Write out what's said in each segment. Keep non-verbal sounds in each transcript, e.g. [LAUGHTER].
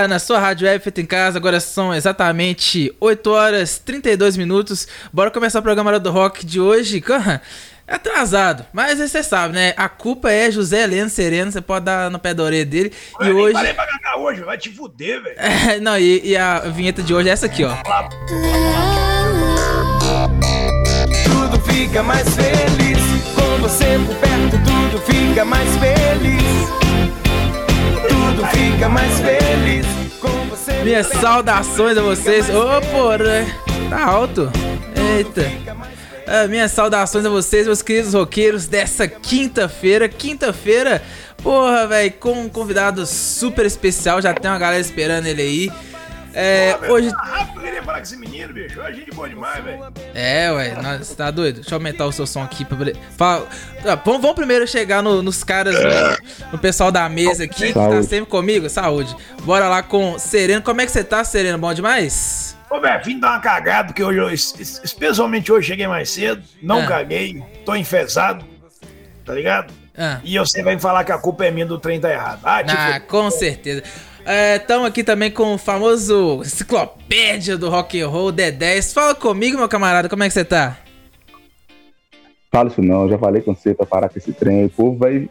ligado na sua rádio web feita em casa. Agora são exatamente 8 horas 32 minutos. Bora começar o programa do rock de hoje. É atrasado, mas você sabe, né? A culpa é José Heleno Sereno. Você pode dar no pé da orelha dele. e hoje. Parei pra cagar hoje, vai te fuder, velho. [LAUGHS] É, não, e, e, a vinheta de hoje é essa aqui, ó. Tudo fica mais feliz com você por perto. Tudo fica mais feliz fica mais feliz com você. Minhas saudações a vocês. Ô, oh, porra, tá alto. Eita. Ah, minhas saudações a vocês, meus queridos roqueiros, dessa quinta-feira. Quinta-feira, porra, velho, com um convidado super especial. Já tem uma galera esperando ele aí. É, Pô, hoje. Rápido, eu queria falar com esse menino, bicho. A gente boa demais, velho. É, ué, você tá doido? Deixa eu aumentar o seu som aqui pra. Fala... Ah, vamos, vamos primeiro chegar no, nos caras, no, no, pessoal da mesa aqui, que tá sempre comigo. Saúde. Bora lá com Sereno. Como é que você tá, Sereno? Bom demais? Ô, velho, vim dar uma cagada, porque hoje, eu, especialmente hoje, cheguei mais cedo. Não ah. caguei, tô enfesado, tá ligado? Ah. E você vai me falar que a culpa é minha do trem tá errado. Ah, tipo... ah com certeza. Estamos é, aqui também com o famoso enciclopédia do rock and roll, D10. Fala comigo, meu camarada, como é que você tá? Fala isso não, já falei com você pra parar com esse trem. O povo vai,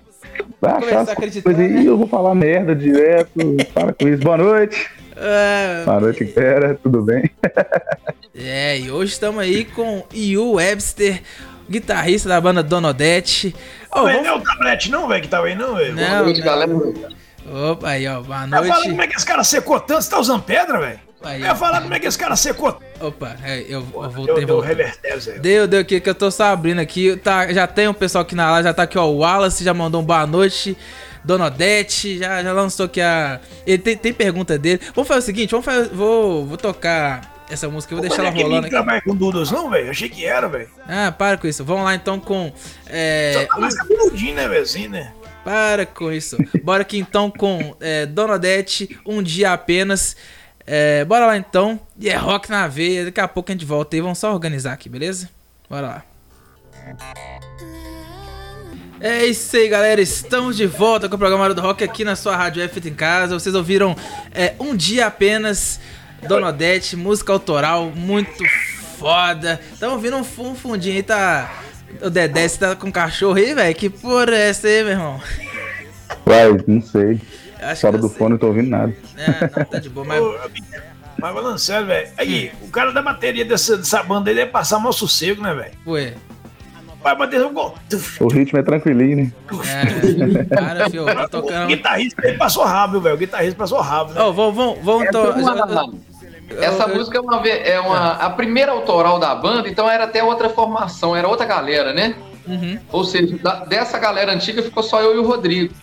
vai achar essa coisa aí, né? eu vou falar merda direto. [LAUGHS] para com isso. Boa noite. É... Boa noite, galera. Tudo bem? [LAUGHS] é, e hoje estamos aí com Yu Webster, guitarrista da banda Donodete. Oh, vamos... Não é o Tablete não, velho, que tava aí não, velho. Boa noite, galera. Opa, aí, ó, boa noite. Fala como é que esse cara secou tanto, você tá usando pedra, velho? Aí, eu ia falar como é que esse cara secou. Opa, é, eu, eu voltei. Deu, deu, deu, deu aqui que eu tô só abrindo aqui. Tá, já tem um pessoal aqui na live, já tá aqui, ó. O Wallace já mandou um boa noite. Dona Odete já, já lançou aqui a. Ele tem, tem pergunta dele. Vamos fazer o seguinte, vamos fazer, vou, vou tocar essa música, eu vou deixar ela é rolando aqui. Não trabalha com Dudas, não, velho? Achei que era, velho. Ah, para com isso. Vamos lá então com. É, Só tá mais cabeludinho, né, velho? Né? Para com isso. Bora aqui então com é, Dona Odete, um dia apenas. É, bora lá então. E é rock na veia. Daqui a pouco a gente volta e vamos só organizar aqui, beleza? Bora lá. É isso aí, galera. Estamos de volta com o programa do Rock aqui na sua rádio F em casa. Vocês ouviram é, um dia apenas. Dona Odete, música autoral muito foda. Estamos ouvindo um fundinho aí, tá o Dedé, você tá com cachorro aí, velho? Que porra é essa aí, meu irmão? Uai, não sei. Fora do sei. fone, não tô ouvindo nada. É, não, tá de boa, mas. mas falando sério, velho. Aí, o cara da bateria dessa, dessa banda ele é passar mal sossego, né, velho? Ué. Vai bater um gol. O ritmo é tranquilinho, né? É, cara, filho, tá tocando. O guitarrista ele passou rápido, velho. O guitarrista passou rápido. Né? Ó, oh, vamos, vamos, vamos. É, to... Essa eu, música é uma, é uma a primeira autoral da banda, então era até outra formação, era outra galera, né? Uhum. Ou seja, da, dessa galera antiga ficou só eu e o Rodrigo.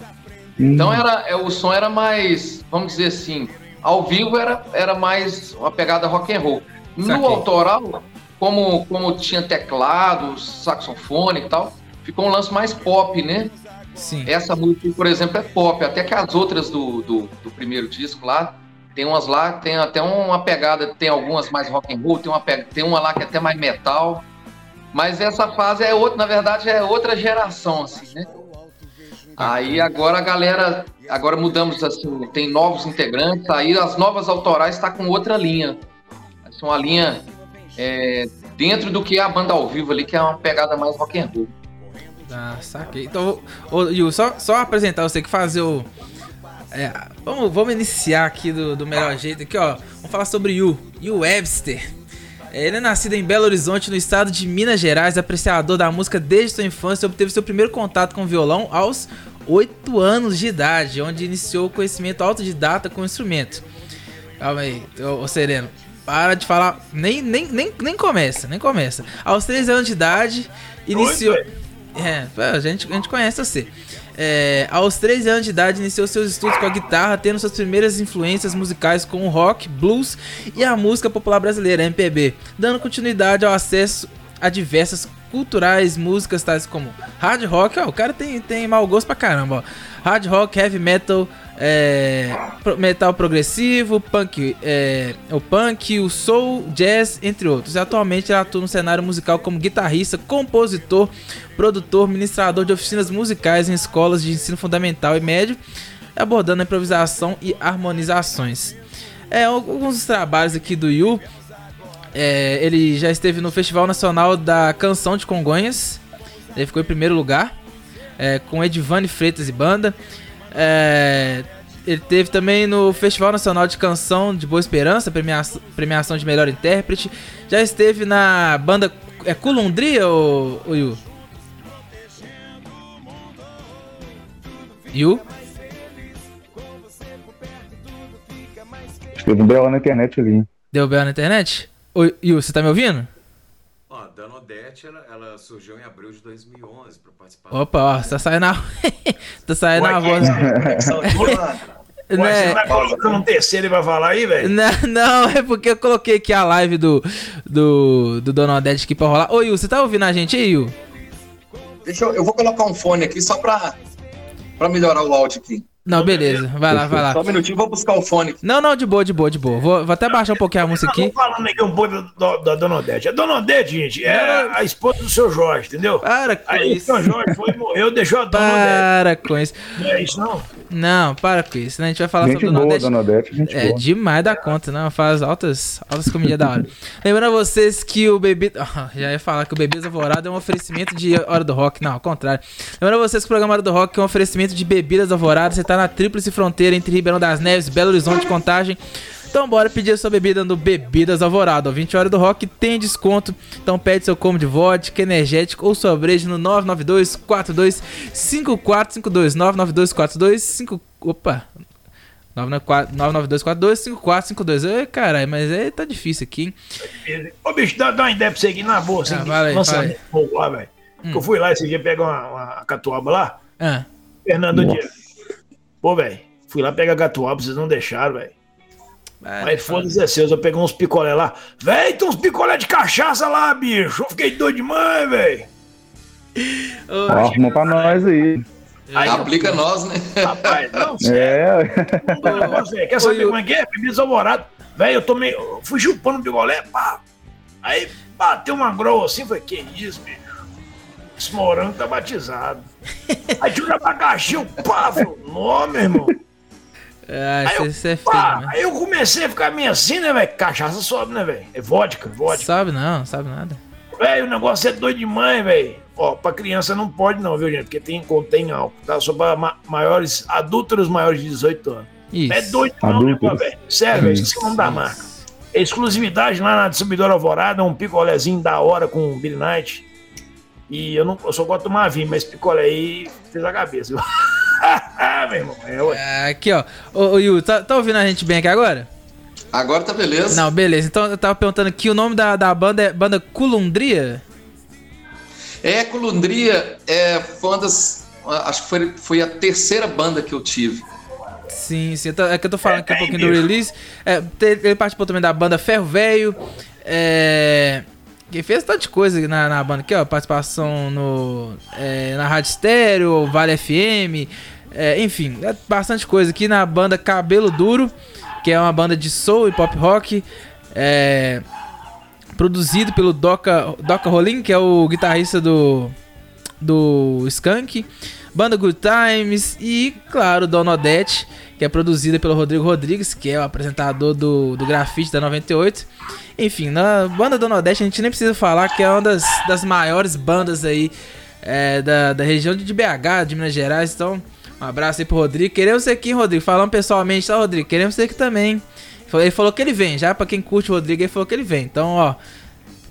Uhum. Então era, é, o som era mais, vamos dizer assim, ao vivo era, era mais uma pegada rock and roll. No autoral, como, como tinha teclado, saxofone e tal, ficou um lance mais pop, né? Sim. Essa música, por exemplo, é pop, até que as outras do, do, do primeiro disco lá tem umas lá, tem até uma pegada, tem algumas mais rock and roll, tem uma, tem uma lá que é até mais metal. Mas essa fase é outra, na verdade, é outra geração, assim, né? Aí agora a galera, agora mudamos assim, tem novos integrantes, aí as novas autorais está com outra linha. Essa é uma linha é, dentro do que é a banda ao vivo ali, que é uma pegada mais rock and roll. Ah, saquei. Então, ô, Yu, só, só apresentar você que fazer o é, vamos, vamos iniciar aqui do, do melhor jeito aqui, ó. Vamos falar sobre Yu, Yu Webster. É, ele é nascido em Belo Horizonte, no estado de Minas Gerais, apreciador da música desde sua infância, obteve seu primeiro contato com o violão aos 8 anos de idade, onde iniciou o conhecimento autodidata com o instrumento. Calma aí, ô, Sereno. Para de falar, nem, nem, nem, nem começa, nem começa. Aos 13 anos de idade, iniciou. É, a gente, a gente conhece você. É, aos 13 anos de idade, iniciou seus estudos com a guitarra, tendo suas primeiras influências musicais com o rock, blues e a música popular brasileira, MPB, dando continuidade ao acesso a diversas culturais músicas tais como hard rock, ó, o cara tem, tem mau gosto pra caramba, ó, hard rock, heavy metal, é, metal progressivo, punk, é, o punk, o soul, jazz, entre outros. E atualmente ele atua no cenário musical como guitarrista, compositor, produtor, ministrador de oficinas musicais em escolas de ensino fundamental e médio. abordando improvisação e harmonizações. É, alguns trabalhos aqui do Yu, é, ele já esteve no Festival Nacional da Canção de Congonhas, ele ficou em primeiro lugar, é, com Edvane Freitas e banda. É, ele teve também no Festival Nacional de Canção de Boa Esperança, premiação, premiação de melhor intérprete. Já esteve na banda é Culundria ou, ou Yu? Yu? Deu um belo na internet ali. Deu belo na internet? Oi, Yu, você tá me ouvindo? Ó, a Dana Odete, ela, ela, surgiu em abril de 2011 pra participar. Opa, ó, você tá saindo na... [LAUGHS] tá saindo na voz. [LAUGHS] Ué, né? Você vai colocando um terceiro e vai falar aí, velho? Não, não, é porque eu coloquei aqui a live do, do, do Dona Odete aqui pra rolar. Ô, Yu, você tá ouvindo a gente aí, Yu? Deixa eu, eu vou colocar um fone aqui só pra, pra melhorar o áudio aqui. Não, beleza. Vai lá, vai lá. Só um minutinho, vou buscar o fone. Não, não, de boa, de boa, de boa. Vou, vou até baixar um pouquinho a música aqui. falando aqui um pouco da Dona Odete. A Dona Odete, gente, é a esposa do seu Jorge, entendeu? Para com Aí isso. Aí o seu Jorge foi e morreu, deixou a Dona Para Odete. com isso. Não é isso, não? Não, para com isso. Né? A gente vai falar gente sobre boa, Dona Odete. Dona Odete gente é boa. demais da conta, não. Faz altas, altas comidas da hora. Lembrando a vocês que o Bebida. [LAUGHS] já ia falar que o Bebidas Alvorada é um oferecimento de Hora do Rock. Não, ao contrário. Lembrando a vocês que o programa Hora do Rock é um oferecimento de Bebidas Alvorada. Você tá na tríplice fronteira entre Ribeirão das Neves, Belo Horizonte, Contagem. Então bora pedir a sua bebida no Bebidas Alvorada. Ó, 20 horas do rock tem desconto. Então pede seu combo de vodka, energético ou sua breja no 992 42 5452 992 42 5 Opa. 992 42 5452. Ei, caralho, mas aí tá difícil aqui, hein? Ô, bicho, dá, dá uma ideia pra você aqui na boa, assim. Ah, lançamento novo lá, velho. Hum. Eu fui lá esse dia pegar uma, uma catuaba lá. Ah, Fernando Nossa. Dias. Pô, velho, fui lá pegar catuaba, vocês não deixaram, velho. vai, Mas foda-se é seus, eu peguei uns picolé lá. Véi, tem uns picolé de cachaça lá, bicho. Eu fiquei doido demais, velho. Arruma pra nós aí. Aí, Aplica nós, né? Rapaz, não, [LAUGHS] sério. É, Negócio, velho. Quer saber Oi, como é que é? Bebidas alvorado. Velho, eu tomei. Eu fui chupando um picolé, pá. Aí bateu uma grow assim, falei, que isso, bicho? Esse morango tá batizado. Aí tinha um abacaxi, eu pá, falei, nó, meu irmão. Ah, Aí eu, você é feio, pá, né? aí eu comecei a ficar meio assim, né, velho? Cachaça sobe, né, velho? É vodka, vodka. Sabe não, sabe nada. Velho, o negócio é doido demais, velho. Ó, pra criança não pode não, viu, gente? Porque tem, contém álcool, tá? Só pra ma maiores, adultos maiores de 18 anos. Isso. É doido não, né, Adultos. velho? Sério, velho, esqueci o nome da marca. É exclusividade lá na distribuidora Alvorada, um picolézinho da hora com Billy Knight. E eu, não, eu só gosto de tomar vinho, mas esse picolé aí fez a cabeça, viu? [LAUGHS] Meu irmão, é, ué. Aqui, ó. Ô, ô Yu, tá, tá ouvindo a gente bem aqui agora? Agora tá beleza. Não, beleza. Então eu tava perguntando aqui, o nome da, da banda é banda Culundria? É, Colundria é, foi uma das. Acho que foi, foi a terceira banda que eu tive. Sim, sim. tô- É que eu tô falando aqui um É, pouquinho do bicho. release. É, ele participou também da banda Ferro Velho. É. Que fez tanta coisa na, na banda aqui, ó. Participação no, é, na Rádio Estéreo, Vale FM. é, enfim, é bastante coisa aqui na banda Cabelo Duro, que é uma banda de soul e pop rock. É, produzido pelo Doca, Doca Rolim, que é o guitarrista do, do Skank. Banda Good Times e, claro, Dona Odete, que é produzida pelo Rodrigo Rodrigues, que é o apresentador do, do grafite da 98. Enfim, na banda Dona Odete a gente nem precisa falar que é uma das, das maiores bandas aí é, da, da região de BH, de Minas Gerais. Então, um abraço aí pro Rodrigo. Queremos você aqui, Rodrigo. Falando pessoalmente, tá, Rodrigo? Queremos você aqui também. Ele falou que ele vem, já pra quem curte o Rodrigo, ele falou que ele vem. Então, ó,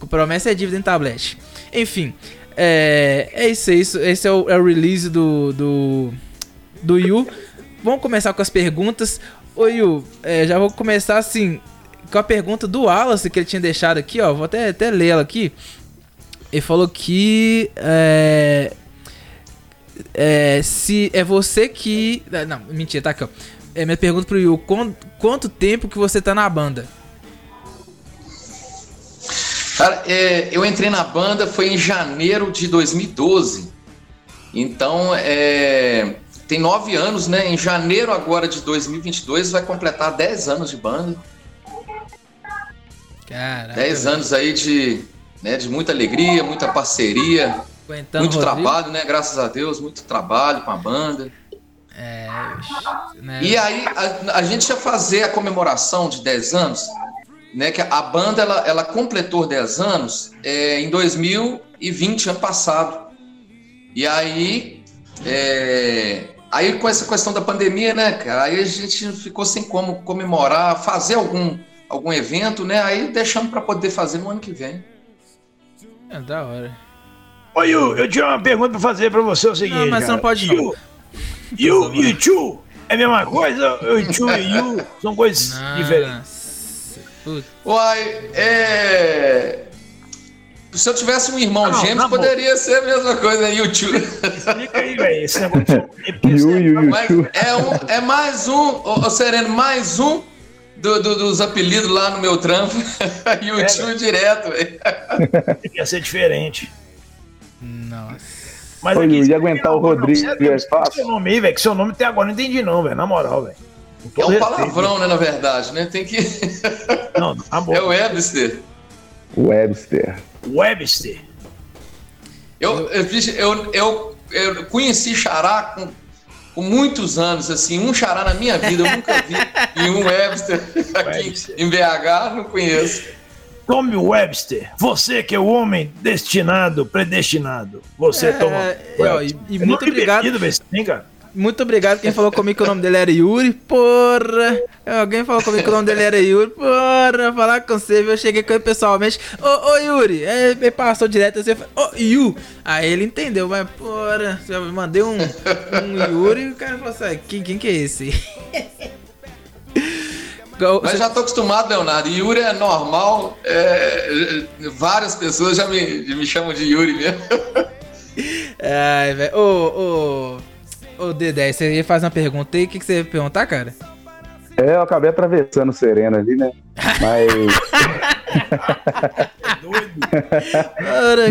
promessa é dívida em tablet. Enfim, é, é isso, é isso. Esse é o, é o release do, do, do Yu. Vamos começar com as perguntas. Ô Yu, é, já vou começar assim com a pergunta do Wallace que ele tinha deixado aqui, ó. Vou até, até ler ela aqui. Ele falou que. É, é, se é você que. ah, Não, mentira, tá aqui, ó. É, minha pergunta pro Yu: quanto, quanto tempo que você tá na banda? Cara, é, eu entrei na banda foi em janeiro de 2012. Então, é, tem nove anos, né? Em janeiro agora de 2022 vai completar 10 anos de banda. Caraca. 10 anos aí de, né, de muita alegria, muita parceria, Aguentando muito Rodrigo. trabalho, né? Graças a Deus, muito trabalho com a banda. É, né? E aí, a, a, gente ia fazer a comemoração de 10 anos, né? Que a banda ela, ela completou 10 anos é, em 2020, ano passado. E aí, é, aí com essa questão da pandemia, né, cara? Aí a gente ficou sem como comemorar, fazer algum, algum evento, né? Aí deixamos para poder fazer no ano que vem. É da hora. Oi, eu, eu tinha uma pergunta pra fazer pra você, é o seguinte. Não, mas cara. não pode não. You, you, you, Chu é a mesma coisa? Eu, Chu e You são coisas Nossa. diferentes. Uai, é. Se eu tivesse um irmão não, gêmeo, poderia ser a mesma coisa, YouTube. Explica aí, velho. Esse negócio [LAUGHS] é, um, é mais um, ô, Sereno, mais um do, do, dos apelidos lá no meu trampo. [LAUGHS] YouTube é, direto, velho. Ia ser diferente. Nossa. Mas Oi, aqui, ia aguentar o Rodrigo é fácil. Seu nome aí, velho, que seu nome até agora não entendi não, velho, na moral, velho. É um palavrão, né, na verdade, né? Tem que... [LAUGHS] Não, É o Webster. Webster. Webster. Eu, eu, eu, eu, eu conheci Xará com, com muitos anos, assim, um Xará na minha vida, eu nunca vi, [LAUGHS] e um Webster aqui Webster. em BH, não conheço. Tome Webster, você que é o homem destinado, predestinado. Você é, toma. É, e, e muito obrigado. Assim, cara. Muito obrigado quem falou comigo que o nome dele era Yuri. Porra! Alguém falou comigo que o nome dele era Yuri. Porra! Falar com você, eu cheguei com ele pessoalmente. Ô, ô Yuri! É, ele passou direto assim. Ô, Yu! Aí ele entendeu, mas porra! Eu mandei um, um Yuri e o cara falou assim: quem, quem que é esse? [LAUGHS] Mas já tô acostumado, Leonardo. Yuri é normal. É, várias pessoas já me, me chamam de Yuri mesmo. Ai, velho. Ô, ô, ô, Dedé, você ia fazer uma pergunta aí. O que, que você ia perguntar, cara? É, eu acabei atravessando o Serena ali, né? Mas.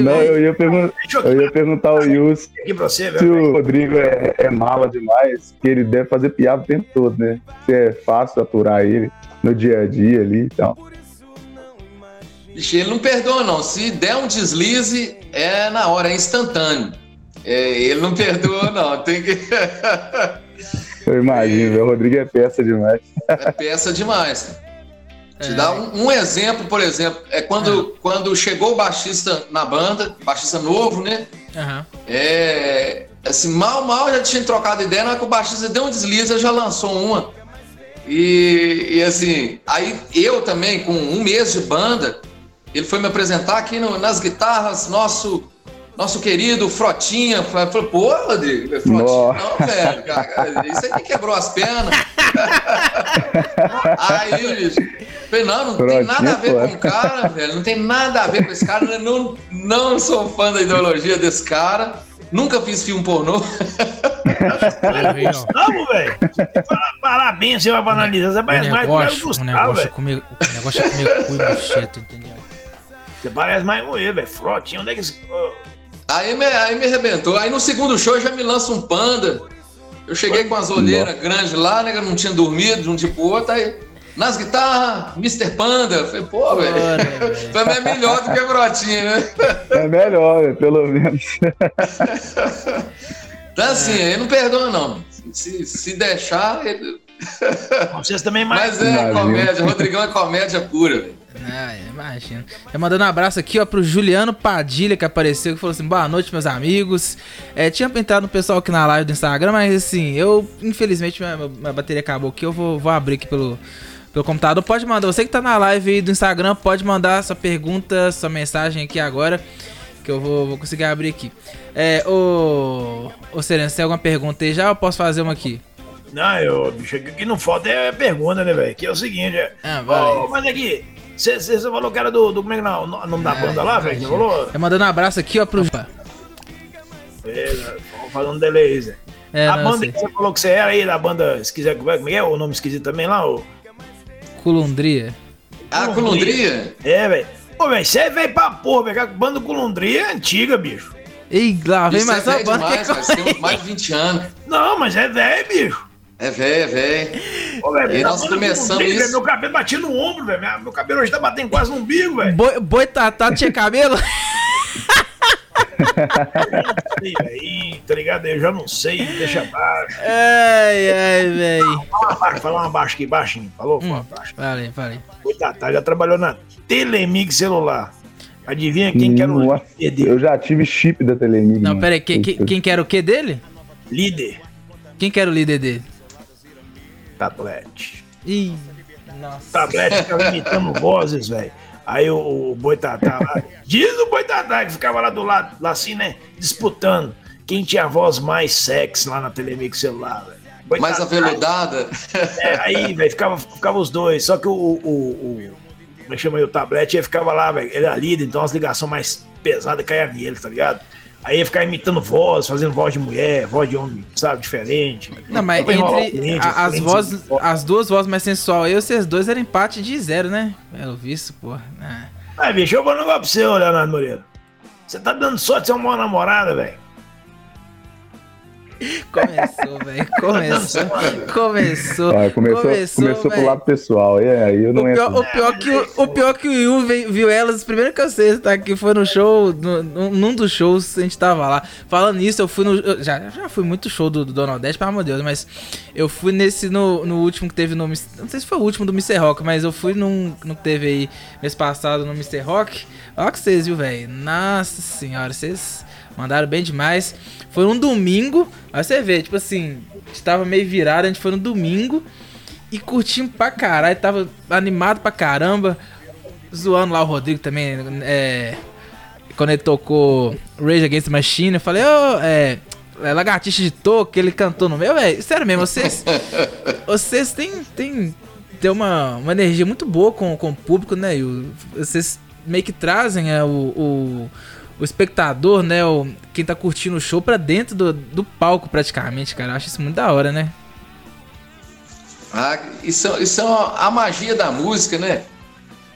Não, eu ia, pergun eu ia perguntar ao Yus se o Rodrigo é, é, mala demais, que ele deve fazer piada o tempo todo, né? Se é fácil aturar ele no dia a dia ali e então. tal. Vixe, ele não perdoa, não. Se der um deslize, é na hora, é instantâneo. É, ele não perdoa, não. Tem que. [LAUGHS] Eu imagino, o Rodrigo é peça demais. É peça demais. Te é. dá um, um, exemplo, por exemplo, é quando, é. quando chegou o baixista na banda, baixista novo, né? Uhum. É, assim, mal, mal já tinha trocado ideia, na hora que o baixista deu um deslize, já lançou uma. E, e, assim, aí eu também, com um mês de banda, ele foi me apresentar aqui no, nas guitarras, nosso nosso querido Frotinha. Falei, pô, Rodrigo, Frotinha, não, velho, cara, isso aí quebrou as pernas. [LAUGHS] aí, bicho, falei, não, não tem nada a ver com o cara, velho, não tem nada a ver com esse cara, não, não sou fã da ideologia desse cara, nunca fiz filme pornô. Gustavo, velho. Parabéns, você vai analisar. Você parece mais o Gustavo, o negócio, é comer, o negócio é comer cu e bucheta, entendeu? Você parece mais mulher, velho. Frotinho, onde é que... Aí me, aí me arrebentou. Aí no segundo show já me lança um panda. Eu cheguei com as olheiras grandes lá, né? Não tinha dormido de um tipo pro outro. Aí nas guitarras, Mr. Panda. Falei, pô, velho. Também [LAUGHS] é melhor do que a Brotinha, né? É melhor, pelo menos. [LAUGHS] Então, assim, ele não perdoa, não. Se, se deixar. Ele... Vocês também mais. Mas é Imagina. comédia. Rodrigão é comédia pura, velho. Ah, imagina. Eu mandando um abraço aqui, ó, pro Juliano Padilha, que apareceu, que falou assim, boa noite, meus amigos. É, tinha pintado no pessoal aqui na live do Instagram, mas assim, eu, infelizmente, minha, minha bateria acabou aqui, eu vou, vou abrir aqui pelo, pelo computador. Pode mandar, você que tá na live aí do Instagram, pode mandar sua pergunta, sua mensagem aqui agora, que eu vou, vou conseguir abrir aqui. É, ô, ô Serena, você tem alguma pergunta aí já ou posso fazer uma aqui? Não, eu, bicho, o que não falta é pergunta, né, velho? Que é o seguinte, é. Ah, vai. Oh, mas aqui, você falou que era do, do. Como é que não? O nome da ah, banda lá, velho? Você falou? É mandando um abraço aqui, ó, pro. Beleza, vamos fazer um delay, Zé. É, a banda que você falou que você era aí, da banda, se quiser, como é, é o nome esquisito também lá? O... Culundria. Ah, Culundria? É, velho. Pô, velho, você é velho pra porra, velho. A banda Culundria é antiga, bicho. Ei, lá, vem mais é uma banda demais, que... Tem mais de 20 anos. Não, mas é velho, bicho. É velho, é velho. E nós começamos isso. Meu cabelo batia no ombro, velho. Meu cabelo hoje tá batendo quase no umbigo, velho. Boi, boi tatá tinha cabelo? aí, tá ligado? Eu já não sei, deixa abaixo. Ai, ai, velho. Fala abaixo, fala abaixo aqui, baixinho. Falou? Hum, fala abaixo. Falei, falei. Coitado, já trabalhou na Telemig celular. Adivinha quem hum, quer o líder dele? Eu já tive chip da Telemig. Não, pera aí, quem, quem, quem quer o que dele? Líder. Quem quer o líder dele? Tablete. Ih, nossa. Tablete ficava [LAUGHS] imitando vozes, velho. Aí o, o Boitatá lá, diz o Boitatá que ficava lá do lado, lá assim, né? Disputando quem tinha a voz mais sexy lá na Telemix celular, velho. Mais aveludada? É, aí, [LAUGHS] velho, ficava, ficava os dois. Só que o, o, o como é que chama aí, o tablet, ele ficava lá, velho. Ele era líder, então as ligações mais pesadas caíam nele, tá ligado? Aí ia ficar imitando voz, fazendo voz de mulher, voz de homem, sabe, diferente. Não, mas entre cliente, a, as vozes, as duas vozes mais sensual e vocês dois eram empate de zero, né? Pelo visto, porra. Ah, ah bicho, eu vou um negócio pra você, Leonardo Moreira. Você tá dando sorte de ser uma boa namorada, velho. [LAUGHS] Começou, velho. Começou. Começou. Ah, começou. Começou, começou pro lado pessoal. E aí eu não o pior, o pior que o, o pior que o Yu viu elas, primeiro que eu sei, tá? Que foi no show, no, num dos shows, a gente tava lá. Falando nisso, eu fui no. Eu já, já fui muito show do, do Donald Dash, pelo amor de Deus, mas eu fui nesse no, no último que teve no. Não sei se foi o último do Mr. Rock, mas eu fui num, no que teve aí mês passado no Mr. Rock. Olha que vocês, viu, velho? Nossa senhora, vocês mandaram bem demais. Foi um domingo, aí você vê, tipo assim, estava meio virado, a gente foi no domingo e curtimos pra caralho, tava animado pra caramba, zoando lá o Rodrigo também, é, quando ele tocou Rage Against the Machine, eu falei, ô, oh, é, é, Lagartixa de Toco, ele cantou no meu, velho, sério mesmo, vocês, [LAUGHS] vocês têm, têm, têm uma, uma energia muito boa com, com o público, né, e vocês meio que trazem é, o, o o espectador, né? O, quem tá curtindo o show pra dentro do, do palco, praticamente, cara. Eu acho isso muito da hora, né? Ah, isso, isso é a magia da música, né?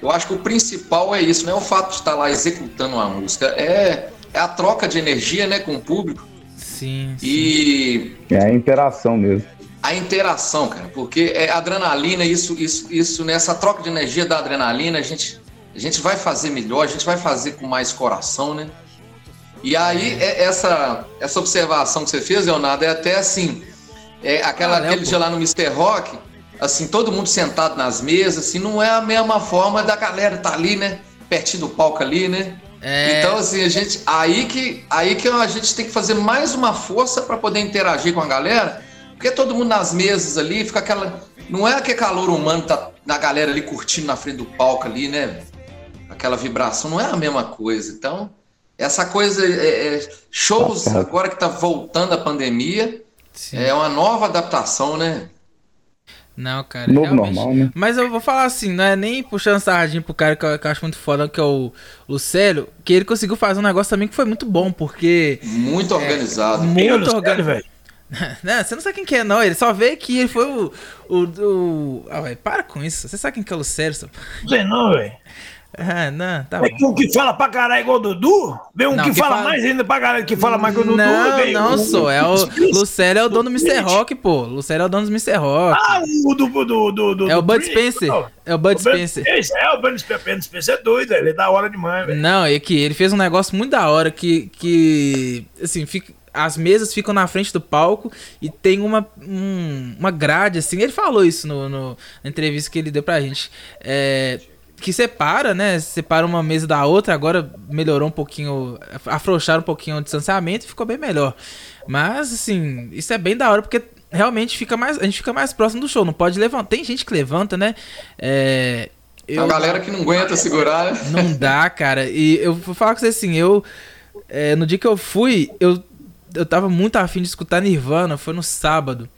Eu acho que o principal é isso, não é o fato de estar lá executando uma música, é, é a troca de energia, né, com o público. Sim, sim. E. É a interação mesmo. A interação, cara, porque é adrenalina, isso, isso, isso, nessa troca de energia da adrenalina, a gente a gente vai fazer melhor, a gente vai fazer com mais coração, né? E aí, é, essa, essa observação que você fez, Leonardo, é até assim, é aquela, ah, aquele dia lá no Mr. Rock, assim, todo mundo sentado nas mesas, assim, não é a mesma forma da galera estar tá ali, né? Pertinho do palco ali, né? É... Então, assim, a gente. Aí que, aí que a gente tem que fazer mais uma força para poder interagir com a galera, porque todo mundo nas mesas ali, fica aquela. Não é aquele calor humano tá na galera ali curtindo na frente do palco ali, né? Aquela vibração, não é a mesma coisa. Então, essa coisa, é, é, shows tá agora que está voltando a pandemia, Sim. é uma nova adaptação, né? Não, cara. Novo normal, né? Mas eu vou falar assim, não é nem puxando sardinha pro cara que eu, que eu, acho muito foda, que é o Lucélio, que ele conseguiu fazer um negócio também que foi muito bom, porque. Muito organizado. É, muito organizado, velho. [LAUGHS] não, você não sabe quem que é, não. Ele só vê que ele foi o. o, o... Ah, véio, para com isso. Você sabe quem que é o Lucélio? Não sei não, velho. Ah, não, tá é um que fala pra caralho igual o Dudu? Vem um não, que, que fala, fala, mais ainda pra caralho que fala mais que o Dudu? Não, não um, sou. É o [LAUGHS] Lucério é o dono do Mr. Rock, pô. Lucério é o dono do Mr. Rock. Ah, o do. do, do, do é o Bud Spencer. É o Bud Spencer. É o Bud Spencer. Bud Spencer é doido, ele é da hora demais, velho. Não, é que ele fez um negócio muito da hora que. que assim, fica as mesas ficam na frente do palco e tem uma, um, uma grade, assim. Ele falou isso no, no, na entrevista que ele deu pra gente. É, que separa, né? Separa uma mesa da outra, agora melhorou um pouquinho, afrouxaram um pouquinho o distanciamento e ficou bem melhor. Mas, assim, isso é bem da hora porque realmente fica mais, a gente fica mais próximo do show, não pode levantar. Tem gente que levanta, né? É, eu, a galera que não aguenta segurar, né? Não dá, cara. E eu vou falar com você assim, eu. É, no dia que eu fui, eu, eu tava muito afim de escutar Nirvana, foi no sábado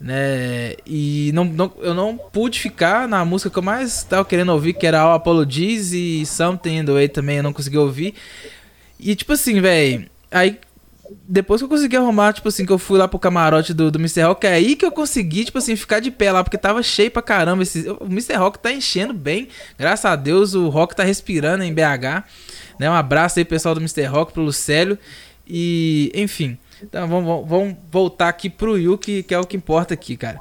né? E não, não, eu não pude ficar na música que eu mais estava querendo ouvir, que era All Apologies e Something in the Way também, eu não consegui ouvir. E tipo assim, velho, aí depois que eu consegui arrumar, tipo assim, que eu fui lá pro camarote do, do Mr. Rock, é aí que eu consegui, tipo assim, ficar de pé lá, porque tava cheio pra caramba. Esse, o Mr. Rock tá enchendo bem, graças a Deus, o Rock tá respirando em BH. Né? Um abraço aí, pessoal do Mr. Rock, pro Lucélio. E, enfim. Então vamos, vamos voltar aqui pro Yu, que, que é o que importa aqui, cara.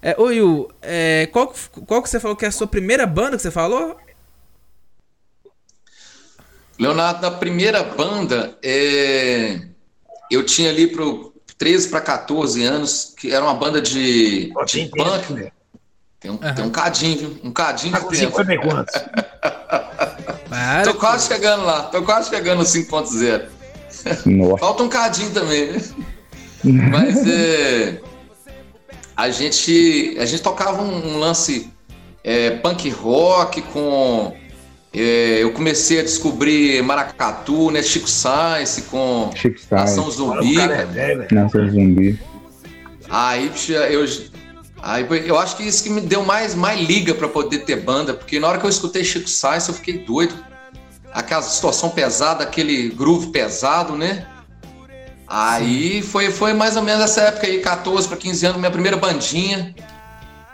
É, ô Yu, é, qual, qual que você falou que é a sua primeira banda que você falou? Leonardo, na primeira banda, é... eu tinha ali pro 13 para 14 anos, que era uma banda de, de punk. Né? Tem um, uhum. tem um cadinho, viu? Um cadinho de tempo. 50 quantos? [LAUGHS] tô quase chegando lá, tô quase chegando no 5.0. Falta um cadinho também, né? Mas é, a gente a gente tocava um, um lance é, punk rock com é, eu comecei a descobrir maracatu, né? Chico Science com Chico Nação Zumbi. É Nação Zumbi. Aí eu Aí eu acho que isso que me deu mais, mais liga para poder ter banda, porque na hora que eu escutei Chico Sainz, eu fiquei doido. Aquela situação pesada, aquele groove pesado, né? Aí foi, foi mais ou menos essa época aí, 14 para 15 anos, minha primeira bandinha.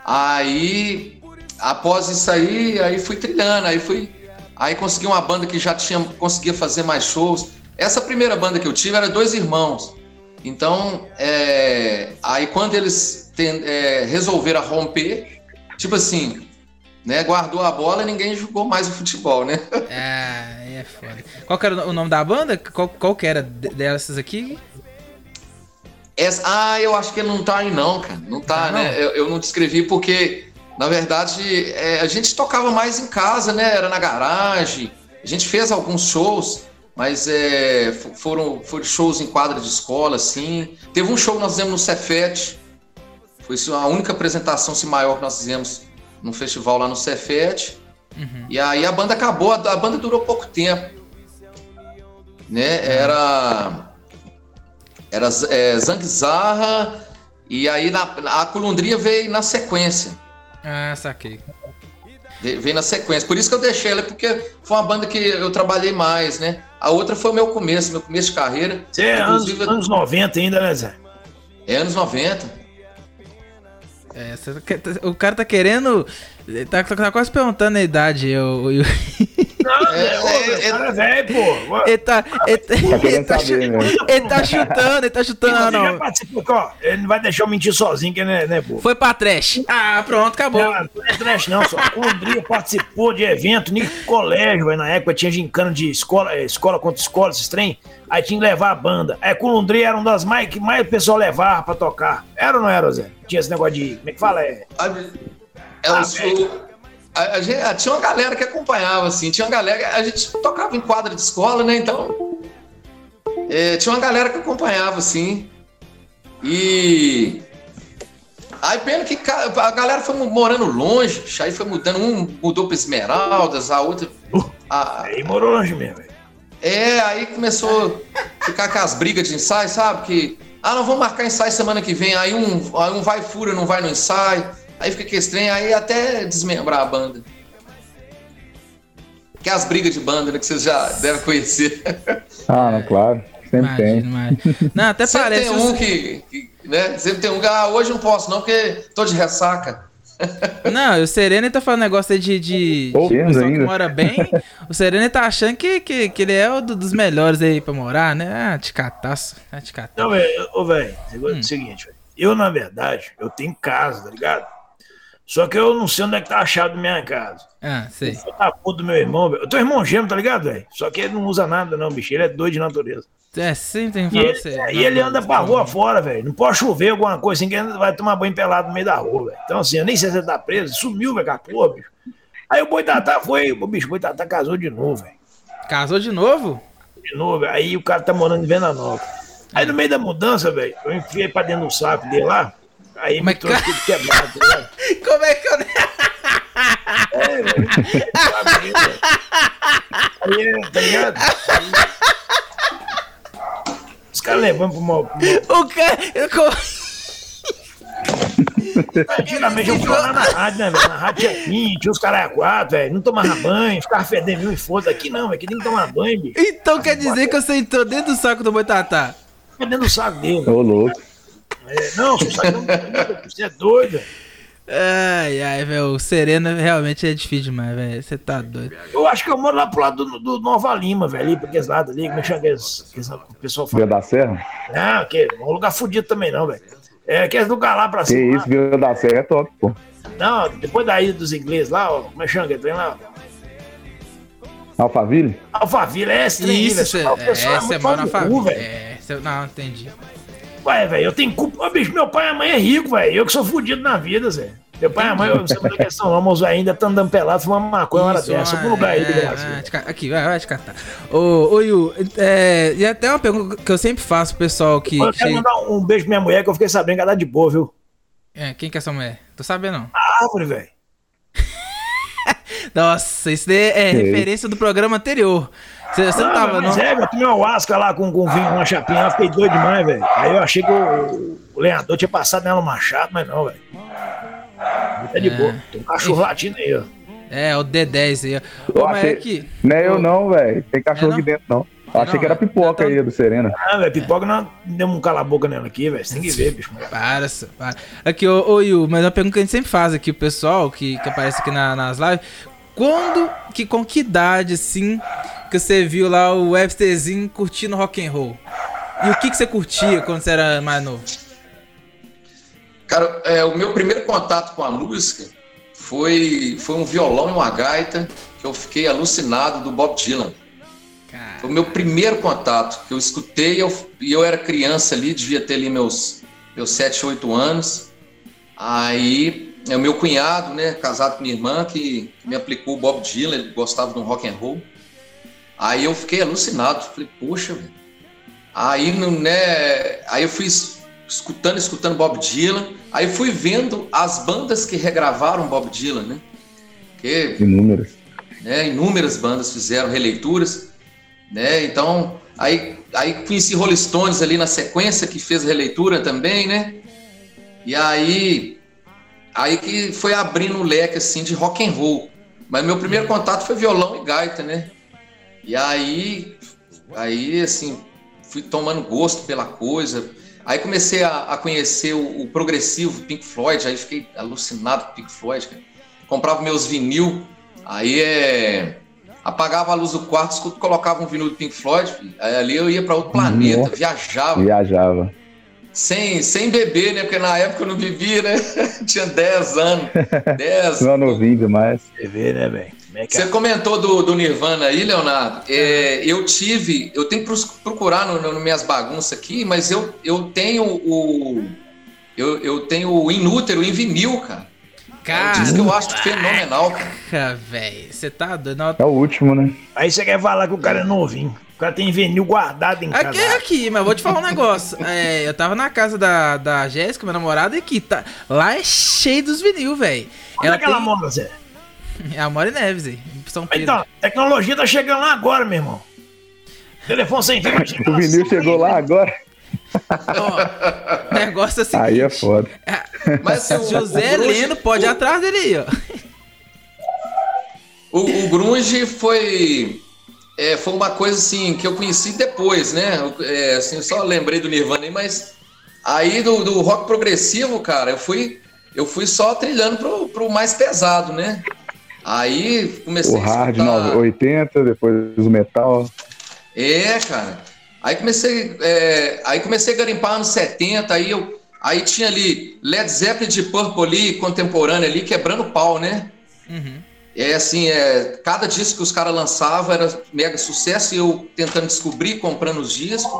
Aí, após isso aí, aí fui trilhando, aí fui. Aí consegui uma banda que já tinha, conseguia fazer mais shows. Essa primeira banda que eu tive era dois irmãos. Então, é, aí quando eles tem, é, resolveram romper, tipo assim, né? Guardou a bola e ninguém jogou mais o futebol, né? [LAUGHS] É, é foda. Qual que era o nome da banda? Qual, qual que era dessas aqui? Essa, ah, eu acho que ele não tá aí não, cara. Não tá, ah, né? Não. Eu, eu, não descrevi porque, na verdade, é, a gente tocava mais em casa, né? Era na garagem. A gente fez alguns shows, mas é, foram, foram shows em quadra de escola, assim. Teve um show que nós fizemos no Cefete, foi a única apresentação se maior que nós fizemos num festival lá no Cefet. Uhum. E aí a banda acabou, a, banda durou pouco tempo. Né? Era. Era é, Zangzarra, e aí na, a Colundria veio na sequência. Ah, saquei. Veio na sequência. Por isso que eu deixei ela, porque foi uma banda que eu trabalhei mais, né? A outra foi o meu começo, meu começo de carreira. Você é anos, anos 90 ainda, né, Zé? É anos 90. É, o cara tá querendo. Tá, tá quase perguntando a idade. Eu, eu... [LAUGHS] Não, é, é, é, é velho, pô. Ele tá. Ele tá, ele tá, saber, né? ele tá chutando, ele tá chutando. Não, não. ó, ele não vai deixar eu mentir sozinho, que né, né, pô? Foi pra trash. Ah, pronto, acabou. Não, não é trash, não. Só o André participou de evento no colégio, véio, na época tinha gincana de escola, eh, escola contra escola, esses trem. Aí tinha que levar a banda. Aí Colundri era uma das mais que mais o pessoal levava pra tocar. Era ou não era, Zé? Tinha esse negócio de. Como é que fala? É. É ah, a, a, gente, ah, tinha uma galera que acompanhava, assim, tinha uma galera. A gente tocava em quadra de escola, né? Então. É, tinha uma galera que acompanhava, assim. E. Aí pena que a galera foi morando longe, aí foi mudando, um mudou para Esmeraldas, a outra. A, aí morou longe mesmo. É, aí começou a ficar com as brigas de ensaio, sabe? Que, ah, não vamos marcar ensaio semana que vem. Aí um, aí um vai fura, não vai no ensaio. Aí fica que estranho, aí até desmembrar a banda. Que é as brigas de banda, né? Que vocês já devem conhecer. Ah, claro. Sempre imagina, tem. Imagina. Não, até [LAUGHS] Sempre parece. tem um que, que, né? Sempre tem um que, ah, hoje não posso não, porque tô de ressaca. [LAUGHS] Não, o Serena tá falando negócio de, de, oh, de pessoa ainda. que mora bem. [LAUGHS] O Serena tá achando que, que, que ele é um dos melhores aí pra morar, né? Ah, de cataço. Ah, de cataço. Não, velho, ô, velho, hum. é o seguinte, velho. Eu, na verdade, eu tenho casa, tá ligado? Só que eu não sei onde é que tá a chave da minha casa. Ah, sei. Eu tá puto do meu irmão, velho. Eu tenho irmão gêmeo, tá ligado, velho? Só que ele não usa nada, não, bicho. Ele é doido de natureza. É, sempre tem que falar você. É, e ele anda pra rua fora, velho. Não pode chover alguma coisa assim, que ele vai tomar banho pelado no meio da rua, velho. Então, assim, eu nem sei se ele tá preso. Sumiu, velho, com a porra, bicho. Aí o Boitatá foi, o bicho, o Boitatá casou de novo, velho. Casou de novo? De novo. Aí o cara tá morando em Venda Nova. Aí no meio da mudança, velho, eu enfiei pra dentro do saco dele lá. Aí Mas me trouxe tudo quebrado, tá [LAUGHS] Como é que eu. é, velho. Aí, tá ligado? Aí, os caras levando pro mal. O cara. Antigamente eu ficava na rádio, né, velho? Na rádio tinha 20, tinha os caras quatro, velho. Não tomava banho, ficava fedendo e foda. Aqui não, aqui tem que tomar banho, bicho. Então quer dizer que você entrou dentro do saco do Boitatá? Dentro do saco dele. Ô, louco. É, não, você é doido. Ai, ai, velho. O Serena realmente é difícil demais, velho. Você tá doido. Eu acho que eu moro lá pro lado do, do Nova Lima, velho. Ali, porque esse lado ali, como é que chama aqueles, o pessoal fala? Vila da Serra? Não, que é um lugar fodido também, não, velho. É aquele lugar lá pra cima. Que isso, Vila da Serra é top, pô. Não, depois da ida dos ingleses lá, ó, como é que chama aquele trem lá? Alphaville? Alphaville, é esse Isso, cê, é, essa é mora Alphaville. É, cê, não, entendi. Ué, velho, eu tenho culpa. Ô, bicho, meu pai e a mãe é rico, velho. Eu que sou fudido na vida, Zé. Meu pai e a mãe, eu não sei como é que são, mas ainda estão andando pelado, fumando maconha uma hora dessa. Algum lugar aí do é, Brasil. Aqui, vai, vai te catar. Ô, ô Yu, é, e até uma pergunta que eu sempre faço pro pessoal que. Eu quero chega... mandar um beijo pra minha mulher, que eu fiquei sabendo que ela é de boa, viu? É, quem que é essa mulher? Tô sabendo, não. A árvore, velho. [LAUGHS] Nossa, isso daí é referência do programa anterior. Você, você não tava, não? É, eu tomei uma wasca lá com, com vinho, uma chapinha, eu fiquei doido demais, velho. Aí eu achei que o, o lenhador tinha passado nela um machado, mas não, velho. É de é. boa. Tem um cachorro latindo aí, ó. É, o D10 aí, ó. Ô, achei... aqui. Não é eu não, velho. Tem cachorro é, aqui dentro, não. Eu achei não, que era pipoca aí do Serena. Ah, velho, pipoca não deu um cala-boca nela aqui, velho. Você tem que ver, bicho. Para, para. Aqui, ô, ô Yu, mas uma pergunta que a gente sempre faz aqui, o pessoal que, que aparece aqui na, nas lives. Quando, que, com que idade, assim, que você viu lá o Websterzinho curtindo rock and roll? E o que, que você curtia quando você era mais novo? Cara, é, o meu primeiro contato com a música foi, foi um violão e uma gaita que eu fiquei alucinado do Bob Dylan. Foi o meu primeiro contato que eu escutei e eu, eu era criança ali, devia ter ali meus, meus 7, 8 anos. Aí é o meu cunhado, né, casado com minha irmã, que, me aplicou o Bob Dylan, ele gostava de um rock and roll. Aí eu fiquei alucinado, falei, poxa, velho. Aí, né, aí eu fui escutando, escutando Bob Dylan, aí fui vendo as bandas que regravaram Bob Dylan, né? Que, inúmeras. Né, inúmeras bandas fizeram releituras, né? Então, aí, aí conheci Rolling Stones ali na sequência, que fez releitura também, né? E aí, aí que foi abrindo o leque, assim, de rock and roll. Mas meu primeiro contato foi violão e gaita, né? E aí, aí assim, fui tomando gosto pela coisa. Aí comecei a, a conhecer o, o, progressivo Pink Floyd, aí fiquei alucinado com Pink Floyd. Cara. Comprava meus vinil, aí é apagava a luz do quarto, colocava um vinil do Pink Floyd, aí ali eu ia para outro planeta, Nossa. viajava. Viajava. Sem, sem beber, né? Porque na época eu não bebia, né? [LAUGHS] Tinha 10 anos. 10. não novinho demais. Beber, né, velho? É Você comentou do, do, Nirvana aí, Leonardo. É, eu tive, eu tenho que procurar no, no, minhas bagunças aqui, mas eu, eu tenho o. Eu, eu tenho o Inútero em vinil, cara. Cara, é um disco que eu acho fenomenal, cara. velho. Você tá doido? É o último, né? Aí você quer falar que o cara é novinho. O cara tem vinil guardado em casa. Aqui, aqui, mas vou te falar um negócio. [LAUGHS] É, eu tava na casa da, da Jéssica, minha namorada, e aqui, tá, lá é cheio dos vinil, velho. Onde ela é que ela mora, Zé? É a Mori Neves, aí, São Pedro. Então, tecnologia tá chegando lá agora, meu irmão. Telefone sem fio. [LAUGHS] o vinil chegou lá agora. Ó, [LAUGHS] negócio assim. Aí é foda. É, mas o José Leno pode ir atrás dele aí, ó. O, o Grunge foi. É, foi uma coisa assim que eu conheci depois, né? É, assim, só lembrei do Nirvana aí, mas aí do, do rock progressivo, cara, eu fui, eu fui só trilhando pro, pro mais pesado, né? Aí comecei o hard a escutar... 80, depois o metal. É, cara. Aí comecei, é, aí comecei a garimpar anos 70, aí eu aí tinha ali Led Zeppelin de Purple ali, contemporâneo ali, quebrando pau, né? Uhum. É assim, é, cada disco que os caras lançavam era mega sucesso e eu tentando descobrir, comprando os discos.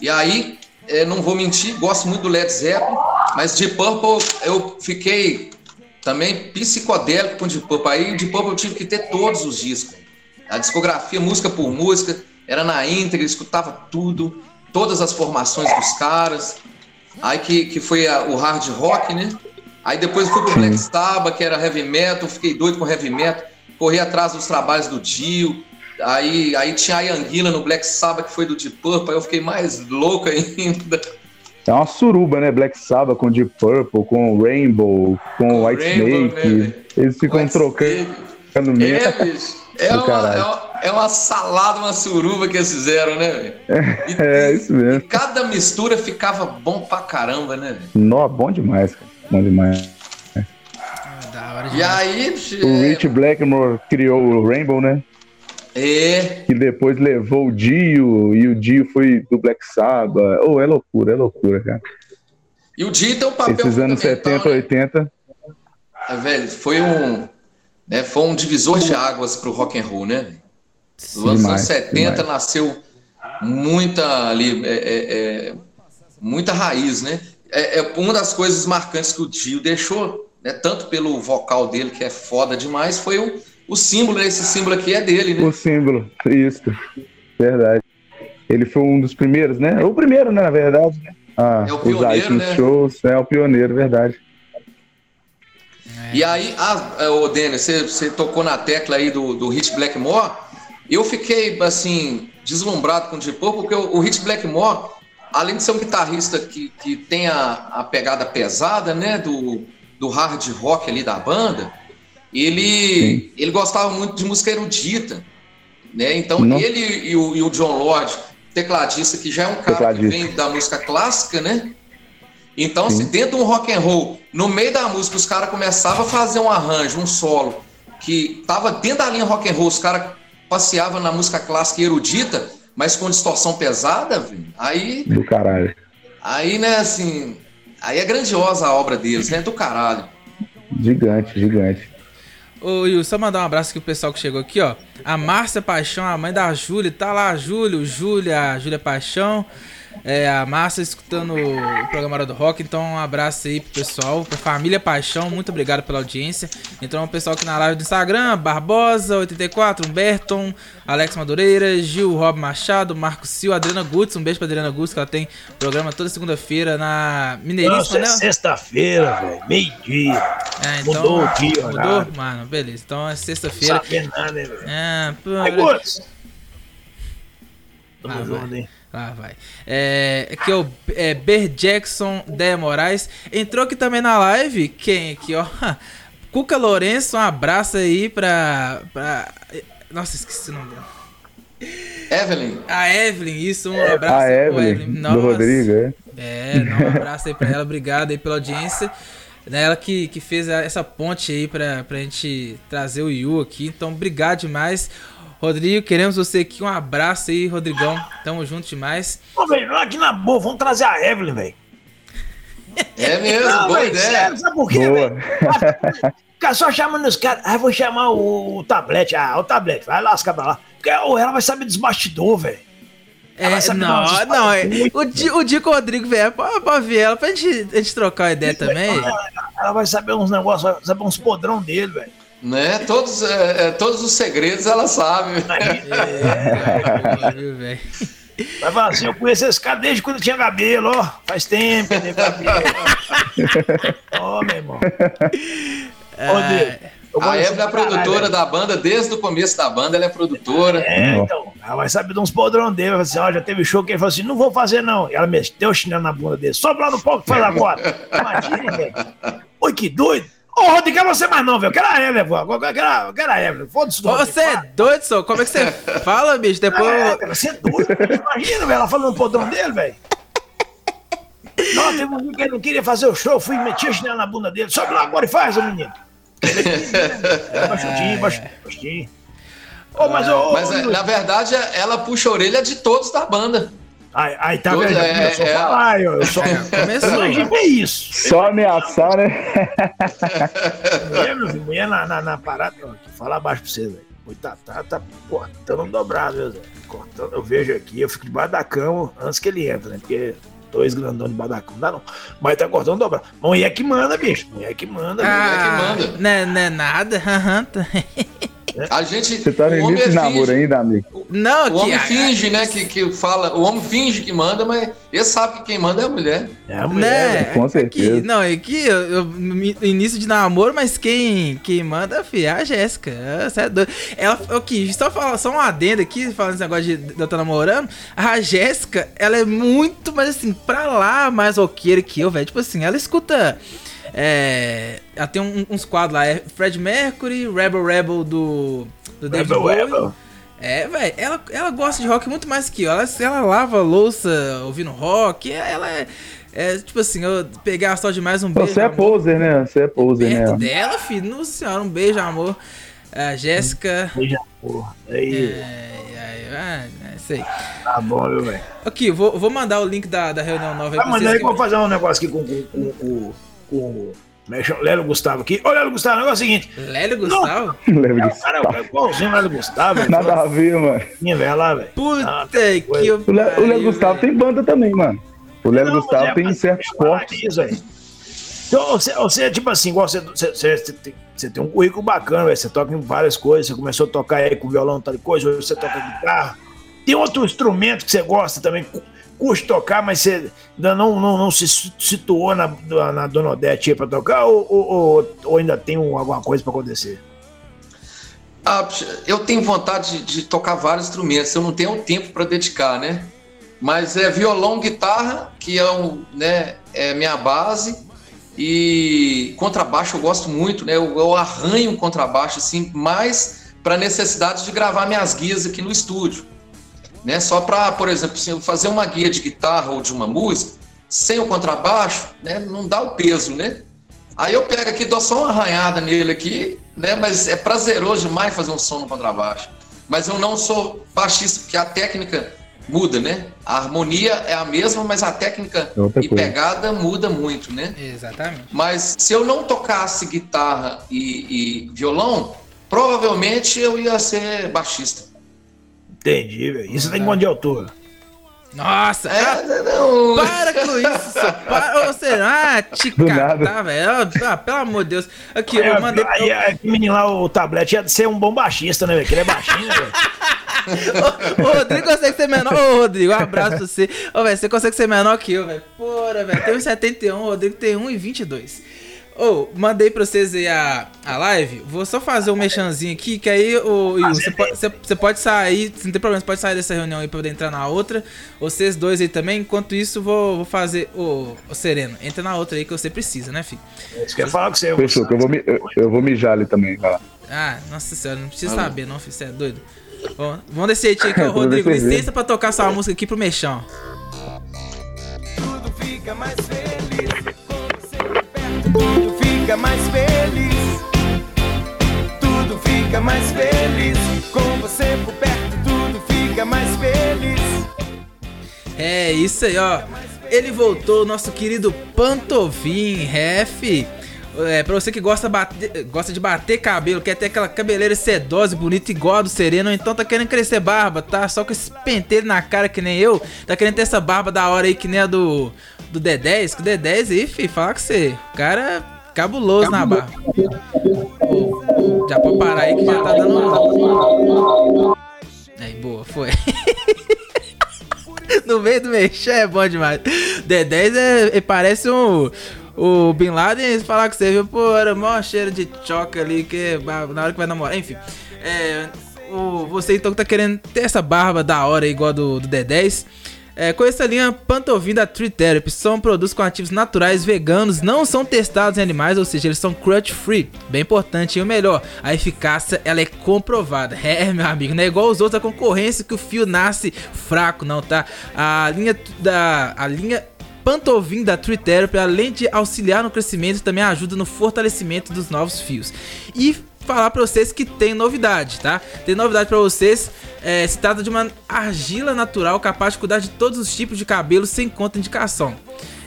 E aí, é, não vou mentir, gosto muito do Led Zeppelin, mas de Purple eu fiquei também psicodélico com Deep Purple. Aí Deep Purple eu tive que ter todos os discos. A discografia, música por música, era na íntegra, escutava tudo, todas as formações dos caras. Aí que, que foi a, o hard rock, né? Aí depois fui pro Black Sabbath, que era heavy metal, fiquei doido com heavy metal, corri atrás dos trabalhos do Dio. Aí, aí tinha a Anguila no Black Sabbath, que foi do Deep Purple, aí eu fiquei mais louco ainda. É uma suruba, né? Black Sabbath com Deep Purple, com Rainbow, com, com White Rainbow, Snake. Né? Eles ficam White trocando meio. É, bicho. [LAUGHS] É uma, é uma, é, uma, salada, uma suruba que eles fizeram, né, velho? [LAUGHS] É, isso mesmo. E cada mistura ficava bom pra caramba, né, velho? Nó, bom demais, cara. Bom demais. Ah, e aí, o Rich Blackmore criou o Rainbow, né? É. Que depois levou o Dio e o Dio foi do Black Sabbath. Oh, é loucura, é loucura, cara. E o Dio tem um papel Esses anos 70, né? 80. É, velho, foi um, né, foi um divisor de águas pro rock and roll, né? Nos anos 70 demais. nasceu muita ali, é, é, é, muita raiz, né? É, é, uma das coisas marcantes que o Dio deixou, né, tanto pelo vocal dele, que é foda demais, foi o, o símbolo, né? esse símbolo aqui é dele, né? O símbolo, isso, verdade. Ele foi um dos primeiros, né? O primeiro, né, na verdade, né? Ah, é o pioneiro, né? shows, é o pioneiro, verdade. É. E aí, ah, o Dennis, você, você tocou na tecla aí do, do Hit Blackmore. Eu fiquei, assim, deslumbrado com o Deep Purple, porque o, o Hit Blackmore, além de ser um guitarrista que, que tem a, a pegada pesada, né, do, do hard rock ali da banda, ele, ele gostava muito de música erudita, né? Então, Não. ele e o, e o John Lord, tecladista, que já é um cara que vem da música clássica, né? Então, Sim. se dentro de um rock and roll, no meio da música, os caras começavam a fazer um arranjo, um solo, que tava dentro da linha rock and roll, os caras passeavam na música clássica erudita, mas com distorção pesada, viu? aí... Do caralho. Aí, né, assim... Aí é grandiosa a obra deles, né? Do caralho. Gigante, gigante. Ô, Will, só mandar um abraço aqui pro pessoal que chegou aqui, ó. A Márcia Paixão, a mãe da Júlia, tá lá, Júlio, Júlia, Júlia Paixão é, a Márcia escutando o programa Hora do Rock. Então, um abraço aí pro pessoal, pra família Paixão. Muito obrigado pela audiência. Então, o pessoal aqui na live do Instagram: Barbosa84, Humberton, Alex Madureira, Gil Rob Machado, Marcos Sil, Adriana Gutz. Um beijo pra Adriana Gutz, que ela tem programa toda segunda-feira na Mineiríssima, Nossa, né? É sexta-feira, velho. Meio-dia. É, então, mudou o dia, Mudou? Horário. Mano, beleza. Então é sexta-feira. Não sabe nada, né, velho? É, pô. Aí, Gutz. Tamo ah, junto, hein? Ah, vai. É, aqui é o é, Ber Jackson de Moraes. Entrou aqui também na live. Quem aqui, ó? [LAUGHS] Cuca Lourenço, um abraço aí pra. pra... Nossa, esqueci o nome dela. Evelyn. A Evelyn, isso, um abraço a Evelyn, Evelyn. Nossa. do Rodrigo, é? É, não, um abraço aí pra ela, obrigado aí pela audiência. Né, ela que, que fez essa ponte aí pra, pra gente trazer o Yu aqui, então obrigado demais. Rodrigo, queremos você aqui. Um abraço aí, Rodrigão. Tamo junto demais. Ô, velho, aqui na boa, vamos trazer a Evelyn, velho. É mesmo, Não, boa véio, ideia. Sério, sabe por quê, velho? Fica só chamando os caras. Ah, vou chamar o, o tablet. Ah, o tablet, vai lascar pra lá. Porque ela vai saber dos bastidores, velho. É, não, não, é, o, Di, o Dico Rodrigo vier pra, pra ver ela, pra gente, a gente trocar uma ideia também. Ela, ela vai saber uns negócios, vai saber uns podrão dele, velho. Né? Todos, é, é, todos os segredos ela sabe. [LAUGHS] É, Vai falar assim, eu conheço esse cara desde quando tinha cabelo, ó. Faz tempo que tem cabelo. Ó, oh, meu irmão. É... A Eva é a produtora da banda, desde o começo da banda, ela é produtora. É, então. Ela vai saber de uns podrão dele. Vai assim, ó, já teve show que ele falou assim: não vou fazer, não. E ela meteu o chinelo na bunda dele. Sobe lá no palco que faz agora. Imagina, velho. Oi, que doido. Ô, Rodrigo, é você mais não, velho. Eu quero a Evelyn, pô. Quero, quero a Evelyn. Foda-se do Você é doido, só? Como é que você [LAUGHS] fala, bicho? Depois. É, você é doido. Imagina, velho. Ela falando no podrão dele, velho. Não, teve um dia que ele não queria fazer o show. Fui meter a chinela na bunda dele. Sobe lá agora e faz, ô menino. Baixadinho, baixadinho. Oh, mas, oh, mas oh, na verdade, ela puxa a orelha de todos da banda. Aí, aí tá vendo? É, começou é, a falar, eu, [LAUGHS] eu só. É, começou. É isso. Só ameaçar, né? mulher, meu filho, mulher na, na, na parada, não, falar baixo pra você, velho. O tá, tá cortando dobrado, Zé? Cortando, eu vejo aqui, eu fico debaixo da cama antes que ele entra, né? Porque dois grandões debaixo da cama, não dá não. Mas tá cortando dobrado. Mulher que manda, bicho. Mulher que manda, ah, mulher que manda. Não, é, não é nada, [LAUGHS] A gente. Você tá no início de namoro ainda, amigo? Não, o que, homem finge, né? Que, que fala. O homem finge que manda, mas ele sabe que quem manda é a mulher. É a mulher. Né? Com certeza. É que, não, é que eu, eu, início de namoro, mas quem, quem manda é a Jéssica. Você é doido. Ela, ok, só, fala, só um adendo aqui, falando esse negócio de, de eu estar namorando. A Jéssica, ela é muito, mas assim, pra lá mais roqueira que eu, velho. Tipo assim, ela escuta. É, ela tem um, uns quadros lá, é Fred Mercury, Rebel Rebel do, do David Rebel Bowie. Rebel. É, velho, ela, ela gosta de rock muito mais que eu. Ela, ela lava louça ouvindo rock, ela é. É tipo assim, eu pegar só demais um beijo. Você é poser, né? Você é poser, Perto né? dela, filho. Nossa senhora, um beijo, amor. A Jéssica. Beijo, amor. Aí. É, é, é, é, sei. Tá bom, viu, velho? Aqui, vou, vou mandar o link da, da reunião nova aí. Vai mandar aí pra eu fazer um negócio aqui com, com, com, com Lélio Gustavo aqui. Ô, Lélio Gustavo, o negócio é o seguinte. Lélio Gustavo? [LAUGHS] Lélio É, o cara é igualzinho o Lélio Gustavo. velho. Nada a ver, mano. Minha velha lá, velho. Puta Ah, que coisa. O Lé- o Léo Gustavo tem banda também, mano. O Léo Não, Gustavo é, tem certos cortes. Então, você, você é tipo assim, igual você, você, você, você tem, você tem um currículo bacana, velho. Você toca em várias coisas. Você começou a tocar aí com violão, tal coisa. Hoje você toca guitarra. Tem outro instrumento que você gosta também, curte tocar, mas você ainda não, não, não se situou na, na, na Dona Odete pra tocar? Ou, ou, ou- ainda tem um- alguma coisa pra acontecer? Ah, eu tenho vontade de, de tocar vários instrumentos, eu não tenho tempo para dedicar, né? Mas é violão, guitarra, que é, um, né, é minha base, e contrabaixo eu gosto muito, né? Eu, eu arranho contrabaixo, assim, mais para necessidade de gravar minhas guias aqui no estúdio. Né? Só para, por exemplo, se eu fazer uma guia de guitarra ou de uma música, sem o contrabaixo, né, não dá o peso, né? Aí eu pego aqui, dou só uma arranhada nele aqui, né? Mas é prazeroso demais fazer um som no contrabaixo. Mas eu não sou baixista, porque a técnica muda, né? A harmonia é a mesma, mas a técnica É outra e coisa. pegada muda muito, né? Exatamente. Mas se eu não tocasse guitarra e, e violão, provavelmente eu ia ser baixista. Entendi, velho. Isso tem quanto de altura? Nossa, ah, É, não. para com isso, só para. [LAUGHS] Ô, será? Ah, te catar, velho. Ah, pelo amor de Deus. Aqui, É, eu mandei. aí, aí, aquele menino lá, o tablet, ia ser um bom baixista, né, velho? Que ele é baixinho, velho. [LAUGHS] Ô, ô, Rodrigo consegue ser menor. Ô, Rodrigo, um abraço pra você. Ô, velho, você consegue ser menor que eu, velho. Porra, velho. Tem 1,71, o Rodrigo tem 1,22. Ô, mandei pra vocês aí a, a live. Vou só fazer um mexanzinho aqui, que aí, ô, Will, você pode, você- você pode sair, não tem problema, você pode sair dessa reunião aí pra poder entrar na outra. Vocês dois aí também. Enquanto isso, vou, vou fazer. Ô, ô, Sereno, entra na outra aí que você precisa, né, filho? Você quer falar com você? Fechou, que eu vou, eu, eu vou mijar ali também, lá. Ah, nossa senhora, não precisa saber, não, filho. Você é doido. Bom, vamos descer aqui, bem, [LAUGHS] Rodrigo. Licença pra tocar sua música aqui pro Mexão. Tudo fica mais feliz fica mais feliz. Tudo fica mais feliz com você por perto. Tudo fica mais feliz. É isso aí, ó. Ele voltou, nosso querido Pantovin, ref. É, pra você que gosta, gosta de bater cabelo, quer ter aquela cabeleira sedosa, bonita, igual a do Sereno, então tá querendo crescer barba, tá? Só com esse pentelho na cara que nem eu, tá querendo ter essa barba da hora aí que nem a do, do D10, que o D10 aí, fi, falar com você, o cara cabuloso na barba. Ô, já pode parar aí que já tá dando. Aí, boa, foi. [LAUGHS] no meio do mexer é bom demais. D10 é, é- parece um. O Bin Laden falar que você viu, pô, era mó cheiro de choque ali, que na hora que vai namorar, enfim. É, o, você então que tá querendo ter essa barba da hora igual a do, do D10. É, conheça a linha Pantovin da Tree Therapy. São produtos com ativos naturais veganos, não são testados em animais, ou seja, eles são crutch free. Bem importante e o melhor, a eficácia ela é comprovada. [LAUGHS] É, meu amigo, não é igual os outros da concorrência que o fio nasce fraco, não, tá? A linha da a linha Pantovin da Tree Therapy, além de auxiliar no crescimento, também ajuda no fortalecimento dos novos fios. E falar pra vocês que tem novidade, tá? Tem novidade pra vocês. É, se trata de uma argila natural capaz de cuidar de todos os tipos de cabelo sem contraindicação.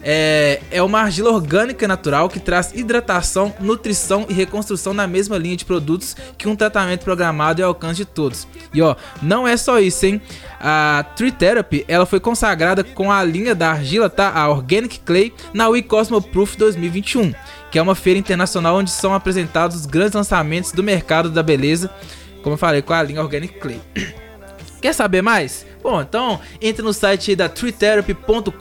É, é uma argila orgânica natural que traz hidratação, nutrição e reconstrução na mesma linha de produtos que um tratamento programado e alcance de todos. E ó, não é só isso, hein? A Tree Therapy, ela foi consagrada com a linha da argila, tá? A Organic Clay na We Cosmo Proof 2021, que é uma feira internacional onde são apresentados os grandes lançamentos do mercado da beleza, como eu falei, com a linha Organic Clay. [CLEARS THROAT] Quer saber mais? Bom, então entre no site da treetherapy.com.br,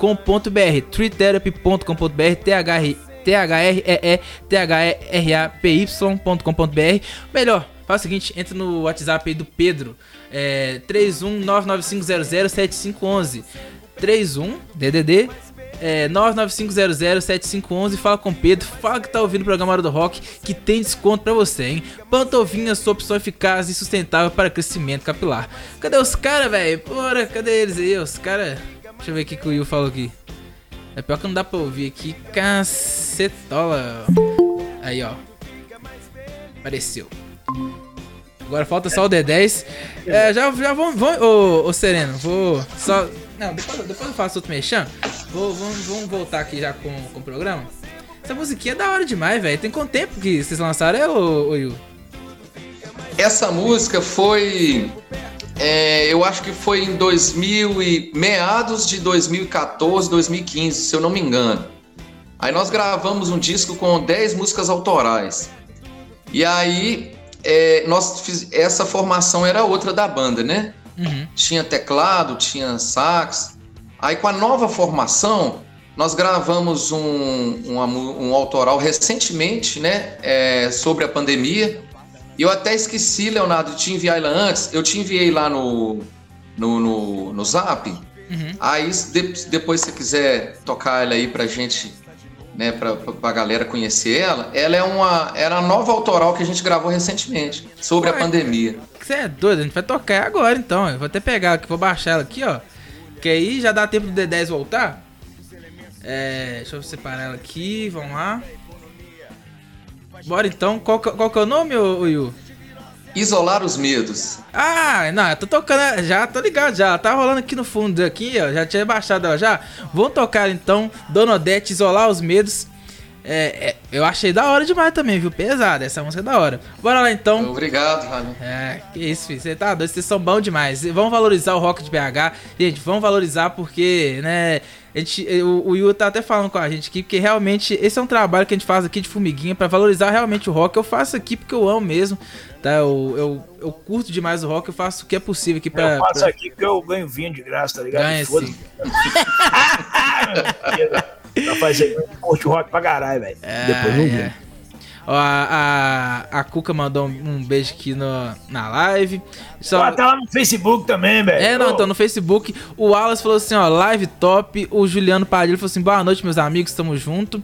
treetherapy.com.br, T-H-E-E-T-H-E-R-A-P-Y.com.br. Melhor, faz o seguinte, entra no WhatsApp aí do Pedro, é 31995007511. 31 DDD é, 995007511, fala com o Pedro, fala que tá ouvindo o programa Hora do Rock, que tem desconto pra você, hein? Pantovinha, sua opção eficaz e sustentável para crescimento capilar. Cadê os caras, velho? Porra, cadê eles aí? Os caras. Deixa eu ver o que o Will falou aqui. É pior que não dá pra ouvir aqui. Cacetola. Aí, ó. Apareceu. Agora falta só o D10. É, já, já vamos. vamos ô, ô, Sereno, vou só. Não, depois, depois eu faço outro mexão. Vou, vamos, vamos voltar aqui já com, com o programa. Essa musiquinha é da hora demais, velho. Tem quanto tempo que vocês lançaram, é, ô, ô Yu? Essa música foi. É, eu acho que foi em 2000 e meados de 2014, 2015, se eu não me engano. Aí nós gravamos um disco com 10 músicas autorais. E aí é, nós fiz, essa formação era outra da banda, né? Uhum. Tinha teclado, tinha sax. Aí com a nova formação, nós gravamos um, um, um autoral recentemente, né? É, sobre a pandemia. E eu até esqueci, Leonardo, de te enviar ela antes. Eu te enviei lá no, no, no, no Zap. Uhum. Aí, de, depois, se você quiser tocar ela aí pra gente, né, pra, pra galera conhecer ela, ela é uma. Era a nova autoral que a gente gravou recentemente, sobre Ué, a pandemia. Você é doido, a gente vai tocar agora então. Eu vou até pegar aqui, vou baixar ela aqui, ó. Que aí já dá tempo do D10 voltar. É, deixa eu separar ela aqui, vamos lá. Bora então. Qual, qual que é o nome, ô, Yu? Isolar os medos. Ah, não, eu tô tocando, já tô ligado já. Tá rolando aqui no fundo aqui, ó. Já tinha baixado ela já. Vamos tocar então, Dona Odete, Isolar os Medos. É, é, eu achei da hora demais também, viu? Pesada, essa música é da hora. Bora lá então. Obrigado, Rani. É, que isso, filho. Você tá doido, vocês são bons demais. Vamos valorizar o rock de BH. Gente, vamos valorizar porque, né? A gente, o, o Yu tá até falando com a gente aqui, porque realmente esse é um trabalho que a gente faz aqui de formiguinha para valorizar realmente o rock. Eu faço aqui porque eu amo mesmo, tá? Eu, eu, eu curto demais o rock, eu faço o que é possível aqui pra. Eu faço pra... aqui porque eu ganho vinho de graça, tá ligado? Ganha [LAUGHS] pra fazer curte rock pra caralho, velho. É, Depois não é. A, a, a Cuca mandou um, um, beijo aqui no, na live. Só... Pô, tá lá no Facebook também, velho. É, não, tô no Facebook. O Wallace falou assim, ó, live top. O Juliano Padilha falou assim, boa noite, meus amigos, tamo junto.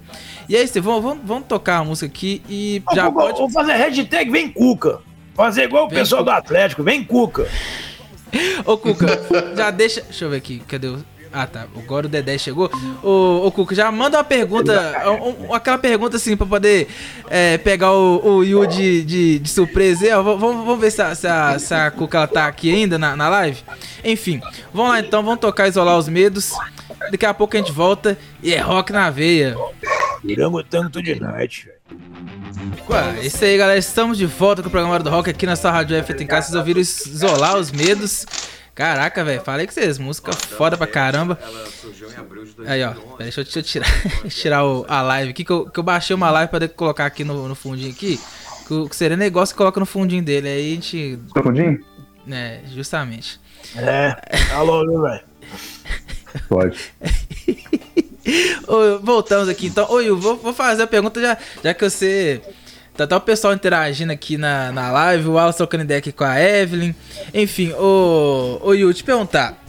E aí, você, vamos, vamos, vamos tocar a música aqui e Ô, já Cuca, pode... Vou fazer hashtag Vem Cuca. Fazer igual vem o pessoal Cuca. do Atlético, Vem Cuca. Ô, Cuca, já deixa... Deixa eu ver aqui, cadê o... Ah, tá. Agora o Dedé chegou. Ô, ô Cuca, já manda uma pergunta, um, aquela pergunta assim, pra poder é, pegar o, o Yu de, de, de surpresa. É, vamos, vamos ver se a, se, a, se a Cuca ela tá aqui ainda na, na live. Enfim, vamos lá então, vamos tocar Isolar os Medos. Daqui a pouco a gente volta e é rock na veia. Viramos tanto de noite, Ué, isso aí, galera. Estamos de volta com o programa do rock aqui na sua Rádio F em casa. Vocês ouviram Isolar os Medos. Caraca, velho, falei com vocês, música foda pra caramba. Aí, ó, deixa eu, deixa eu tirar, [LAUGHS] tirar o, a live aqui, que eu, que eu baixei uma live pra colocar aqui no, no fundinho aqui. Que o seria negócio que coloca no fundinho dele, aí a gente... No fundinho? É, justamente. É, alô, viu, velho? [LAUGHS] Pode. [LAUGHS] Voltamos aqui, então. Oi, eu vou, vou fazer a pergunta já, já que você... Tá até o pessoal interagindo aqui na, na live, o trocando ideia aqui com a Evelyn. Enfim, ô, ô Yu, te perguntar.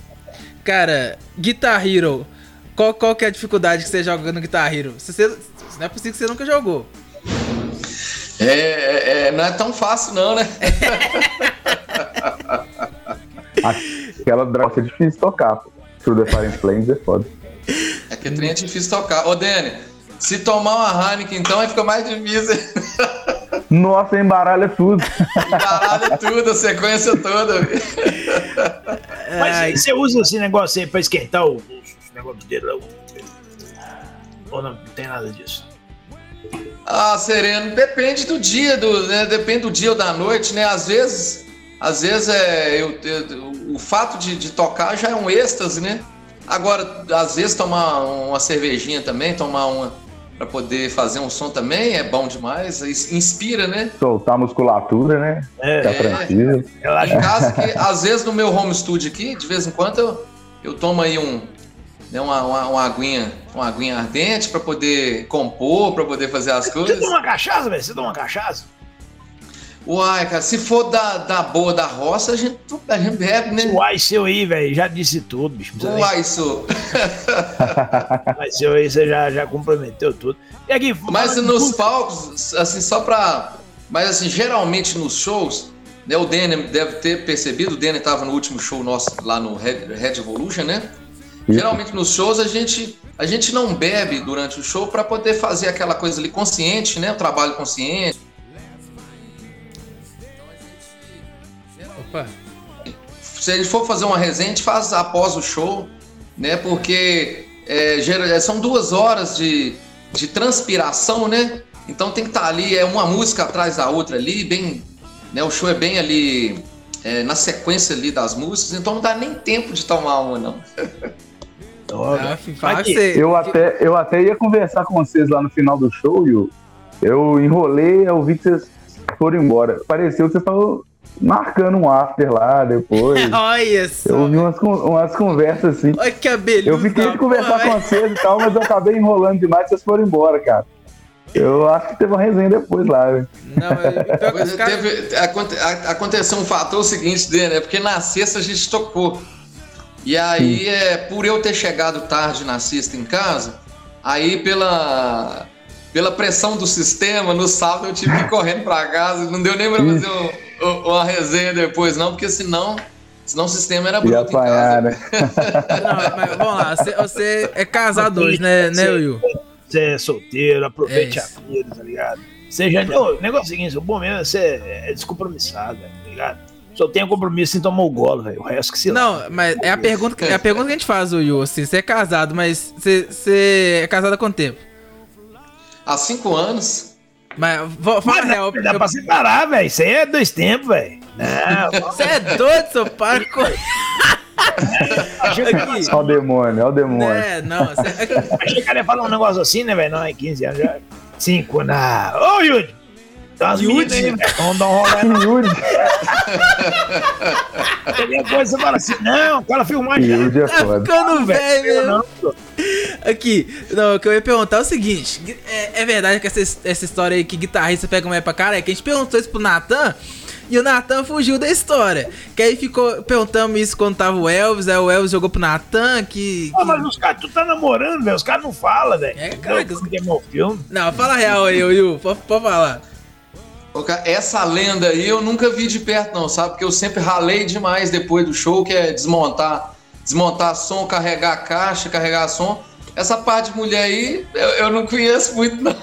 Cara, Guitar Hero, qual, qual que é a dificuldade que você joga no Guitar Hero? Você, não é possível que você nunca jogou. É, é, é não é tão fácil não, né? [LAUGHS] Aquela droga é difícil tocar. Through the Fire Flames é foda. É que trem é difícil tocar. Ô, Dani, se tomar uma Heineken, então, aí fica mais difícil. Nossa, embaralha tudo. Embaralha tudo, a sequência toda. Mas você usa esse negócio aí pra esquentar os, os negócios dele? Ou não, não tem nada disso? Ah, Sereno, depende do dia, do, né? depende do dia ou da noite, né? Às vezes, às vezes é, eu, eu, o fato de, de tocar já é um êxtase, né? Agora, às vezes tomar uma cervejinha também, tomar uma, para poder fazer um som também é bom demais, inspira, né? Soltar a musculatura, né? É, Ficar é. tranquilo. Em casa, que, às vezes no meu home studio aqui, de vez em quando eu, eu tomo aí um, né, uma, uma, uma aguinha, uma aguinha ardente para poder compor, para poder fazer as coisas. Você toma uma cachaça, velho? Você toma uma cachaça? Uai, cara, se for da, da boa da roça, a gente, a gente bebe, né? Uai, seu aí, velho, já disse tudo, bicho. Uai, seu. [LAUGHS] [LAUGHS] Uai, seu aí, você já, já comprometeu tudo. E aqui, Mas nos palcos, assim, só pra. Mas assim, geralmente nos shows, né? O Danny deve ter percebido, o Danny tava no último show nosso lá no Red, Red Evolution, né? Geralmente nos shows a gente, a gente não bebe durante o show para poder fazer aquela coisa ali consciente, né? O trabalho consciente Opa. Se ele for fazer uma resenha, a gente faz após o show, né? Porque é, é, são duas horas de, de transpiração, né? Então tem que estar tá ali, é uma música atrás da outra ali, bem. Né, o show é bem ali é, na sequência ali das músicas, então não dá nem tempo de tomar uma, não. [LAUGHS] Ah, eu, até, eu até ia conversar com vocês lá no final do show, e eu enrolei, eu vi que vocês foram embora. Pareceu que vocês estavam marcando um after lá depois. [LAUGHS] Olha só. Eu ouvi umas, umas conversas assim. Olha que abelhudo. Eu fiquei de conversar com vocês e tal, mas eu acabei enrolando demais e vocês foram embora, cara. Eu acho que teve uma resenha depois lá, velho. Não, mas teve, aconteceu um fator seguinte dele, né? Porque na sexta a gente tocou. E aí, é, por eu ter chegado tarde na sexta em casa, aí pela, pela pressão do sistema, no sábado eu tive que ir correndo pra casa. Não deu nem pra fazer um, uma resenha depois, não, porque senão. Senão o sistema era bruto apanhar, Né? [LAUGHS] não, mas vamos lá, você, você é casado hoje, né, né, Will? Você é solteiro, aproveite é a vida, tá ligado? Seja. O negócio é o seguinte, o bom mesmo é ser é descompromissado, tá ligado? Só tenha compromisso em tomar o golo, velho. O resto que se Não, mas é a pergunta, que, é a pergunta que a gente faz, o Yu. Assim, você é casado, mas você, você é casado há quanto tempo? Há cinco anos. Mas, fala mas real. Dá eu... pra separar, velho. Isso aí é dois tempos, velho. [LAUGHS] Você é doido, seu. Aqui. Olha o demônio, olha o demônio. É, não. Você... Achei que ele ia falar um negócio assim, né, velho? Não, é 15 anos já. 5 na. Ô, Yudi! Tá Yudi? Vamos dar um rolê no Yudi. depois você fala assim, não, aquela filmagem. Yudi é foda. Tá ficando velho, Aqui, não, o que eu ia perguntar é o seguinte: é, é verdade que essa, essa história aí que guitarrista pega uma pra cara é que a gente perguntou isso pro Natan. E o Natan fugiu da história. Que aí ficou perguntando isso quando tava o Elvis, aí o Elvis jogou pro Natan que. Ah, mas os caras, tu tá namorando, velho. Os caras não falam, velho. É, cara. Que... É meu filme. Não, fala real aí, Will. Pode, pode falar. Essa lenda aí eu nunca vi de perto, não, sabe? Porque eu sempre ralei demais depois do show, que é desmontar, desmontar som, carregar a caixa, carregar som. Essa parte de mulher aí, eu, eu não conheço muito, não.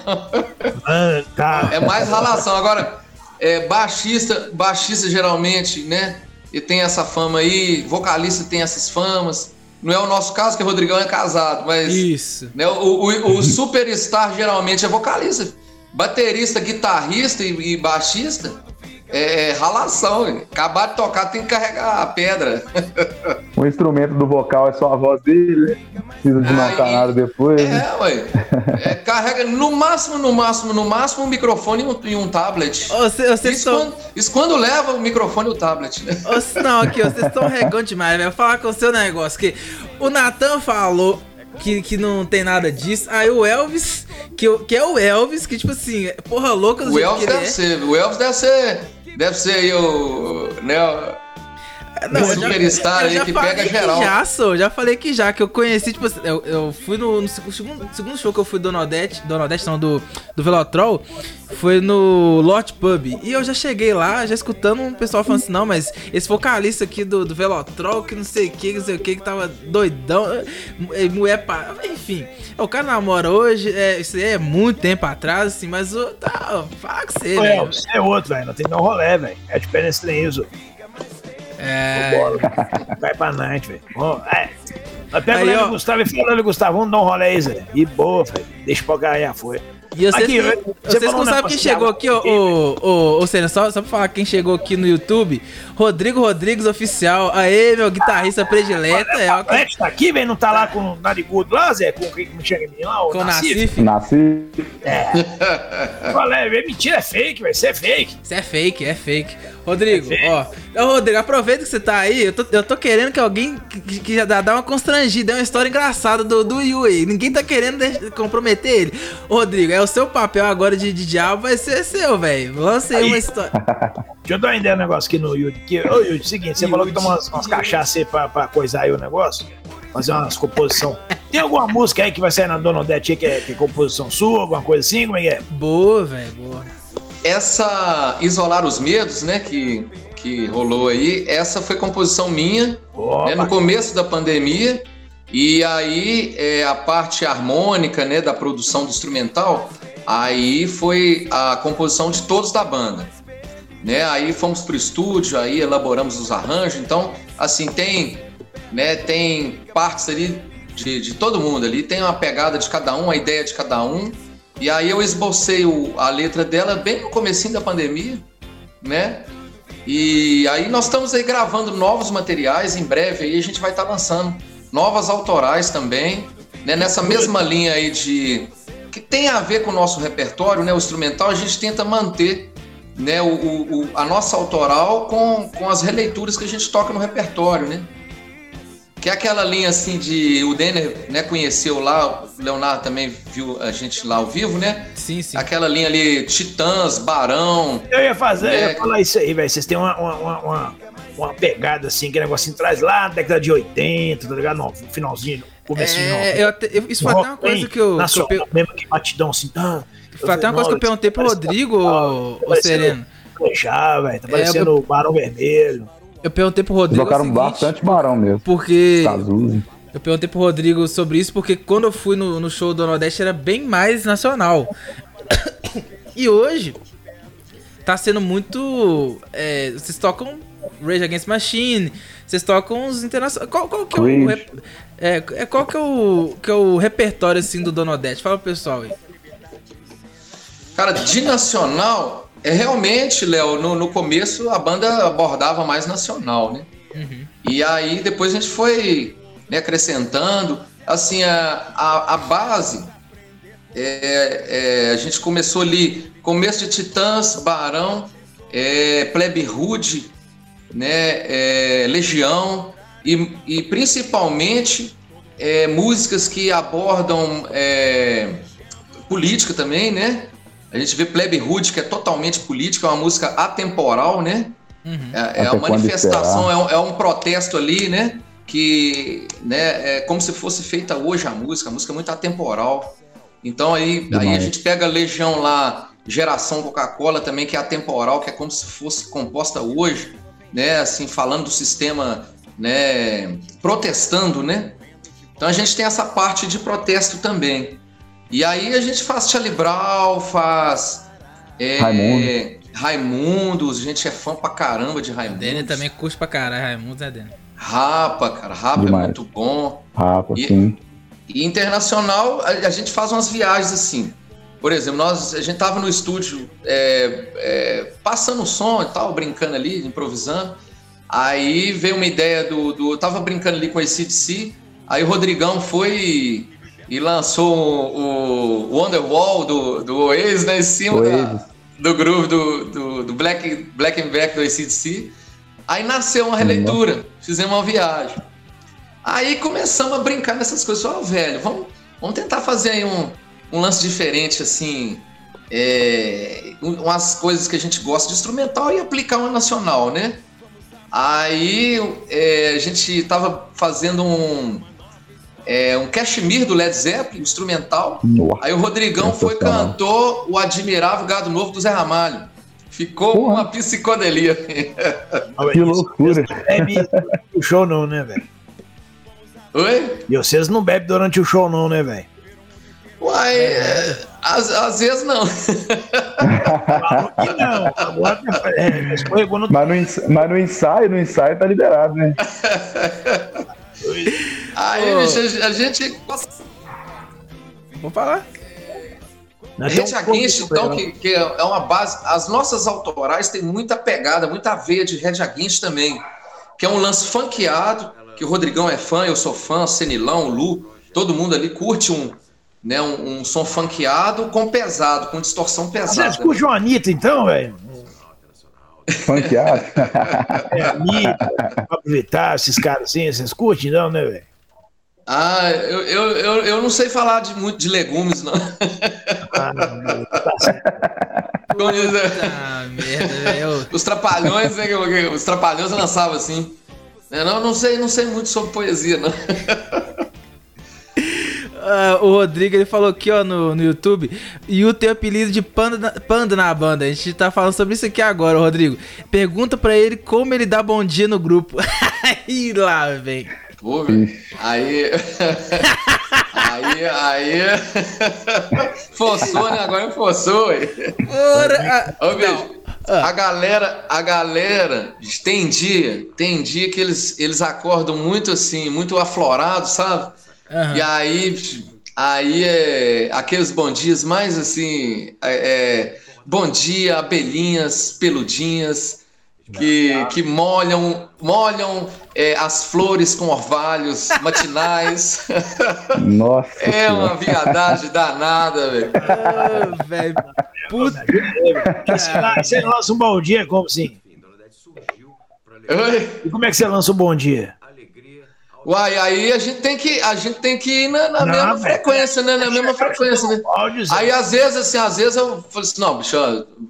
Tá. É mais ralação. Agora, é, baixista, baixista geralmente, né? E tem essa fama aí, vocalista tem essas famas. Não é o nosso caso, que o Rodrigão é casado, mas. Isso. Né, o, o, o superstar geralmente é vocalista. Baterista, guitarrista e, e baixista é, é ralação. Acabar de tocar tem que carregar a pedra. [LAUGHS] O instrumento do vocal é só a voz dele, não precisa de montar nada depois. É, ué. É, [LAUGHS] carrega no máximo, no máximo, no máximo um microfone e um, e um tablet. Você, vocês isso, quando, isso quando leva o microfone e o tablet, né? não, aqui, vocês estão [LAUGHS] regando demais, velho. Vou falar com o seu negócio. Que o Natan falou que, que não tem nada disso. Aí o Elvis, que, que é o Elvis, que tipo assim, porra louca do o Elvis deve é. ser, O Elvis deve ser Deve ser aí o. Né, não, o superstar aí que pega geral. Já, sou, já falei que já, que eu conheci, tipo, eu, eu fui no, no segundo, segundo, show que eu fui do Nordeste, do Nordeste não, do, do Velotrol, foi no Lot Pub. E eu já cheguei lá, já escutando um pessoal falando assim, não, mas esse vocalista aqui do, do Velotrol, que não sei o que, não sei o que, que tava doidão, mulher, pá, enfim. O cara namora hoje, é, isso aí é muito tempo atrás, assim, mas o, tá, fala que você, né? Você é outro, velho, não tem não rolê, velho. É diferente tem isso. É. Vai pra night, velho. É. Pega o Gustavo e fala, Gustavo, vamos dar um rolê aí, Zé. E boa, velho. Deixa pra ganhar, foi. E vocês, aqui, não, vocês não sabem quem chegou aqui, ô, ô, ô, Senna, só, só pra falar quem chegou aqui no YouTube, Rodrigo Rodrigues Oficial. Aê, meu guitarrista predileta. É, o que... tá aqui, velho, não tá lá com o narigudo lá, Zé? Com quem que chega em mim lá? O com o Nassif. Nassif. É. [LAUGHS] Qual é? Mentira, é fake, velho. Isso é fake. Isso é fake, é fake. Rodrigo, é ó. Ô, Rodrigo, aproveita que você tá aí. Eu tô, eu tô querendo que alguém que, que já dá, dá uma constrangida, é uma história engraçada do, do Yu aí. Ninguém tá querendo comprometer ele. Ô, Rodrigo, é o seu papel agora de, de diabo, vai ser seu, velho. Lance aí uma história. [LAUGHS] Deixa eu dar uma ideia um negócio aqui no Yuri. Que, ô, Yuri, seguinte, você falou que toma umas, umas cachaças aí pra, pra coisar aí o negócio. Fazer umas composição. Tem alguma música aí que vai sair na Dona Odete que é, que é composição sua, alguma coisa assim? Como é que é? Boa, velho, boa. Essa Isolar os Medos, né, que, que rolou aí, essa foi composição minha, né, no começo da pandemia. E aí é, a parte harmônica, né, da produção do instrumental, aí foi a composição de todos da banda né? Aí fomos pro estúdio, aí elaboramos os arranjos. Então, assim, tem, né, tem partes ali de, de todo mundo ali, tem uma pegada de cada um, a ideia de cada um. E aí eu esbocei o, a letra dela bem no comecinho da pandemia, né? E aí nós estamos aí gravando novos materiais, em breve aí a gente vai estar tá lançando novas autorais também, né? Nessa mesma linha aí de que tem a ver com o nosso repertório, né? O instrumental a gente tenta manter né, o, o, a nossa autoral com, com as releituras que a gente toca no repertório, né? Que é aquela linha assim de. O Denner né, conheceu lá, o Leonardo também viu a gente lá ao vivo, né? Sim, sim. Aquela linha ali, Titãs, Barão. Eu ia fazer, né? eu ia falar isso aí, velho. Vocês têm uma, uma, uma, uma, pegada assim, que negocinho traz lá da década de 80, tá ligado? No finalzinho, comecinho. É, eu até, eu, isso foi até uma coisa que eu. Nacional, que eu, mesmo que batidão assim. Ah, foi até uma coisa que eu perguntei pro Rodrigo, o Sereno. Já, velho. Tá parecendo o é, Barão Vermelho. Eu perguntei pro Rodrigo. Seguinte, bastante Barão mesmo. Porque. Eu perguntei pro Rodrigo sobre isso porque quando eu fui no, no show do Nordeste era bem mais nacional. [COUGHS] e hoje tá sendo muito. É, vocês tocam Rage Against Machine, vocês tocam os internacionais. Qual, qual, que é o. É, é, qual que é o, que é o repertório assim do Donodete? Fala pro pessoal aí. Cara, de nacional, é realmente, Léo, no, no, começo a banda abordava mais nacional, né? Uhum. E aí depois a gente foi né, acrescentando. Assim, a, a, a base, é, é, a gente começou ali, começo de Titãs, Barão, é, Plebe Rude, né, é, Legião, e, e principalmente é, músicas que abordam é, política também, né? A gente vê Plebe Hood, que é totalmente política, é uma música atemporal, né? Uhum. É, é uma manifestação, é um, é um, protesto ali, né? Que né, é como se fosse feita hoje a música, a música é muito atemporal. Então aí, aí a gente pega a Legião lá, Geração Coca-Cola também, que é atemporal, que é como se fosse composta hoje, né? Assim, falando do sistema, né? Protestando, né? Então a gente tem essa parte de protesto também. E aí a gente faz Charlie Brown, faz. É, Raimundo. Raimundos, a gente é fã pra caramba de Raimundo. Dene também curte pra caralho, Raimundo é Dene. Rapa, cara, Rapa é Demais. é muito bom. Rapa, e, sim. E internacional, a, a, gente faz umas viagens assim. Por exemplo, nós, a gente tava no estúdio é, é, passando o som e tal, brincando ali, improvisando. Aí veio uma ideia do. do eu tava brincando ali com esse CDC, aí o Rodrigão foi e lançou o, Wonderwall do, do Oasis, né, em cima da, do groove do, do, do, Black, Black and Back do ACDC. Aí nasceu uma releitura, fizemos uma viagem. Aí começamos a brincar nessas coisas. Falei, oh, velho, vamos, vamos tentar fazer aí um, um lance diferente, assim, é, umas coisas que a gente gosta de instrumental e aplicar uma nacional, né? Aí é, a gente tava fazendo um é, um Cashmere do Led Zeppelin, instrumental. Nossa, Aí o Rodrigão foi cantou o Admirável Gado Novo do Zé Ramalho. Ficou Porra. uma psicodelia. [LAUGHS] Que loucura. Bebe o show não, né, velho? Oi? E vocês não bebem durante o show não, né, velho? Uai, é, às, às, vezes não. não. Agora, é, mas, no ensaio, mas no ensaio, no ensaio tá liberado, né? [LAUGHS] Aí, oh. bicho, a gente. Vou falar. Rede Against, então, que, que, é uma base. As nossas autorais têm muita pegada, muita veia de Red Against também. Que é um lance funkeado, que o Rodrigão é fã, eu sou fã, Senilão, Lu, todo mundo ali curte um, né, um, um som funkeado com pesado, com distorção pesada. Você curte o Anitta, então, velho? Funkeado? é, Anitta, aproveitar esses caras assim, vocês curtem, não, né, velho? Ah, eu, eu, eu, eu, não sei falar de muito de legumes, não. Ah, Como diz, ah, merda, Os trapalhões, né? Os trapalhões lançavam assim. Eu não, não sei, não sei muito sobre poesia, não. Uh, o Rodrigo ele falou aqui ó no, no YouTube e o teu apelido de panda, panda na banda. A gente tá falando sobre isso aqui agora, Rodrigo. Pergunta para ele como ele dá bom dia no grupo. [LAUGHS] Aí lá, vem. Pô, aí. aí, aí. [LAUGHS] forçou, né? Agora forçou, ué. Ora, Ô, bicho, ah. a galera, a galera, tem dia, tem dia que eles, eles acordam muito assim, muito aflorados, sabe? Uhum. E aí, aí é aqueles bom dias mais assim, é, é, bom dia, abelhinhas, peludinhas, que, que molham, molham é, as flores com orvalhos matinais. [LAUGHS] Nossa. é uma viadagem danada, [LAUGHS] velho. Ah, velho. Puta. [LAUGHS] Você lança um bom dia como assim? Oi? E como é que você lança um bom dia? Uai, aí a gente tem que, a gente tem que ir na, na não, mesma frequência, né? Na mesma frequência, né? Aí às vezes, assim, às vezes eu falo assim, não, bicho,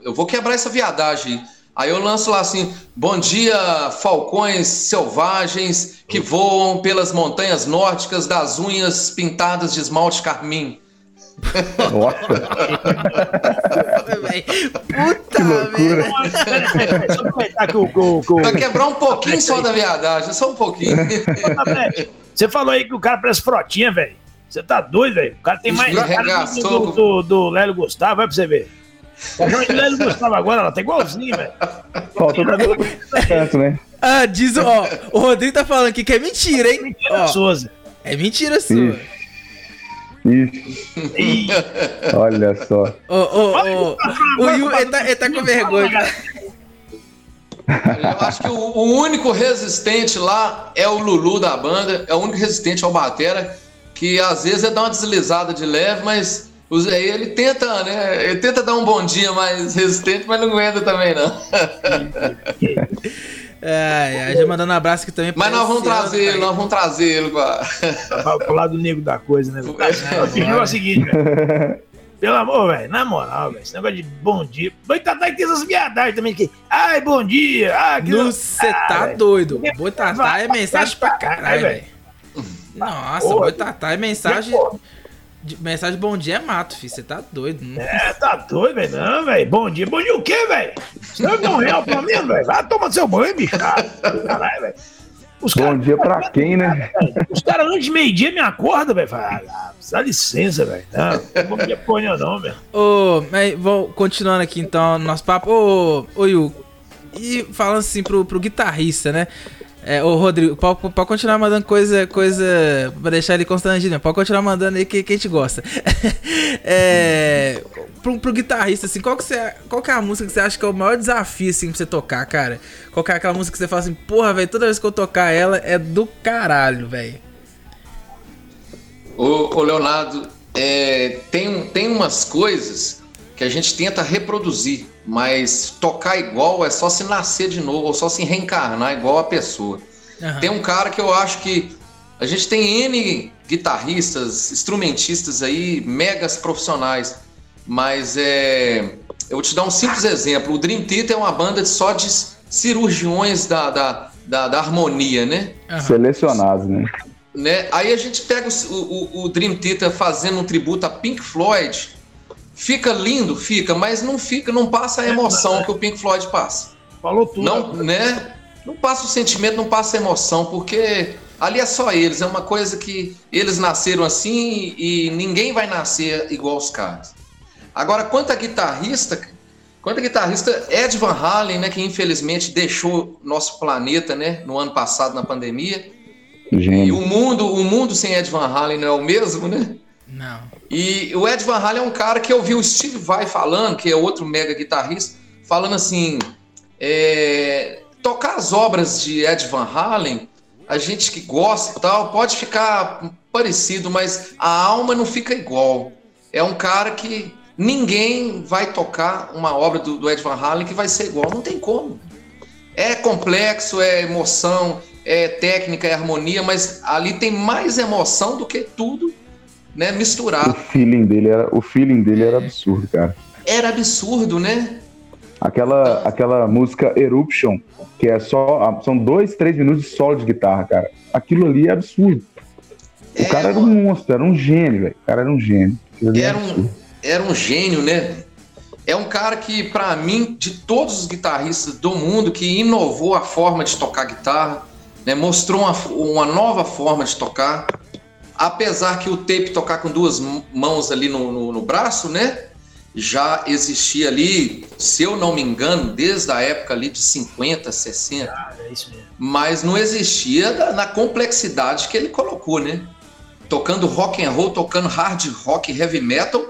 eu vou quebrar essa viadagem. Aí eu lanço lá assim, bom dia, falcões selvagens que voam pelas montanhas nórdicas das unhas pintadas de esmalte carmim. Nossa. Puta merda. Pra quebrar um pouquinho só da viadagem, só um pouquinho. Você falou aí que o cara parece frotinha, velho. Você tá doido, velho? O cara tem mais cara do, do, do Lélio Gustavo, vai pra você ver. João de Lélio Gustavo agora, ela tá igualzinho, velho. Faltou o cabelo tanto, né? Ah, diz, ó, o Rodrigo tá falando aqui que é mentira, hein? Mentira ó, Souza. É mentira sua. Ixi. Olha só. Ô, ô, ô. O Yu, ele tá, ele tá com vergonha. Eu acho que o, o, único resistente lá é o Lulu da banda, é o único resistente ao Batera, que às vezes é dar uma deslizada de leve, mas ele tenta, né? Ele tenta dar um bom dia mais resistente, mas não aguenta também, não. [LAUGHS] É, é, já mandando um abraço aqui também. Mas nós vamos trazer ele, nós vamos trazer ele pra... pro lado negro da coisa, né? É, pediu o seguinte, velho. Pelo amor, velho, na moral, velho, esse negócio de bom dia. Boitatá que tem essas viadagens também que. Ai, bom dia! Ah, que Você ah, tá véio. doido. Boitatá é mensagem pra caralho, velho. Nossa, Boitatá é mensagem. Mensagem bom dia é mato, filho. Você tá doido, né? É, tá doido, velho. Não, velho. Bom dia. Bom dia o quê, velho? Você não um real pra mim, velho? Vai tomar seu banho, bicho. Caralho, velho. Os Bom cara, dia pra quem, né? Os caras antes de meio-dia me acordam, velho. Ah, dá licença, velho. Não, bom dia porra não, velho. Ô, mas vou continuando aqui então nosso papo. Ô, ô Yu, e falando assim pro, pro guitarrista, né? É, ô Rodrigo, pode, continuar mandando coisa, coisa pra deixar ele constrangido, pode continuar mandando aí que, que a gente gosta. [LAUGHS] é, pro, pro guitarrista, assim, qual que, você, qual que é a música que você acha que é o maior desafio, assim, pra você tocar, cara? Qual que é aquela música que você fala assim, porra, velho, toda vez que eu tocar ela é do caralho, velho? Ô, ô Leonardo, é, tem, tem umas coisas que a gente tenta reproduzir, mas tocar igual é só se nascer de novo, ou só se reencarnar igual a pessoa. Uhum. Tem um cara que eu acho que a gente tem N guitarristas, instrumentistas aí, megas profissionais, mas é. Eu vou te dar um simples exemplo. O Dream Theater é uma banda só de cirurgiões da, da, da, da harmonia, né? Uhum. Selecionados, né? né? Aí a gente pega o, o, o Dream Theater fazendo um tributo a Pink Floyd Fica lindo, fica, mas não fica, não passa a emoção que o Pink Floyd passa. Falou tudo. Não, né? Não passa o sentimento, não passa a emoção, porque ali é só eles, é uma coisa que eles nasceram assim e ninguém vai nascer igual os caras. Agora, quanto a guitarrista, quanto a guitarrista Ed Van Halen, né, que infelizmente deixou nosso planeta, né, no ano passado na pandemia. Gênio. E o mundo, o mundo sem Ed Van Halen não é o mesmo, né? E o Ed Van Halen é um cara que eu vi o Steve Vai falando, que é outro mega guitarrista, falando assim: é, tocar as obras de Ed Van Halen, a gente que gosta tal, pode ficar parecido, mas a alma não fica igual. É um cara que ninguém vai tocar uma obra do, do Ed Van Halen que vai ser igual, não tem como. É complexo, é emoção, é técnica, é harmonia, mas ali tem mais emoção do que tudo né, misturado. O feeling dele era, o feeling dele era absurdo, cara. Era absurdo, né? Aquela, aquela música Eruption, que é só. São dois, três minutos de solo de guitarra, cara. Aquilo ali é absurdo. O é, cara era um monstro, era um gênio, velho. O cara era um gênio. É era um, era um gênio, né? É um cara que, para mim, de todos os guitarristas do mundo, que inovou a forma de tocar guitarra, né? mostrou uma, uma nova forma de tocar apesar que o tape tocar com duas mãos ali no, no, no, braço, né? Já existia ali, se eu não me engano, desde a época ali de 50, 60. Ah, é isso mesmo. Mas não existia na complexidade que ele colocou, né? tocando rock and roll, tocando hard rock, heavy metal,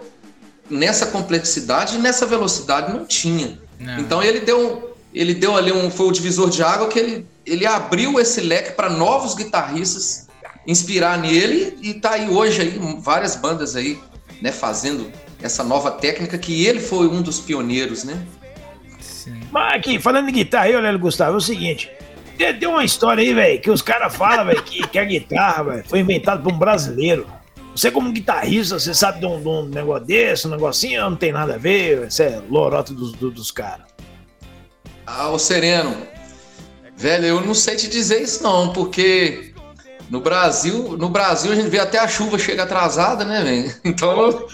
nessa complexidade e nessa velocidade não tinha. Não. Então ele deu, ele deu ali um foi o divisor de água que ele, ele abriu esse leque para novos guitarristas inspirar nele e tá aí hoje aí várias bandas aí, né, fazendo essa nova técnica que ele foi um dos pioneiros, né? Sim. Mas aqui, falando de guitarra aí, olha, Gustavo, é o seguinte, tem, uma história aí, velho, que os caras falam, velho, que, que a guitarra, velho, foi inventada por um brasileiro. Você, como guitarrista, você sabe de um, de um negócio desse, um negocinho, não tem nada a ver, você é lorota dos, dos, dos caras. Ah, o Sereno, velho, eu não sei te dizer isso não, porque no Brasil, no Brasil a gente vê até a chuva chega atrasada, né, velho? [LAUGHS] Então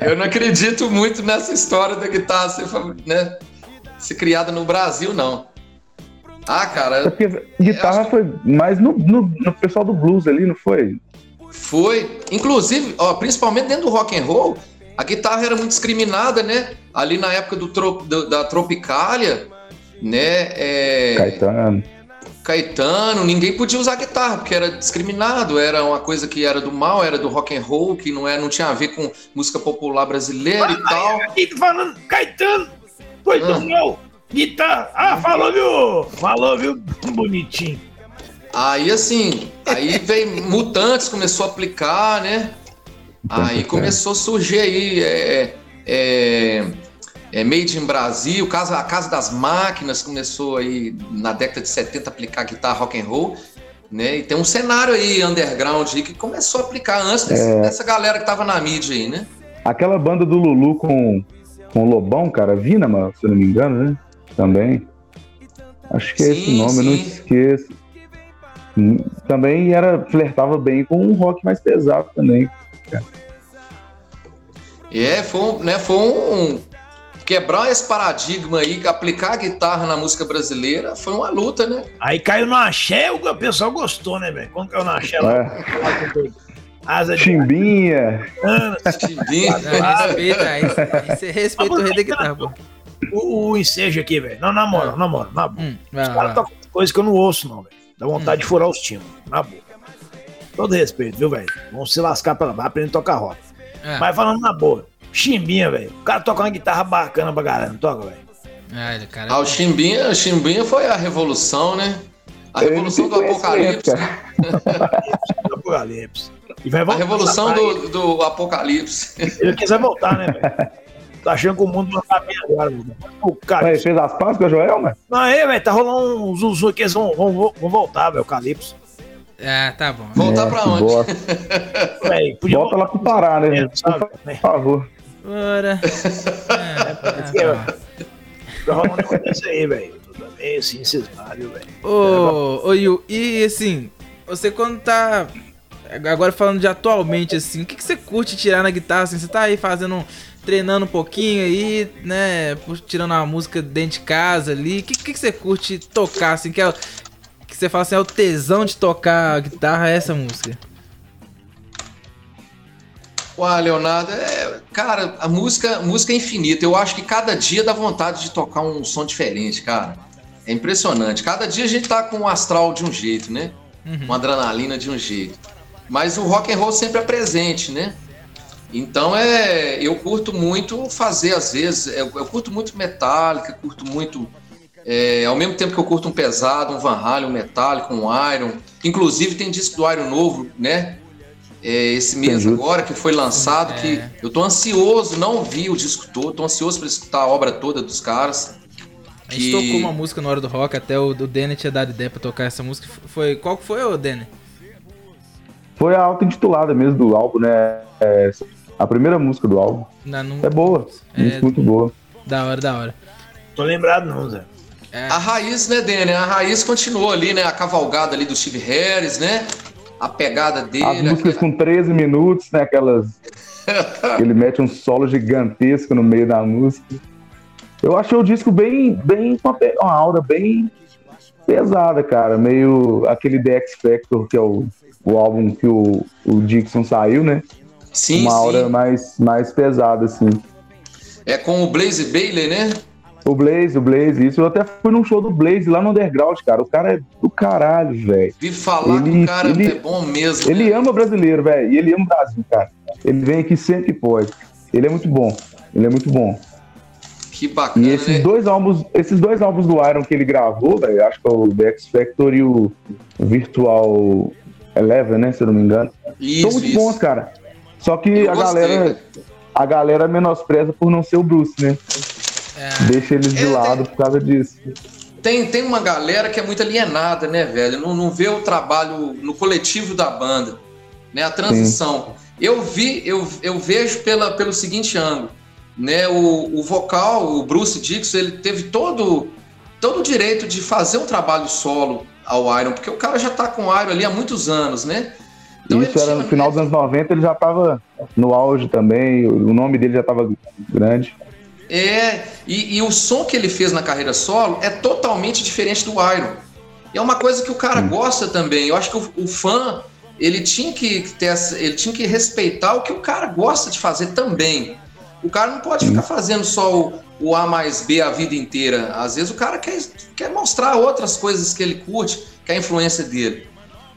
eu, não acredito muito nessa história da guitarra ser, né, ser criada no Brasil, não. Ah, cara. É porque guitarra foi mais no, no, no, pessoal do blues ali, não foi? Foi. Inclusive, ó, principalmente dentro do rock and roll, a guitarra era muito discriminada, né? Ali na época do, do da Tropicália, né? É... Caetano. Caetano, ninguém podia usar guitarra, porque era discriminado, era uma coisa que era do mal, era do rock and roll, que não, é, não tinha a ver com música popular brasileira ah, e tal. Aqui falando, Caetano, foi ah. do mal, guitarra, ah, falou, viu? Falou, viu? Bonitinho. Aí assim, aí veio Mutantes, começou a aplicar, né? Aí começou a surgir aí é, é, é, Made in Brasil, casa, a Casa das Máquinas começou aí na década de 70 a aplicar guitarra rock and roll, né? E tem um cenário aí underground aí que começou a aplicar antes dessa, é... dessa galera que tava na mídia aí, né? Aquela banda do Lulu com, com o Lobão, cara, Vinama, se não me engano, né? Também. Acho que é esse nome, sim. eu não esqueço. Também era, flertava bem com um rock mais pesado também. Cara. É, foi, né, foi um, quebrar esse paradigma aí, aplicar a guitarra na música brasileira, foi uma luta, né? Aí caiu no axé, o pessoal gostou, né, velho? Quando caiu no axé é. lá, Asa de Chimbinha. Chimbinha. respeita, aí você respeita o rei da guitarra, pô. O, o ensejo aqui, velho. Não, na moral, na moral, na boa. Hum, os caras tocam coisa que eu não ouço, não, velho. Dá vontade hum. de furar os timbres, na boa. Todo respeito, viu, velho? Vamos se lascar pra lá, aprender a tocar rock. É. Mas falando na boa, Chimbinha, velho. O cara toca uma guitarra bacana pra galera, não toca, velho? Ah, cara... ah, o Chimbinha, o Chimbinha foi a revolução, né? A revolução do Apocalipse. do [LAUGHS] Apocalipse. E vai voltar, a revolução do, do Apocalipse. Ele quiser voltar, né, velho? Tá achando que o mundo não tá bem agora, mano. O cara. Ele fez as pazes com a Joel, mano? Não, aí, velho, tá rolando um zuzu que eles vão, vão, vão voltar, velho, o Calypso. Ah, tá bom. Voltar é, pra onde? Véi, Volta lá pro Pará, né? Sabe, Por favor. Bora. Tá rolando isso aí, velho. Também assim, cismário, velho. Ô, ô, Yu, e assim, você quando tá. Agora falando de atualmente, assim, o que, que você curte tirar na guitarra? Assim, você tá aí fazendo. Treinando um pouquinho aí, né? Tirando a música dentro de casa ali. O que, que, que você curte tocar, assim? Que, é, que você fala assim, é o tesão de tocar a guitarra, é essa música? Ué, Leonardo, é, cara, a música, a música é infinita. Eu acho que cada dia dá vontade de tocar um som diferente, cara. É impressionante. Cada dia a gente tá com um astral de um jeito, né? Uhum. Uma adrenalina de um jeito. Mas o rock and roll sempre é presente, né? Então é, eu curto muito fazer às vezes, eu, eu curto muito Metallica, curto muito é, ao mesmo tempo que eu curto um pesado, um Van Halen, um Metallica, um Iron. Inclusive tem disco do Iron novo, né? É, esse mês Entendi. agora que foi lançado, é. que eu tô ansioso, não vi o disco todo, tô ansioso para escutar a obra toda dos caras. A gente tocou uma música na hora do rock, até o, o Denner tinha dado ideia pra tocar essa música. Foi, qual que foi, o Denner? Foi a auto-intitulada mesmo do álbum, né? É, a primeira música do álbum. Não, não... É boa, é, muito boa. Da hora, da hora. Tô lembrado não, Zé. É. A raiz, né, Denner? A raiz continuou ali, né? A cavalgada ali do Steve Harris, né? A pegada dele. As músicas aquela... com 13 minutos, né? Aquelas. [LAUGHS] ele mete um solo gigantesco no meio da música. Eu achei o disco bem, bem com uma aura bem pesada, cara. Meio aquele The X Factor, que é o, o álbum que o, o Dixon saiu, né? Sim, Uma sim. aura mais, mais pesada, assim. É com o Blaze Bailey, né? O Blaze, o Blaze, isso. Eu até fui num show do Blaze lá no Underground, cara. O cara é do caralho, velho. Vi falar ele, que o cara ele, é bom mesmo. Ele né? ama brasileiro, velho. E ele ama o Brasil, cara. Ele vem aqui sempre que pode. Ele é muito bom. Ele é muito bom. Que bacana. E esses né? dois álbuns, esses dois álbuns do Iron que ele gravou, velho, acho que é o The X Factor e o Virtual Eleven, né? Se eu não me engano. Isso, São muito isso. bons, cara. Só que eu a gostei, galera. A galera menospreza por não ser o Bruce, né? É. Deixa eles de é, lado tem, por causa disso. Tem, tem uma galera que é muito alienada, né, velho? Não, não vê o trabalho no coletivo da banda, né? A transição. Sim. Eu vi, eu, eu vejo pela, pelo seguinte ângulo né? O, o vocal, o Bruce Dixon, ele teve todo, todo o direito de fazer um trabalho solo ao Iron, porque o cara já tá com o Iron ali há muitos anos, né? Então Isso era no final dos anos 90, ele já tava no auge também, o nome dele já tava grande. É, e, e, o som que ele fez na carreira solo é totalmente diferente do Iron. E é uma coisa que o cara Sim. gosta também. Eu acho que o, o, fã, ele tinha que ter, ele tinha que respeitar o que o cara gosta de fazer também. O cara não pode ficar fazendo só o, o A mais B a vida inteira. Às vezes o cara quer, quer mostrar outras coisas que ele curte, que é a influência dele.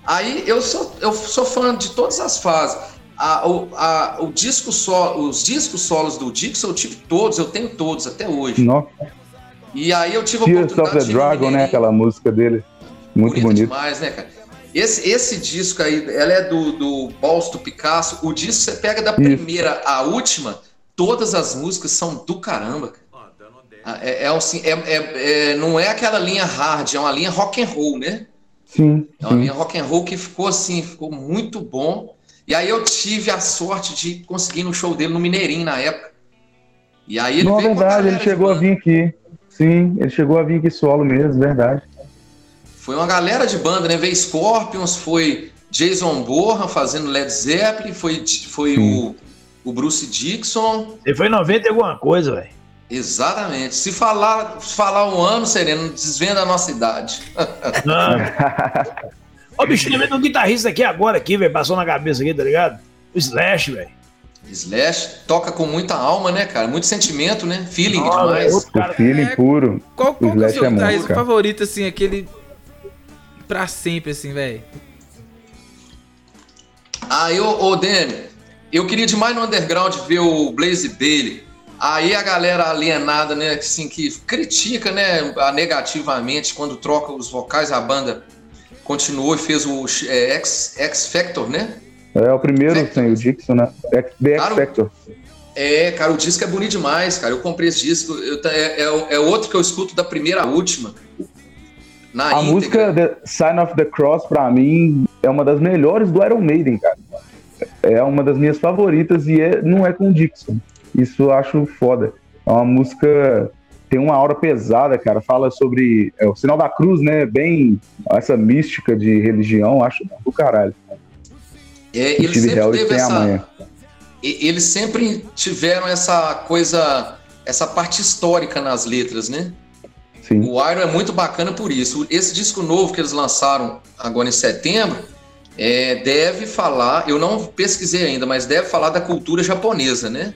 Aí eu sou, eu sou fã de todas as fases. A, o, a, o disco solo, os discos solos do Dixon eu tive todos, eu tenho todos até hoje. Nossa. E aí eu tive a Tears oportunidade of the Dragon, né? Aquela música dele. Muito bonito. bonito. demais, né, cara? Esse, esse disco aí, ela é do, do Picasso. O disco você pega da primeira à última, todas as músicas são do caramba, cara. Ah, é, é, assim, é, é, é, não é aquela linha hard, é uma linha rock and roll, né? Sim. É uma sim. linha rock and roll que ficou assim, ficou muito bom. E aí eu tive a sorte de conseguir no show dele no Mineirinho na época. E aí ele Não, veio verdade, ele chegou a vir aqui. Sim, ele chegou a vir aqui solo mesmo, verdade. Foi uma galera de banda, né? Veio Scorpions, foi Jason Borra fazendo Led Zeppelin, foi, foi o o Bruce Dixon. Ele foi em 90 e alguma coisa, velho. Exatamente. Se falar, falar um ano, Sereno, desvenda a nossa idade. [LAUGHS] Ó, bicho, lembrei de um guitarrista aqui agora, aqui, velho, passou na cabeça aqui, tá ligado? O Slash, velho. Slash toca com muita alma, né, cara? Muito sentimento, né? Feeling oh, demais. Outro cara, feeling é... puro. Qual, qual o é o seu é guitarrista favorito, assim, aquele. Pra sempre, assim, velho? Aí, ô, ô Dani, eu queria demais no underground ver o Blaze Bailey. Aí a galera alienada, né, assim, que critica, né, negativamente quando troca os vocais, a banda continuou e fez o é, X, X Factor, né? É o primeiro Factor. o Dixon, né? The X Factor. É, cara, o disco é bonito demais, cara. Eu comprei esse disco, eu, é, é, é, outro que eu escuto da primeira à última. Na a íntegra. música The Sign of the Cross, pra mim, é uma das melhores do Iron Maiden, cara é uma das minhas favoritas e é, não é com o Dixon. Isso eu acho foda. É uma música tem uma aura pesada, cara. Fala sobre é, o sinal da cruz, né? Bem essa mística de religião, acho do caralho. É, ele sempre teve essa, eles sempre tiveram essa coisa, essa parte histórica nas letras, né? Sim. O Iron é muito bacana por isso. Esse disco novo que eles lançaram agora em setembro é, deve falar, eu não pesquisei ainda, mas deve falar da cultura japonesa, né?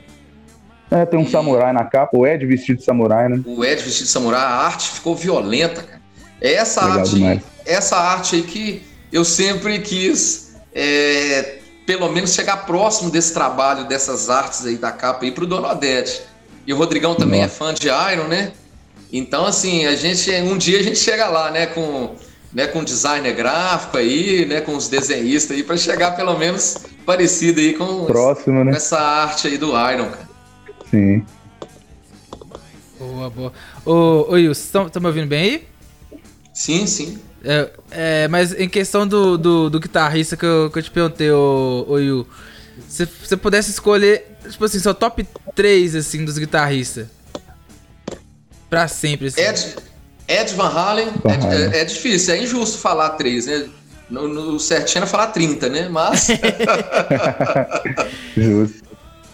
É, tem um e... samurai na capa, o Ed vestido de samurai, né? O Ed vestido de samurai, a arte ficou violenta, cara. Essa Legal arte, demais. essa arte aí que eu sempre quis, é, pelo menos chegar próximo desse trabalho, dessas artes aí da capa aí pro Dona Odete. E o Rodrigão também é Nossa. é fã de Iron, né? Então, assim, a gente, um dia a gente chega lá, né, com né, com designer gráfico aí, né, com os desenhistas aí, para chegar pelo menos parecido aí com, Próximo, né? com essa arte aí do Iron, cara. Sim. Boa, boa. Ô, ô Wilson, tá me ouvindo bem aí? Sim, sim. É, é, mas em questão do, do, do guitarrista que eu, que eu te perguntei, ô, ô Yu, se você pudesse escolher, tipo assim, seu top 3, assim, dos guitarristas. Pra sempre, assim. Ed, Ed Van Halen, Van é, Halen. É, é, difícil, é injusto falar três, né? No, no certinho era falar 30, né? Mas. [LAUGHS] Justo.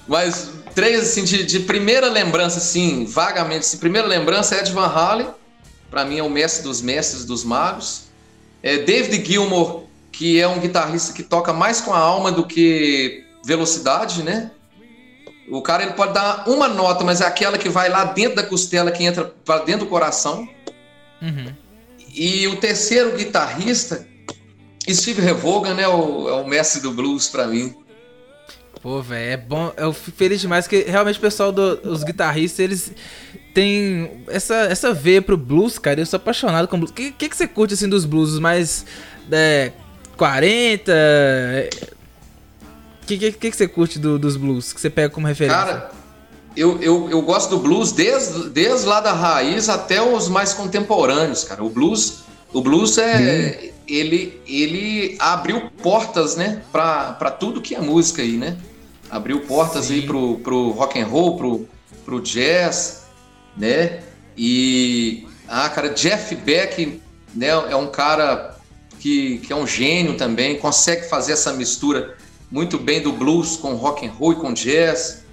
Mas três, assim, de, de, primeira lembrança, assim, vagamente, assim, primeira lembrança é Ed Van Halen, pra mim é o mestre dos mestres dos magos. É David Gilmour, que é um guitarrista que toca mais com a alma do que velocidade, né? O cara ele pode dar uma nota, mas é aquela que vai lá dentro da costela, que entra para dentro do coração. Uhum. E o terceiro guitarrista, Steve Revogan, né, o, é o mestre do blues para mim. Pô, velho, é bom. Eu fico feliz demais que realmente o pessoal dos guitarristas, eles têm essa, essa veia pro blues, cara. Eu sou apaixonado com blues. O que, que, que, você curte assim dos blues? Mais é, 40? O que, que, que, você curte do, dos blues? Que você pega como referência? Cara, eu, eu, eu gosto do blues desde, desde lá da raiz até os mais contemporâneos, cara. O blues, o blues é. Hum. Ele, ele abriu portas, né, pra, pra tudo que é música aí, né? Abriu portas Sim. aí pro, pro rock and roll, pro, pro jazz, né? E ah, cara, Jeff Beck, né, é um cara que, que é um gênio também, consegue fazer essa mistura muito bem do blues com rock and roll e com jazz,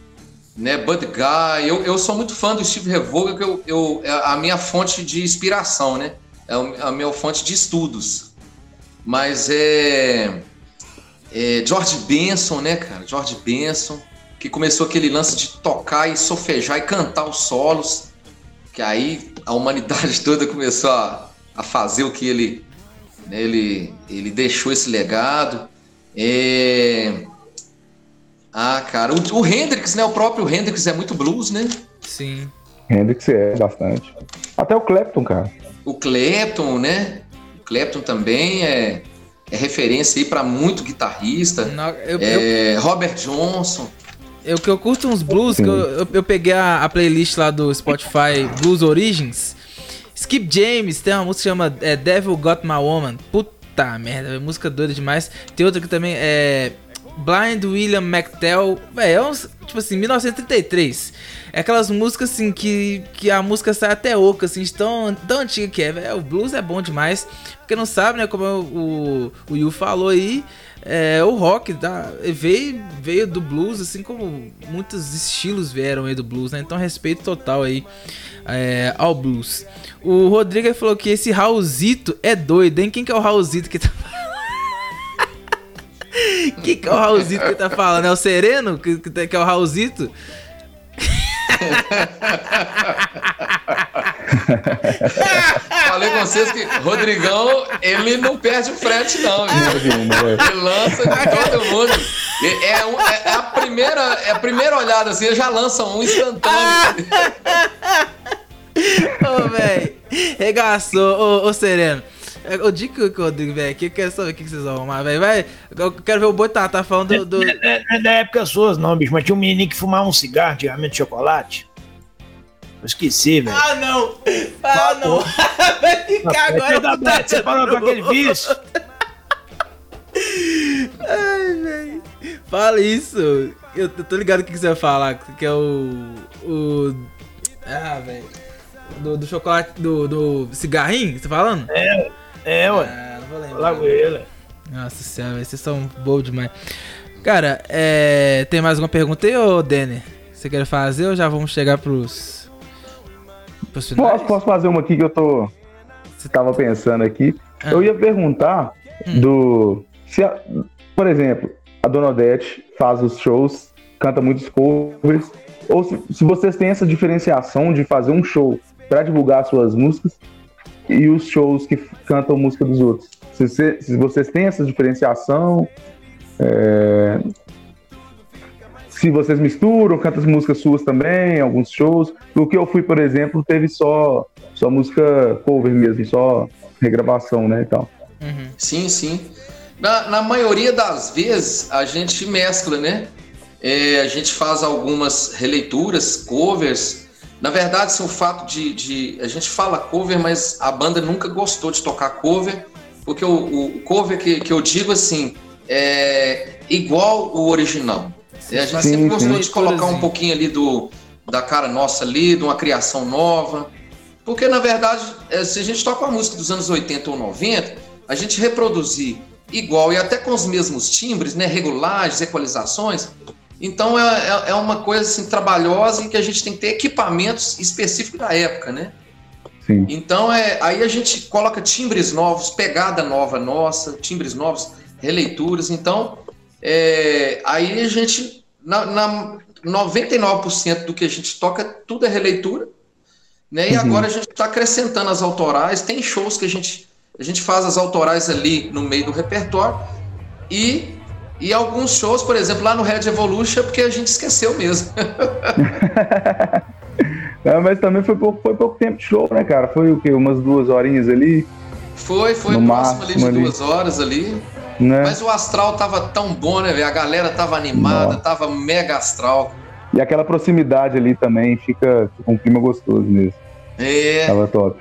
né? Bud Guy, eu, eu sou muito fã do Steve Revoga, que eu, eu, é a minha fonte de inspiração, né? É a minha fonte de estudos. Mas é é, George Benson, né, cara? George Benson, que começou aquele lance de tocar e sofejar e cantar os solos, que aí a humanidade [LAUGHS] toda começou a, a fazer o que ele, né, ele, ele deixou esse legado. É... Ah, cara, o, o Hendrix, né? O próprio Hendrix é muito blues, né? Sim. Hendrix é bastante. Até o Clapton, cara. O Clapton, né? O Clapton também é é referência aí para muito guitarrista. Não, eu, é, eu, Robert Johnson. Eu que eu curto uns blues, que eu, eu, eu, peguei a, a, playlist lá do Spotify Blues Origins. Skip James tem uma música que chama é, Devil Got My Woman. Puta merda, é música doida demais. Tem outra que também é Blind William McTell. Véi, é uns, tipo assim, 1933. É aquelas músicas assim que, que a música sai até oca, assim, tão, tão antiga que é. Véio, o blues é bom demais. Porque não sabe, né? Como o, o Yu falou aí. É, o rock tá, veio, veio do blues, assim como muitos estilos vieram aí do blues, né? Então respeito total aí é, ao blues. O Rodrigo falou que esse Raulzito é doido, hein? Quem que é o Raulzito que tá [LAUGHS] que, que é o Raulzito que tá falando? É o Sereno? Que, que é o Raulzito? [LAUGHS] Falei com vocês que Rodrigão, ele não perde o frete, não. Ele lança de todo mundo. É, um, é, é, a primeira, é a primeira olhada assim, ele já lança um instantâneo. [LAUGHS] Ô, velho, regaçou. Ô, ô, Sereno. É, o dia que o Rodrigo velho aqui, eu quero saber o que vocês vão arrumar, velho. Vai, eu quero ver o Boitatá tá falando do. do... Não, é, não é da época suas, não, bicho, mas tinha um menino que fumava um cigarro antigamente de chocolate. Eu esqueci, velho. Ah, não! Ah, não! [LAUGHS] Vai ficar agora. Você falou com aquele vício? Ai, velho. Fala isso. Eu tô ligado o que você vai falar, que é o. O. Ah, velho. Do, do chocolate. Do, do cigarrinho, você tá falando? É, é, ué. Ah, não vou lembrar. Lago ele. Nossa senhora, vocês são bons demais. Cara, é... tem mais alguma pergunta aí, ô Denner? Você quer fazer ou já vamos chegar pros. pros Posso, posso fazer uma aqui que eu tô. Você tava pensando aqui. Ah. Eu ia perguntar hum. do. Se a... por exemplo, a Dona Odete faz os shows, canta muitos covers. Ou se, se vocês têm essa diferenciação de fazer um show para divulgar suas músicas e os shows que cantam música dos outros. Se, se, se vocês têm essa diferenciação, é, se vocês misturam, cantam músicas suas também, alguns shows. O que eu fui, por exemplo, teve só, só música cover mesmo, só regravação, né, e tal. Uhum. Sim, sim. Na, na maioria das vezes, a gente mescla, né? É, a gente faz algumas releituras, covers, na verdade, assim, o fato de, de, A gente fala cover, mas a banda nunca gostou de tocar cover, porque o, o cover que, que eu digo assim é igual o original. Sim, a gente sim, sempre gostou sim. de colocar um pouquinho ali do, da cara nossa ali, de uma criação nova. Porque, na verdade, é, se a gente toca uma música dos anos 80 ou 90, a gente reproduzir igual e até com os mesmos timbres, né, regulagens, equalizações, então é, é, é, uma coisa assim, trabalhosa em que a gente tem que ter equipamentos específicos da época, né? Sim. Então é, aí a gente coloca timbres novos, pegada nova nossa, timbres novos, releituras. Então é, aí a gente, na, na, 99% do que a gente toca, tudo é releitura. Né? E uhum. agora a gente está acrescentando as autorais. Tem shows que a gente, a gente faz as autorais ali no meio do repertório. E, e alguns shows, por exemplo, lá no Red Evolution, porque a gente esqueceu mesmo. [LAUGHS] Não, mas também foi pouco, foi pouco tempo de show, né, cara? Foi o quê? Umas duas horinhas ali? Foi, foi no próximo ali de ali. duas horas ali. Né? Mas o astral tava tão bom, né, velho? A galera tava animada, Nossa. tava mega astral. E aquela proximidade ali também fica, fica um clima gostoso mesmo. É. Tava top.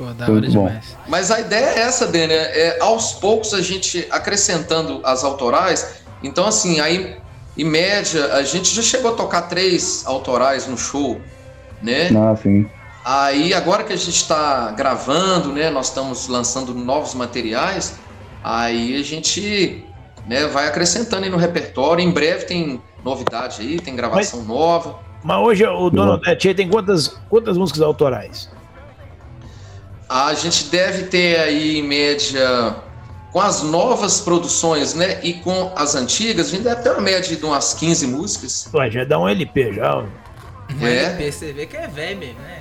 Pô, da hora demais. Mas a ideia é essa, Dani, é aos poucos a gente acrescentando as autorais. Então, assim, aí, em média, a gente já chegou a tocar três autorais no show, né? Ah, sim. Aí, agora que a gente está gravando, né? Nós estamos lançando novos materiais. Aí a gente né, vai acrescentando aí no repertório. Em breve tem novidade aí, tem gravação mas, nova. Mas hoje o Dono Tchê tem quantas, quantas músicas autorais? A gente deve ter aí, em média, com as novas produções, né? E com as antigas, a gente deve ter uma média de umas 15 músicas. Ué, já dá um LP já. É. LP, você vê que é velho mesmo, né?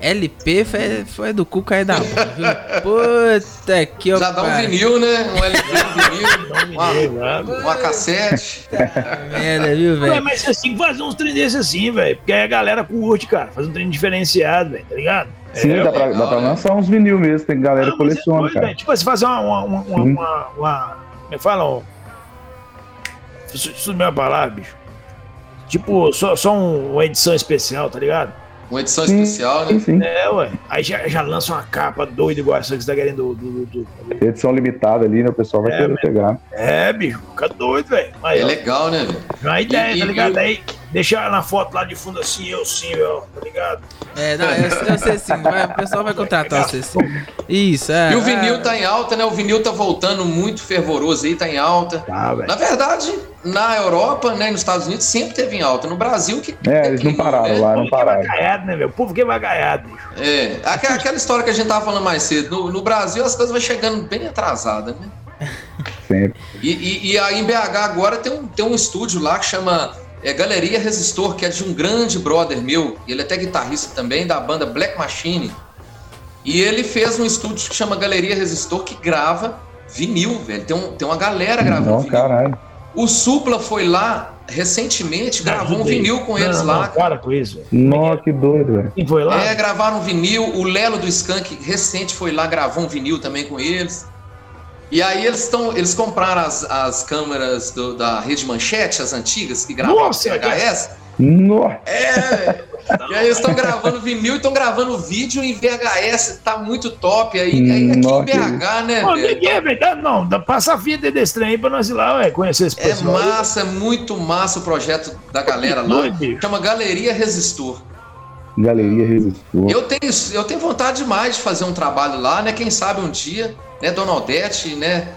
LP foi, foi do cu cair da mão, viu? [LAUGHS] Puta que Já dá um vinil, né? Um LP, um vinil, [LAUGHS] uma, uma cassete. merda, viu, velho? Mas que fazer uns treinos desses assim, velho. Porque aí a galera curte, cara. Fazer um treino diferenciado, velho, tá ligado? Sim, é, dá, pra, dá pra lançar uns vinil mesmo. Tem galera que é coleciona, é cara. Véio. Tipo, você fazer uma. uma, uma, uma, uma, uma como é fala? Isso é a palavra, bicho. Tipo, só, só uma edição especial, tá ligado? Uma edição sim, especial, né? Sim. É, ué. Aí já, já lança uma capa doida igual essa que você tá querendo do. do, do... Edição limitada ali, né? O pessoal vai é, querer pegar. É, bicho, fica doido, velho. É legal, né, velho? A ideia, e, tá ligado? E, aí deixar na foto lá de fundo assim, eu sim, ó, tá ligado? É, não, eu, eu sei sim, vai, o pessoal vai contratar você sim. Isso, é. E o vinil é. tá em alta, né? O vinil tá voltando muito fervoroso aí, tá em alta. Tá, na verdade, na Europa, né, nos Estados Unidos, sempre teve em alta. No Brasil, que. É, eles não pararam né? lá, não pararam. Vagaiado, né, meu? O povo que é vagaiado, bicho. É, aquela história que a gente tava falando mais cedo. No, no Brasil, as coisas vão chegando bem atrasadas, né? Sempre. E, e, e aí em BH agora tem um, tem um estúdio lá que chama é Galeria Resistor, que é de um grande brother meu, ele é até guitarrista também, da banda Black Machine. E ele fez um estúdio que chama Galeria Resistor, que grava vinil, velho. Tem, um, tem uma galera gravando não, vinil. Caralho. O Supla foi lá recentemente, gravou um vinil com eles não, lá. Não, para com isso. Nossa, que doido, velho. Quem foi lá? É, gravaram um vinil. O Lelo do Skank recente foi lá, gravou um vinil também com eles. E aí eles estão, eles compraram as, as câmeras do, da rede manchete, as antigas, que gravavam Nossa, VHS. Nossa. É. e aí eles estão gravando vinil e estão gravando vídeo em VHS, tá muito top. Aí, aí aqui Nossa, em BH, né? Não, é verdade, não. Passa a vida desse trem aí pra nós ir lá, ué, conhecer esse é pessoal. É massa, é muito massa o projeto da galera lá. Chama Galeria Resistor. Galeria Resistor. Eu tenho, eu tenho vontade demais de fazer um trabalho lá, né? Quem sabe um dia né, Dona Odete, né?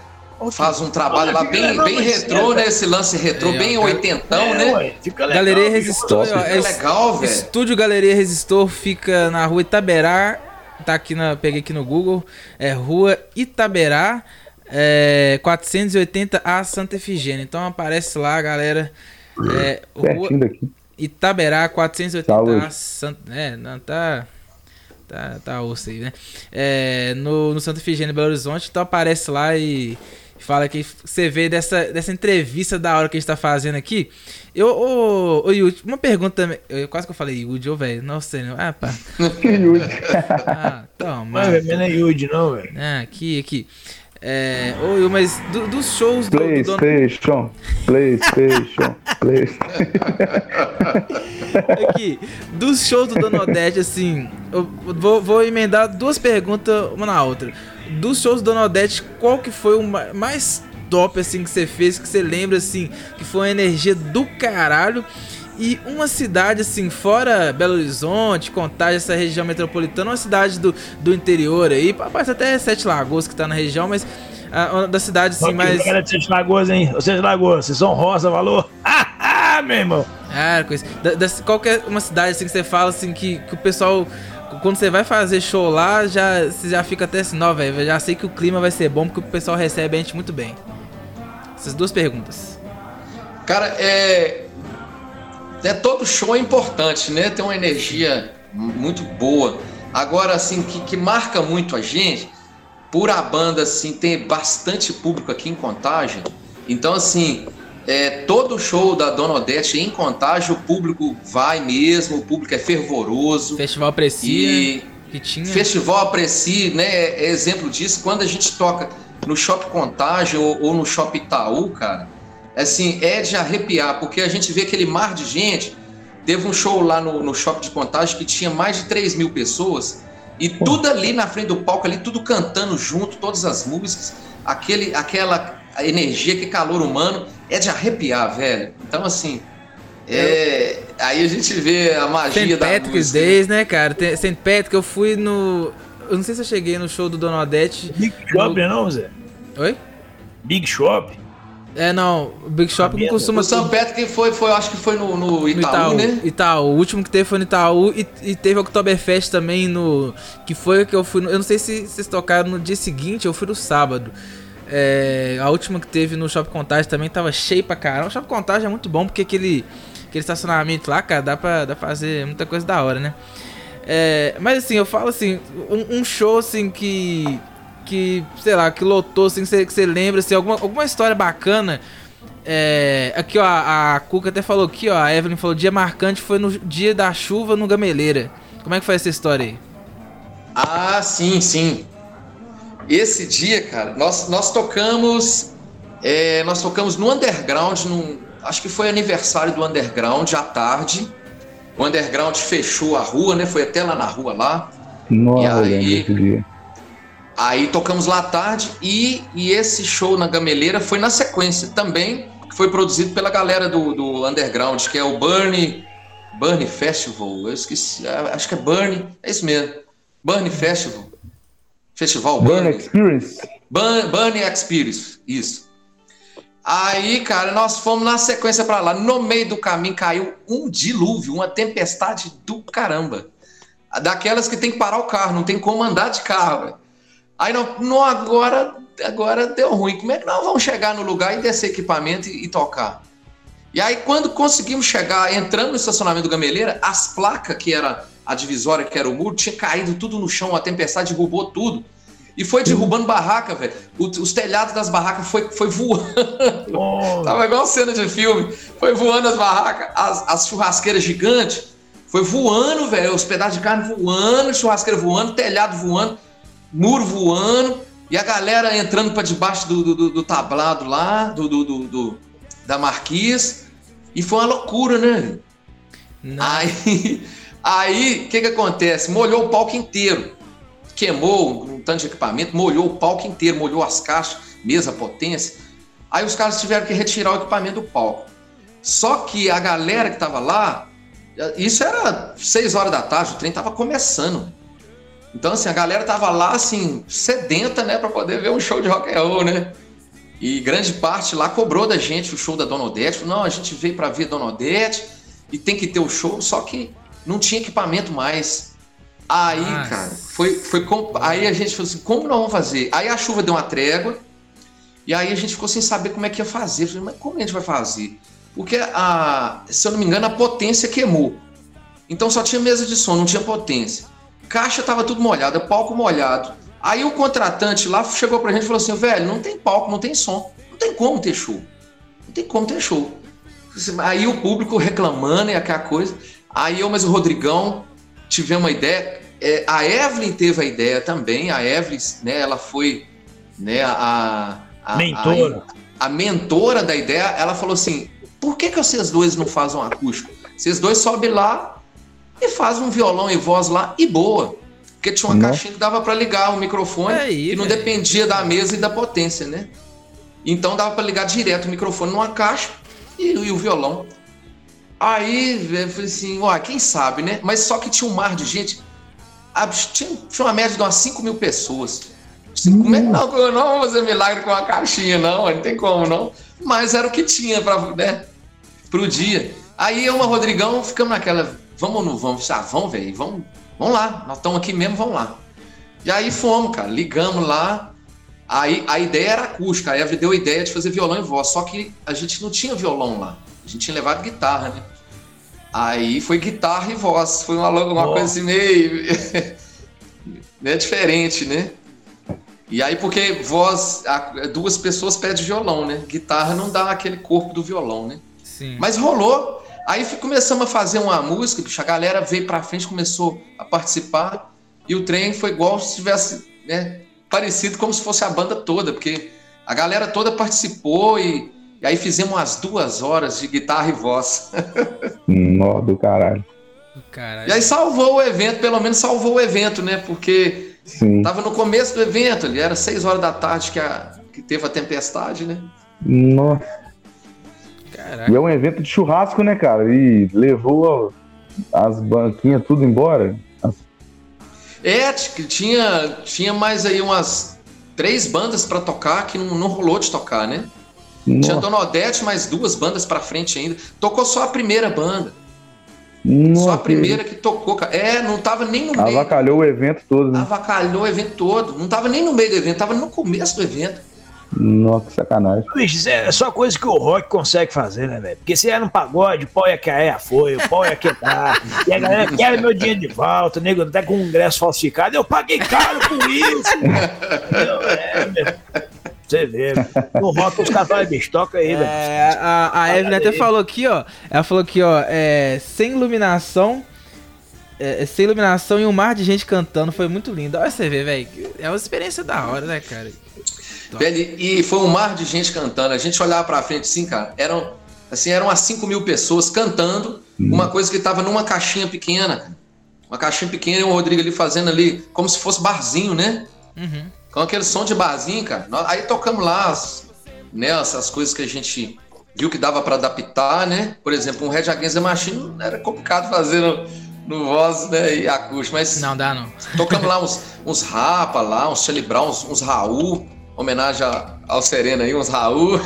Faz um trabalho lá bem, bem retrô, né? Esse lance retrô, é, bem oitentão, é, né? Ué, fica legal, Galeria Resistor. Fica é legal, velho. Estúdio Galeria Resistor fica na rua Itaberá. Tá aqui na. Peguei aqui no Google. É rua Itaberá. É, 480A Santa Efigênia. Então aparece lá, galera. É, rua Itaberá 480A Santa. É, não, tá. Tá, tá osso aí, né? É, no, no Santa Efigênia, Belo Horizonte. Então aparece lá e fala que você vê dessa, dessa entrevista da hora que a gente tá fazendo aqui. Eu, ô, ô Yudi, uma pergunta também. Eu, quase que eu falei Yudi, ô, velho. Não sei, não. Ah, pá. [LAUGHS] Yudi. ah, toma. Não, não é Yudi, não, velho. Ah, aqui, aqui. É, oi, mas do, dos shows do, PlayStation, do PlayStation, PlayStation. [LAUGHS] Aqui, dos shows do Dono Odete, assim, eu vou, vou emendar duas perguntas uma na outra. Dos shows do Dono Odete, qual que foi o mais top, assim, que você fez, que você lembra, assim, que foi uma energia do caralho? E uma cidade, assim, fora Belo Horizonte, Contagem, essa região metropolitana, uma cidade do, do interior aí, parece até Sete Lagoas que tá na região, mas uh, da cidade, assim, mais... Galera de Sete Lagoas, hein? Sete Lagoas, vocês são rosa, valor? [LAUGHS] Ah, meu irmão! Ah, coisa. Da, da, qualquer uma cidade, assim, que você fala, assim, que, que o pessoal quando você vai fazer show lá, já, você já fica até assim, não, velho, já sei que o clima vai ser bom porque o pessoal recebe a gente muito bem. Essas duas perguntas. Cara, é, né, todo show é importante, né? Tem uma energia muito boa. Agora, assim, que, que marca muito a gente, por a banda, assim, tem bastante público aqui em Contagem. Então, assim, é, todo show da Dona Odete em Contagem, o público vai mesmo, o público é fervoroso. Festival aprecia. E que tinha. Festival aprecia, né? É exemplo disso. Quando a gente toca no Shopping Contagem ou, ou no Shopping Itaú, cara, assim, é de arrepiar, porque a gente vê aquele mar de gente Teve um show lá no, no Shopping de Contagem que tinha mais de 3 mil pessoas e tudo ali na frente do palco, ali, tudo cantando junto, todas as músicas, aquele, aquela energia, que calor humano, é de arrepiar, velho. Então, assim, é, aí a gente vê a magia Saint da Patrick's música. Days, né, cara? St. Patrick, eu fui no... Eu não sei se eu cheguei no show do Dona Odete. Big Shop, no... não, Zé? Oi? Big Shop? É, não, o Big Shop não costuma... O São Patrick foi, foi, acho que foi no, no Itaú, no Itaú, né? Itaú, o último que teve foi no Itaú e, e teve o Oktoberfest também no... Que foi que eu fui... No, eu não sei se vocês tocaram no dia seguinte, eu fui no sábado. É, a última que teve no Shopping Contagem também tava cheio pra caramba. O Shopping Contagem é muito bom porque aquele, aquele estacionamento lá, cara, dá pra, dá pra fazer muita coisa da hora, né? É, mas assim, eu falo assim, um, um show assim que que, sei lá, que lotou, assim, que você, lembra, assim, alguma, alguma história bacana. É, aqui, ó, a, a Cuca até falou aqui, ó, a Evelyn falou, dia marcante foi no dia da chuva no Gameleira. Como é que foi essa história aí? Ah, sim, sim. Esse dia, cara, nós, nós tocamos, é, nós tocamos no Underground, num, acho que foi aniversário do Underground à tarde. O Underground fechou a rua, né? Foi até lá na rua lá. Nossa, e aí, Aí tocamos lá à tarde e, e esse show na Gameleira foi na sequência também, foi produzido pela galera do, do Underground, que é o Burnie, Burnie Festival, eu esqueci, é, acho que é Burnie, é isso mesmo, Burnie Festival, Festival Burnie, Burnie Experience. Burn, Burnie Experience, isso. Aí, cara, nós fomos na sequência para lá. No meio do caminho caiu um dilúvio, uma tempestade do caramba. Daquelas que tem que parar o carro, não tem como andar de carro. Aí não, não agora, agora deu ruim. Como é que nós vamos chegar no lugar e descer equipamento e, e tocar? E aí, quando conseguimos chegar, entrando no estacionamento do Gameleira, as placas, que era a divisória, que era o muro, tinha caído tudo no chão, a tempestade derrubou tudo. E foi derrubando barraca, velho. Os telhados das barracas foi, foi voando. Oh. Tava igual cena de filme. Foi voando as barracas, as, as churrasqueiras gigantes. Foi voando, velho. Os pedaços de carne voando, churrasqueira voando, telhado voando muro voando e a galera entrando para debaixo do, do, do, tablado lá, do, do, do, da marquise. E foi uma loucura, né? Não. Aí, aí, o que que acontece? Molhou o palco inteiro. Queimou um tanto de equipamento, molhou o palco inteiro, molhou as caixas, mesa, potência. Aí os caras tiveram que retirar o equipamento do palco. Só que a galera que tava lá, isso era 6 horas da tarde, o trem tava começando. Então, assim, a galera tava lá, assim, sedenta, né, para poder ver um show de rock and roll, né? E grande parte lá cobrou da gente o show da Dona Odete. Falou, não, a gente veio para ver Dona Odete e tem que ter o show, só que não tinha equipamento mais. Aí, Nossa. cara, foi, foi aí a gente falou assim, como nós vamos fazer? Aí a chuva deu uma trégua e aí a gente ficou sem saber como é que ia fazer. falei, mas como a gente vai fazer? Porque, a, se eu não me engano, a potência queimou. Então só tinha mesa de som, não tinha potência caixa tava tudo molhado, palco molhado. Aí o contratante lá chegou pra gente e falou assim: velho, não tem palco, não tem som, não tem como ter show. Não tem como ter show. Aí o público reclamando e aquela coisa. Aí eu, mas o Rodrigão, tivemos uma ideia. É, a Evelyn teve a ideia também. A Evelyn, né, ela foi né, a, a mentora. A, a, mentora da ideia. Ela falou assim: por que, que vocês dois não fazem um acústico? Vocês dois sobem lá, e faz um violão e voz lá e boa. Porque tinha uma Não. caixinha que dava para ligar o microfone é aí, e não dependia da mesa e da potência, né? Então dava para ligar direto o microfone numa caixa e, e o violão. Aí eu falei assim, ó, quem sabe, né? Mas só que tinha um mar de gente. Tinha, tinha uma média de umas 5 mil pessoas. Assim, como é que não, eu não vou fazer milagre com uma caixinha, não, não tem como, não. Mas era o que tinha para né, pro dia. Aí eu e o Rodrigão ficamos naquela, Vamos ou não vamos? Ah, vamos, velho, vamos, vamos lá. Nós estamos aqui mesmo, vamos lá. E aí fomos, cara, ligamos lá. Aí a ideia era acústica, a Eve deu a ideia de fazer violão e voz, só que a gente não tinha violão lá. A gente tinha levado guitarra, né? Aí foi guitarra e voz. Foi uma, uma oh. coisa assim meio. [LAUGHS] né, diferente, né? E aí, porque voz, duas pessoas pedem violão, né? Guitarra não dá aquele corpo do violão, né? Sim. Mas rolou. Aí começamos a fazer uma música, bicho, a galera veio pra frente, começou a participar. E o trem foi igual se tivesse, né? Parecido como se fosse a banda toda, porque a galera toda participou e, e aí fizemos umas duas horas de guitarra e voz. [LAUGHS] Nó do caralho. caralho. E aí salvou o evento, pelo menos salvou o evento, né? Porque Sim. tava no começo do evento, ali era seis horas da tarde que, a, que teve a tempestade, né? Nossa. Caraca. E é um evento de churrasco, né, cara? E levou as banquinhas tudo embora. As... É, tinha, tinha mais aí umas três bandas para tocar que não, não rolou de tocar, né? Nossa. Tinha Dona Odete, mais duas bandas pra frente ainda. Tocou só a primeira banda. Nossa. Só a primeira que tocou. É, não tava nem no meio. Avacalhou o evento todo, né? Avacalhou o evento todo. Não tava nem no meio do evento, tava no começo do evento. Nossa, que sacanagem. Bicho, é só coisa que o rock consegue fazer, né, velho? Porque se é no pagode, o pau ia cair, foi, o pau ia quebrar. e a galera quer meu dinheiro de volta, nego, até com um ingresso falsificado. Eu paguei caro por isso. é, meu. Você vê. No rock os caras falam, bicho, toca aí, velho. É, a, a Evelyn até falou aqui, ó. Ela falou aqui, ó, é, sem iluminação. É, sem iluminação e um mar de gente cantando. Foi muito lindo. Olha você vê, velho. É uma experiência da hora, né, cara? Velho, e foi um mar de gente cantando. A gente olhava pra frente assim, cara, eram assim, eram umas 5 mil pessoas cantando hum. uma coisa que tava numa caixinha pequena. Uma caixinha pequena e o Rodrigo ali fazendo ali, como se fosse barzinho, né? Uhum. Com aquele som de barzinho, cara. Aí tocamos lá as, né, essas coisas que a gente viu que dava para adaptar, né? Por exemplo, um Red Against the Machine era complicado fazer no, no voz né, e acústico, mas... Não dá, não. Tocamos lá uns, uns Rapa lá, uns Charlie Brown, uns, uns Raul homenagem ao Serena aí, uns Raul. [LAUGHS]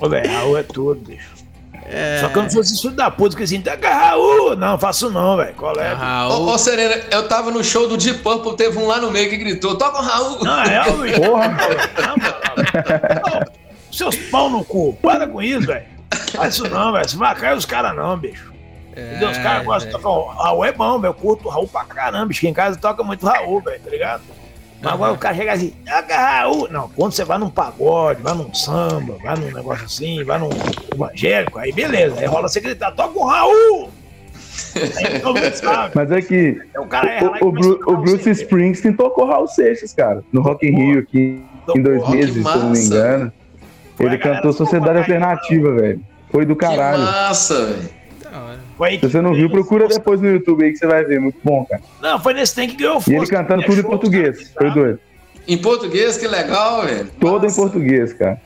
Ô, velho, Raul é tudo, bicho. É... Só que eu não fosse isso da puta, que assim, taca Raul! Não, faço não, velho. Qual é? Raul... Ô, ô, Serena, eu tava no show do Deep Purple, teve um lá no meio que gritou, toca o Raul! Não, é, [LAUGHS] bicho. Porra, não, Seus pau no cu, para com isso, velho. Faz isso não, velho. Você vai cair os caras não, bicho. É, os caras gostam de tocar. Raul é bom, velho. Eu curto Raul pra caramba. Bicho, em casa toca muito Raul, velho, tá ligado? Mas agora o cara chega assim, toca Raul. Não, quando você vai num pagode, vai num samba, vai num negócio assim, vai num evangélico, aí beleza. Aí rola você gritar, toca o Raul! [LAUGHS] Mas é que é, o, cara o, o, o Bruce Springsteen tocou Raul Seixas, cara, no Rock in Rio aqui em dois meses, se eu não me engano. Ele cantou Sociedade Alternativa, velho. Foi do caralho. Que massa, velho. Foi Se você não viu, procura depois no YouTube aí que você vai ver. Muito bom, cara. Não, foi nesse tempo que ganhou força. E ele cantando tudo em português. Foi doido. Em português, que legal, velho. Todo Nossa. em português, cara.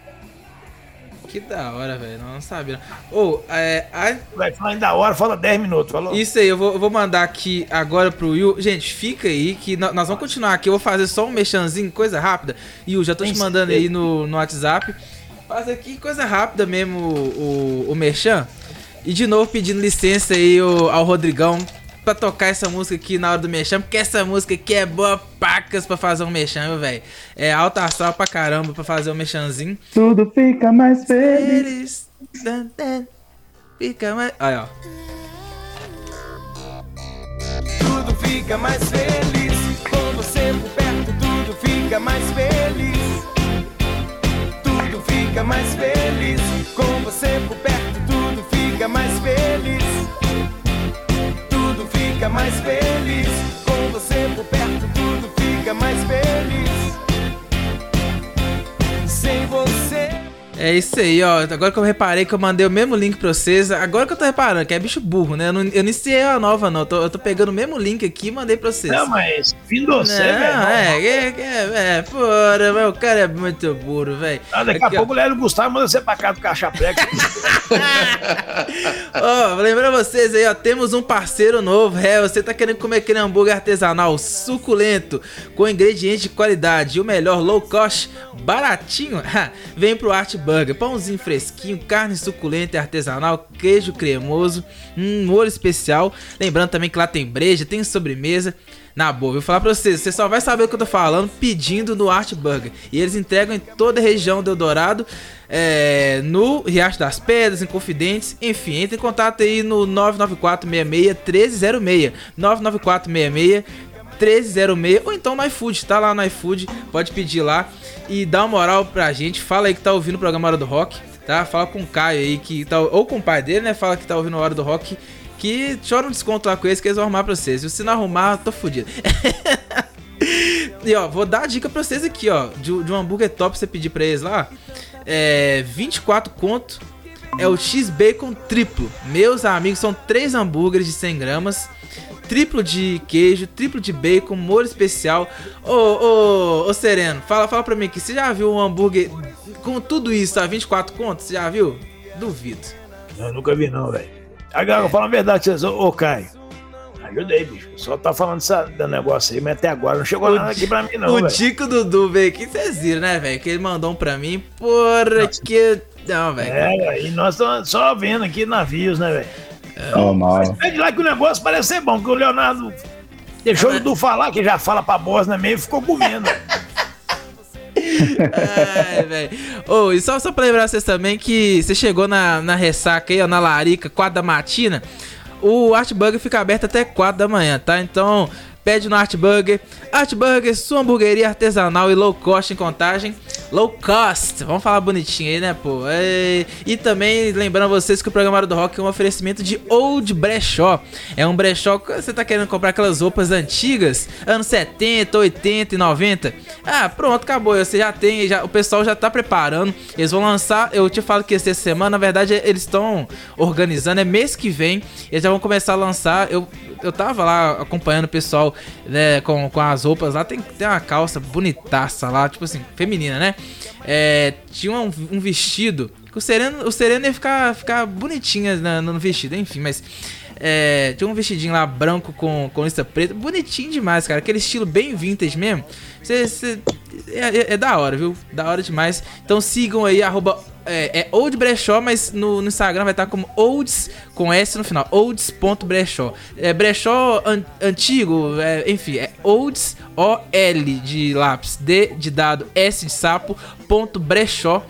Que da hora, velho. Não sabia. Ô, oh, é. A... Vai falar da hora, fala 10 minutos, falou? Isso aí, eu vou, eu vou mandar aqui agora pro Will. Gente, fica aí que nós, vamos continuar aqui. Eu vou fazer só um mexanzinho, coisa rápida. Will, já tô Tem te mandando aí no, no WhatsApp. Faz aqui coisa rápida mesmo o, o, o merchan. E de novo pedindo licença aí ao Rodrigão pra tocar essa música aqui na hora do mexão, porque essa música aqui é boa pacas pra fazer um mexão, velho. É alta astral pra caramba pra fazer um mexãozinho. Tudo fica mais feliz. Fica mais. Olha, ó. Tudo fica mais feliz com você por perto, tudo fica mais feliz. Tudo fica mais feliz com você por perto fica mais feliz. Tudo fica mais feliz. Com você por perto, tudo fica mais feliz. Sem você. É isso aí, ó. Agora que eu reparei que eu mandei o mesmo link pra vocês. Agora que eu tô reparando, que é bicho burro, né? Eu não, eu iniciei a nova, não. Eu tô, eu tô pegando o mesmo link aqui e mandei pra vocês. Não, mas fim do você, velho. É, é, é, é, porra, mas o cara é muito burro, velho. Ah, daqui aqui, a pouco o Lélio Gustavo manda você pra cá do caixa prega. [LAUGHS] ó, lembrar vocês aí, ó. Temos um parceiro novo. É, você tá querendo comer aquele hambúrguer artesanal suculento, com ingredientes de qualidade e o melhor low cost, baratinho? [LAUGHS] Vem pro Art Burger. Pãozinho fresquinho, carne suculenta e artesanal, queijo cremoso, um molho especial. Lembrando também que lá tem breja, tem sobremesa. Na boa, vou falar pra vocês, você só vai saber o que eu tô falando pedindo no Art Burger. E eles entregam em toda a região do Eldorado, é, no Riacho das Pedras, em Confidentes, enfim, entre em contato aí no 99466 1306. 99466 1306 ou então no iFood, tá lá no iFood, pode pedir lá e dá uma moral pra gente. Fala aí que tá ouvindo o programa Hora do Rock, tá? Fala com o Caio aí que tá ou com o pai dele, né? Fala que tá ouvindo a Hora do Rock que chora um desconto lá com eles que eles vão arrumar pra vocês. Se não arrumar, tô fudido. [LAUGHS] e ó, vou dar a dica pra vocês aqui, ó. De, de um hambúrguer top você pedir pra eles lá. É 24 conto. É o X-Bacon triplo. Meus amigos, são três hambúrgueres de 100 gramas. Triplo de queijo, triplo de bacon, molho especial. Ô, ô, ô, Sereno, fala, fala pra mim aqui. Você já viu um hambúrguer com tudo isso a 24 contos? Você já viu? Duvido. Eu nunca vi não, velho. Agora, fala a verdade ô, Caio. Ajudei, bicho. Só tá falando dessa, do negócio aí, mas até agora não chegou o nada aqui pra mim, não. O véio. Tico Dudu veio aqui, vocês viram, né, velho? Que ele mandou um pra mim, porra, Nossa. que. Não, velho. É, e nós estamos só vendo aqui navios, né, velho? É, Normal. Mas pede lá que o negócio parece ser bom, que o Leonardo deixou o Dudu falar, que já fala pra Bosna meio e ficou comendo. [LAUGHS] Ai, velho. Oh, e só, só pra lembrar vocês também que você chegou na, na ressaca aí, ó, na larica, 4 da matina. O Art Burger fica aberto até 4 da manhã, tá? Então, pede no Art Burger. Art Burger, sua hamburgueria artesanal e low cost em contagem. Low cost, vamos falar bonitinho aí, né, pô? E, e também lembrando vocês que o programa do Rock é um oferecimento de Old Brechó. É um brechó que você tá querendo comprar aquelas roupas antigas, anos 70, 80 e 90. Ah, pronto, acabou. Você já tem, já, o pessoal já tá preparando. Eles vão lançar, eu te falo que essa semana, na verdade, eles estão organizando, é mês que vem. Eles já vão começar a lançar. Eu, eu tava lá acompanhando o pessoal né, com, com as roupas lá. Tem, tem uma calça bonitaça lá, tipo assim, feminina, né? É, tinha um, um, vestido. O Sereno, o Sereno ia ficar, ficar bonitinha no, no vestido, enfim, mas. É, tinha um vestidinho lá branco com, com lista preta. Bonitinho demais, cara. Aquele estilo bem vintage mesmo. Cê, cê, é, é, é, da hora, viu? Da hora demais. Então sigam aí, arroba é, é Old Brechó, mas no, no, Instagram vai estar como Olds com S no final. Olds.brechó. É brechó an, antigo, é, enfim, é Olds O-L de lápis, D de dado, S de sapo, ponto brechó.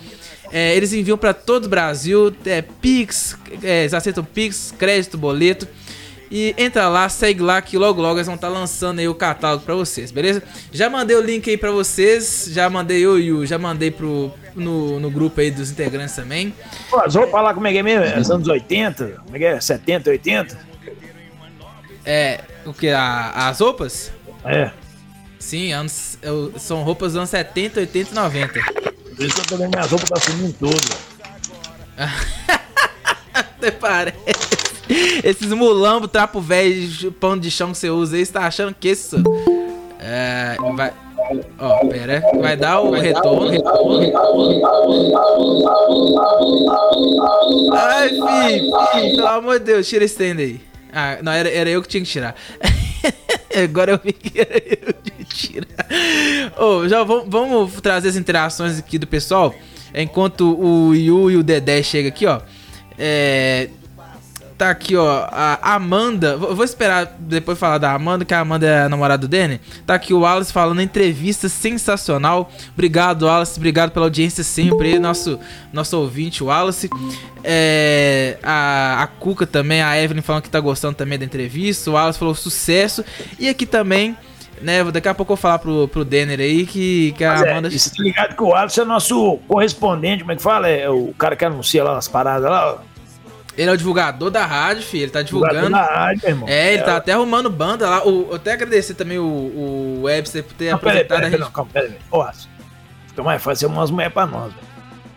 É, eles enviam para todo o Brasil, é, Pix, é, eles aceitam Pix, crédito, boleto. E entra lá, segue lá que logo logo eles vão estar tá lançando aí o catálogo para vocês, beleza? Já mandei o link aí para vocês, já mandei eu e o, já mandei pro, no, no grupo aí dos integrantes também. Pô, as roupas lá como é que é mesmo? É anos 80? Como é que é? 70, 80? É, o que? as roupas? É. Sim, anos, eu, são roupas dos anos 70, 80 e 90. Por isso que eu vendo minhas roupas tá sumindo tudo. [LAUGHS] Até parece. Esses mulambo, trapo velho, pano de chão que você usa aí, você tá achando que isso. É. Vai. Ó, pera. Vai dar o retorno. Ai, fi, pelo amor de Deus, tira esse tenda aí. Ah, não, era, era eu que tinha que tirar. [LAUGHS] Agora eu vi que era eu que tirar. Oh, já vamos, vamos trazer as interações aqui do pessoal. Enquanto o Yu e o Dedé chegam aqui, ó. É, tá aqui, ó, a Amanda. Vou esperar depois falar da Amanda, que a Amanda é a namorada do Danny. Tá aqui o Wallace falando entrevista sensacional. Obrigado, Wallace. Obrigado pela audiência sempre. Nosso, nosso ouvinte, Wallace. É, a, a Cuca também, a Evelyn falando que tá gostando também da entrevista. O Wallace falou sucesso. E aqui também né? Daqui a pouco eu vou falar pro, pro Denner aí que, que a Mas é, Amanda. É, ligado que o Alisson é nosso correspondente, como é que fala? É o cara que anuncia lá as paradas lá. Ele é o divulgador da rádio, filho. Ele tá divulgando. Da rádio, irmão. É, ele é. tá até arrumando banda lá. O, eu até agradecer também o, o Webster por ter não, apresentado pera, pera, a gente. Calma, pera, Ô, fica mais fácil ser umas mulheres pra nós, velho.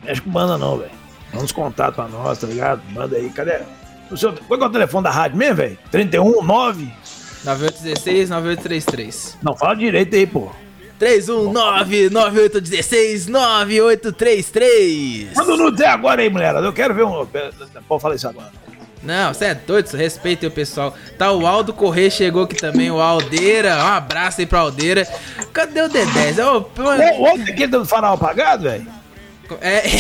Mexe com banda não, velho. Dá uns contatos pra nós, tá ligado? Manda aí, cadê? O seu, qual é o telefone da rádio mesmo, velho? 31 9 9816 9833. Não, fala direito aí, pô. 319-9816-9833. Manda no Zé agora aí, mulher. Eu quero ver um. Pode falar isso agora. Não, você é doido, respeita o pessoal. Tá, o Aldo Corrêa chegou aqui também, o Aldeira. Um abraço aí pra Aldeira. Cadê o D10? É o, o outro aqui do farol apagado, velho? É. [LAUGHS]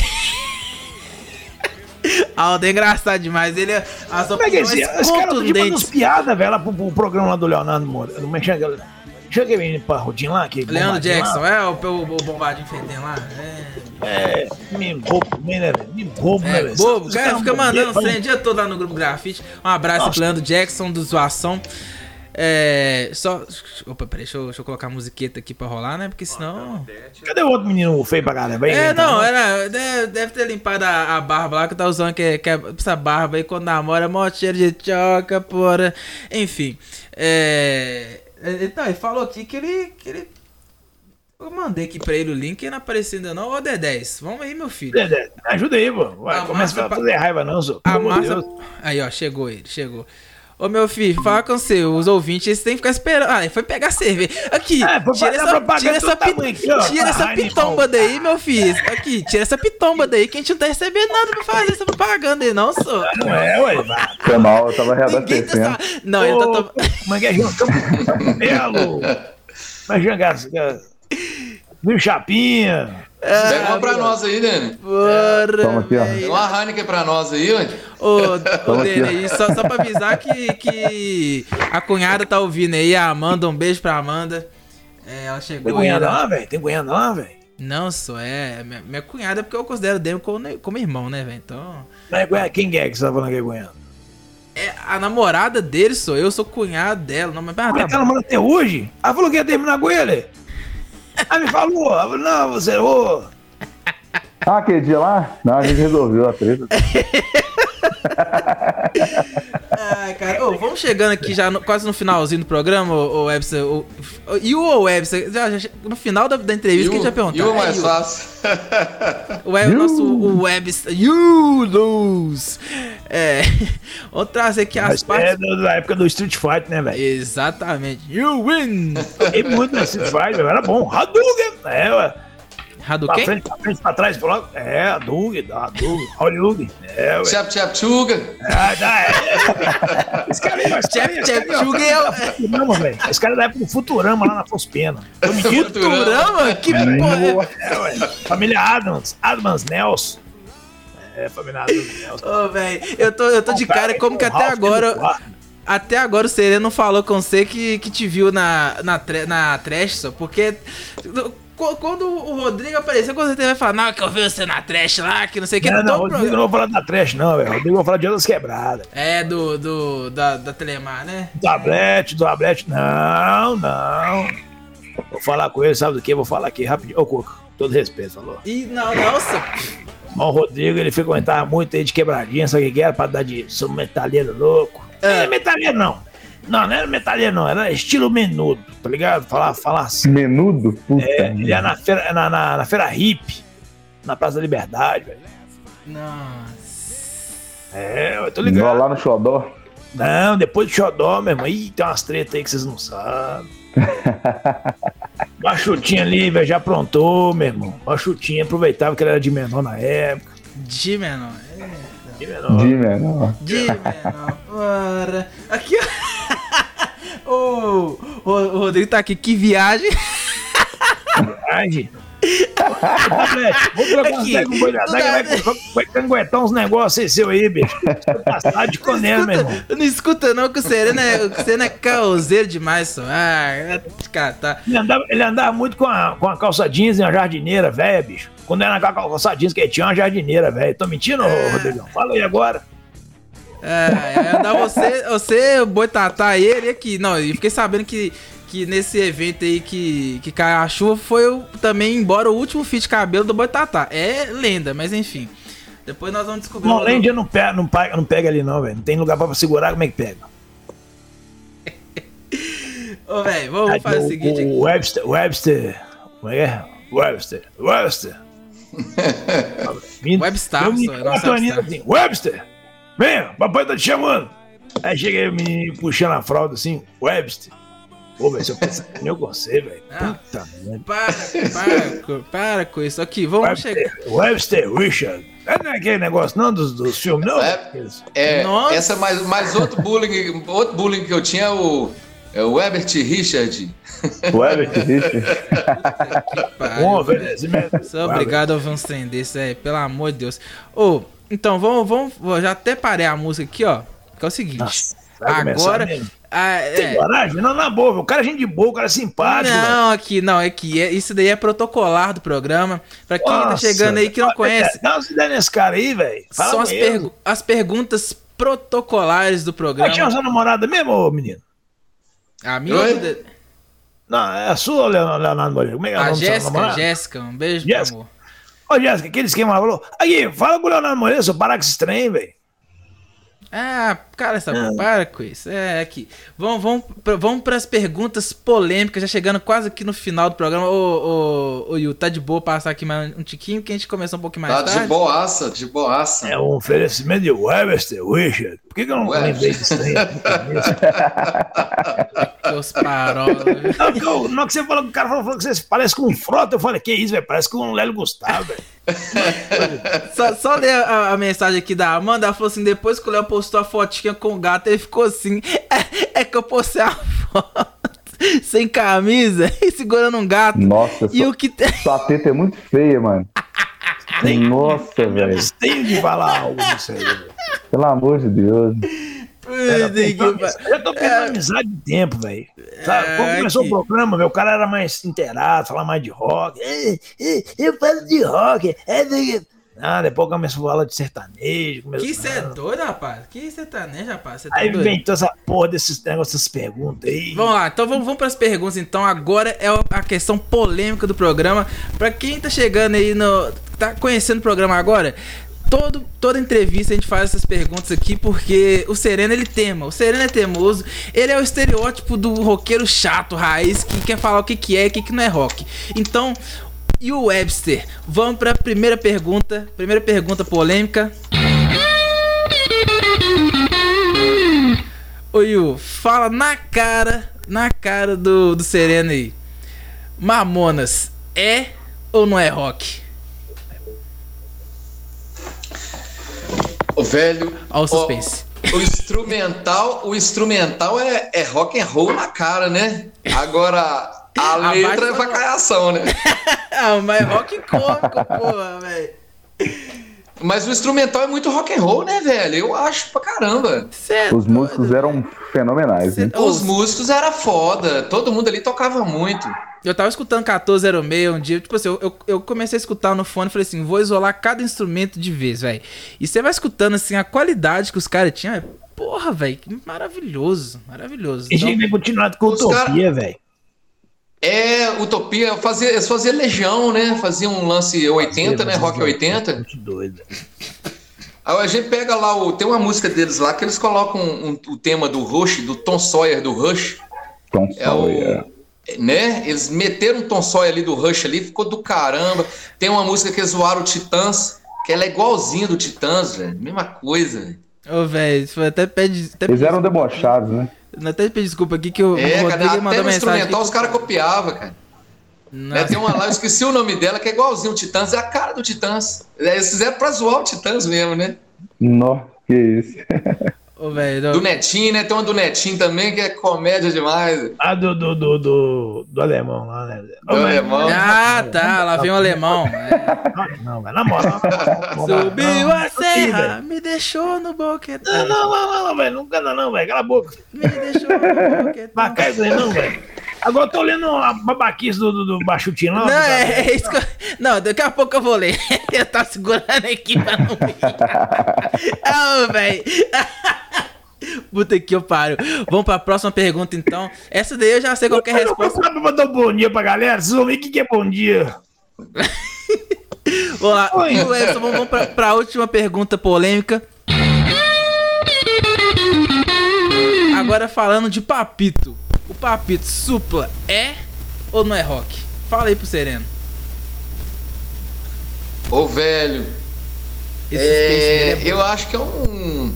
Aldo é engraçado demais. Ele é as é opiniões Como é que esse, contundentes. piadas, velho, pro, pro, programa lá do Leonardo Moura. Não me aí pra Rodinho lá. Que Leandro Jackson, lá. é o, o, o bombadinho fedendo lá? É. É, me bobo, né, me bobo, é, né, Bobo, o cara fica mandando o dia todo lá no grupo grafite. Um abraço Nossa. pro Leandro Jackson do Zoação. É. Só. Opa, peraí, deixa eu, deixa eu colocar a musiqueta aqui pra rolar, né? Porque senão. Cadê o outro menino feio pra caramba? É, não, era. Deve ter limpado a, a barba lá que tá usando, que, que é essa barba aí quando namora, mó cheiro de choca, porra. Enfim. É. Então, ele falou aqui que ele. Que ele eu mandei aqui pra ele o link e não apareceu ainda não. Ô, D10, vamos aí, meu filho. D10, ajuda aí, pô. Vai, começa a fazer raiva não, só. A massa... Aí, ó, chegou ele, chegou. Ô meu filho, fala com você, os ouvintes eles têm que ficar esperando. Ah, foi pegar cerveja. Aqui, é, tira essa, tira essa, pit... tira essa pitomba daí, meu filho. Aqui, tira essa pitomba daí que a gente não tá recebendo nada pra fazer essa propaganda aí, não, só. Não é, ué. Foi mal, eu tava reabastecendo. Tá... Não, ele tá. [LAUGHS] Mas é Belo. Mas jogar. Viu Chapinha? É, Pega uma pra nós aí, Dani. Bora. Toma aqui, ó. Pega uma Heineken pra nós aí, onde? Ô, [LAUGHS] ô Dani, só, só pra avisar que, que a cunhada tá ouvindo aí, a Amanda, um beijo pra Amanda. É, ela chegou Tem cunhada lá, velho? Tem cunhada lá, velho? Não, só é. Minha, minha cunhada é porque eu considero Demo como, como irmão, né, velho? Então. Mas quem é que você tá falando que é cunhada? É a namorada dele, sou eu, sou cunhado dela. Não, mas, ah, tá ela namora até hoje? Ela falou que ia terminar com ele. Aí me falou, não, você errou. Ah, aquele dia lá? Não, a gente resolveu a treta. Ai, cara, oh, vamos chegando aqui já no, quase no finalzinho do programa, o Webster. O, e o Webster, já, já, no final da, da entrevista, que a gente já perguntou. E o mais fácil. O, Web, nosso o Webster. You lose! É, vamos trazer aqui as Mas partes. É da época do Street Fighter, né, velho? Exatamente. You win! E muito no Street Fighter, era bom. Hadouken! É, ué. Hadouken? Pra frente, pra frente, pra trás, pra lá. É, Hadouken, Hadouken, Hollywood. É, ué. Chap Chap Chuga. Ah, já é. Esse cara aí, Chap Chap Chuga é o... Futurama, velho. Esse cara é da época do Futurama, lá na Foz Pena. [LAUGHS] Futurama? Que porra. É, ué. Família Adams, Adams Nelson. É, família Adams Nelson. Ô, velho, eu tô, eu tô de cara como que até agora... Até agora o Sereno não falou com você que, que te viu na, na, na trash, só, porque quando o Rodrigo aparecer, com certeza vai falar, não, que eu vi você na trash lá, que não sei o que. Não, não, Rodrigo não vou falar da trash, não, velho. Rodrigo vai falar de outras quebradas. É, do, do, da, da Telemar, né? Do tablet, do tablet, não, não. Vou falar com ele, sabe do que? Vou falar aqui rapidinho. Ô, Cuca, todo respeito, falou. E, não, nossa. Mas o Rodrigo, ele frequentava muito aí de quebradinha, sabe o que era? Pra dar de sou metalheiro louco. É. É metalheiro, não. Não, não era metalheiro, não, era estilo menudo, tá ligado? Falar, falar assim. Menudo? Puta é, ele ia na feira, na, na, na feira hip, na Praça da Liberdade, velho. Nossa. É, eu tô ligado. Não, lá no Xodó. Não, depois do Xodó, meu irmão. Ih, tem umas tretas aí que vocês não sabem. [LAUGHS] Baixutinha ali, velho, já aprontou, meu irmão. Baixutinha, aproveitava que ele era de menor na época. De menor, é. De menor. De menor. De menor. Bora. Aqui, ó. O, o, o Rodrigo tá aqui, que viagem. Viagem? Uma ideia com o vai, vai canguetar uns negócios seu aí, bicho. Passar de conel, meu irmão. Não escuta não, que o Sereno é, o Sereno é causeiro demais, só. Ah, cara, tá. Ele andava, ele andava muito com a, com a calça jeans e uma jardineira, velho, bicho. Quando era na calça jeans, que ele tinha uma jardineira, velho. Tô mentindo, é... Rodrigão? Fala aí agora. É, andar você, você boitatá ele aqui. Não, e fiquei sabendo que, que nesse evento aí que, que caiu a chuva foi o, também embora o último fio de cabelo do boitatá. É lenda, mas enfim. Depois nós vamos descobrir. Não, lenda não pega, não, pega, não pega ali não, velho. Não tem lugar pra segurar, como é que pega? [LAUGHS] Ô, velho, vamos fazer o, o seguinte. O Webster, Webster, como é que é? Webster, Webster. [LAUGHS] Webstar, só, assim, Webster, Venha, papai tá te chamando. Aí cheguei me puxando a fralda assim, Webster. Pô, velho, se eu pensar eu você, velho. Ah, Puta merda. Para, para, para com isso aqui. Vamos Webster, chegar. Webster Richard. Não é aquele negócio não dos, dos filmes, não? É, é essa é mais, mais outro bullying, outro bullying que eu tinha, o, é o Ebert Richard. O Ebert Richard. [LAUGHS] Bom. Sou obrigado a trem desses, é, pelo amor de Deus. Ô, oh, Então, vamos, vamos. Já até parei a música aqui, ó. Que é o seguinte. Nossa, agora. Ah, é. Tem coragem? Não, na boa, o cara é gente de boa, o cara é simpático. Não, aqui, não, é que é, isso daí é protocolar do programa. Pra quem Nossa, tá chegando aí que não conhece. Dá uma ideia nesse cara aí, velho. São as, pergu as perguntas protocolares do programa. Mas tinha sua namorada mesmo, menino? A minha? Não, é a sua, Leonardo Moreira. Como é que é a Jéssica, Jéssica, um beijo, Jéssica. meu amor. Ô, Jéssica, aquele esquema falou. Aqui, fala com o Leonardo Moreira, seu parar com esse trem, velho. Ah, cara, essa é. para com isso. É aqui. Vamos, vamos, vamos para as perguntas polêmicas, já chegando quase aqui no final do programa. Ô, ô, ô Yu, tá de boa passar aqui mais um tiquinho, que a gente começou um pouquinho mais tá tarde. Tá de boaça, de boaça. É um oferecimento de Webster, Richard. Por que, que eu não Webster. lembrei disso aí? [LAUGHS] Os parolas. Não, não, que você falou que o cara falou, falou que você parece com um frota, eu falei, que isso, velho? Parece com um Lélio Gustavo, velho. [LAUGHS] só, só ler a, a, mensagem aqui da Amanda, ela falou assim: depois que o Léo postou a fotinha com o gato, ele ficou assim. É, é que eu postei a foto [LAUGHS] sem camisa e segurando um gato. Nossa, e sua, o que sua teta é muito feia, mano. Nossa, velho. Tenho de falar algo disso aí, Pelo amor de Deus. Eu já tô perdendo é... amizade de tempo, velho. É... Quando começou que... o programa, meu, o cara era mais inteirado, falar mais de rock. Eu falo de rock. É ah, depois começou a falar de sertanejo. Que você é doido, rapaz? Que sertanejo, rapaz? Tá aí inventou essa porra desses negócios, essas perguntas aí. Vamos lá, então vamos, vamos para as perguntas. Então, agora é a questão polêmica do programa. Pra quem tá chegando aí no. tá conhecendo o programa agora, todo, toda entrevista a gente faz essas perguntas aqui porque o Sereno ele tema. O Sereno é teimoso. Ele é o estereótipo do roqueiro chato, raiz, que quer falar o que, que é e o que, que não é rock. Então, e o Webster? Vamos para a primeira pergunta. Primeira pergunta polêmica. Ô Yu, fala na cara, na cara do, do Sereno aí. Mamonas é ou não é rock? O velho. Olha o suspense. O, o, instrumental, o instrumental é, é rock and roll na cara, né? Agora a letra é vacaiação, né? [LAUGHS] ah, mas é rock cômico, porra, velho. Mas o instrumental é muito rock and roll, né, velho? Eu acho pra caramba. Certo. Os músicos eram fenomenais, né? Os músicos era foda. Todo mundo ali tocava muito. Eu tava escutando 1406 um dia, tipo assim, eu, eu comecei a escutar no fone e falei assim, vou isolar cada instrumento de vez, velho. E você vai escutando, assim, a qualidade que os caras tinham, é, porra, velho, que maravilhoso, maravilhoso. E então, a gente vem continuando com utopia, cara... velho. É, Utopia, fazia, eles faziam Legião, né? Fazia um lance 80, fazia, né? Rock 80. Muito doido. Aí a gente pega lá, o, tem uma música deles lá que eles colocam um, um, o tema do Rush, do Tom Sawyer do Rush. Tom é Sawyer. O, né? Eles meteram um Tom Sawyer ali do Rush ali, ficou do caramba. Tem uma música que eles zoaram o Titãs, que ela é igualzinha do Titãs, velho. Mesma coisa, velho. Ô, velho, até pede. Até eles eram debochados, né? Até pedir desculpa aqui que o é, Rodrigo cara, mandou mensagem. instrumental aqui. os caras copiavam, cara. Né, tem uma lá, eu esqueci o nome dela, que é igualzinho o Titãs, é a cara do Titãs. Eles fizeram pra zoar o Titãs mesmo, né? Nó, que isso. [LAUGHS] Ô, véio, do... do Netinho, né? Tem uma do Netinho também, que é comédia demais. Ah, do, do, do, do, do alemão lá, né? Do alemão. Ah, tá, lá vem o alemão. É. Não, mas na moral. Subiu a serra, me deixou no boquetão. Não, não, não, não, velho, não canta não, velho, cala a boca. Me deixou no boquetão. Vai cair não, velho. Agora eu tô lendo a babaquice do, do, do lá. Não, é, é isso que eu... Não, daqui a pouco eu vou ler. [LAUGHS] Eu tô segurando aqui pra não ver. [LAUGHS] Ah, velho. [LAUGHS] Puta que eu paro. Vamos pra próxima pergunta, então. Essa daí eu já sei qual é a resposta. Sabe mandar um bom dia pra galera? Vocês vão ver o que, que é bom dia. vamos lá. Edson, vamos pra, pra última pergunta polêmica. Agora falando de Papito. O Papito Supla é ou não é rock? Fala aí pro Sereno. Ô, velho. É, é eu acho que é um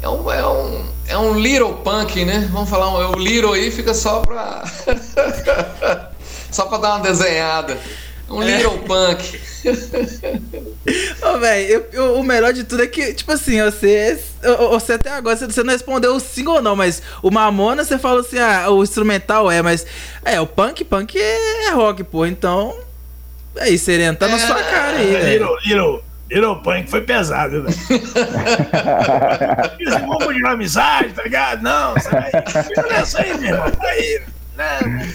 é um, é um, é um little punk, né? Vamos falar, um, o little aí fica só pra. [LAUGHS] só pra dar uma desenhada. Um é. little punk. [LAUGHS] Ô, velho, o melhor de tudo é que, tipo assim, você, você até agora você não respondeu sim ou não, mas o Mamona você falou assim, ah, o instrumental é, mas é, o punk, punk é rock, pô, então. É isso, Sereno, tá é, na sua cara aí, é, Little, little, Virou punk, foi pesado, velho. Vamos continuar amizade, tá ligado? Não, sai. Fica nessa aí, meu irmão. Tá aí, né?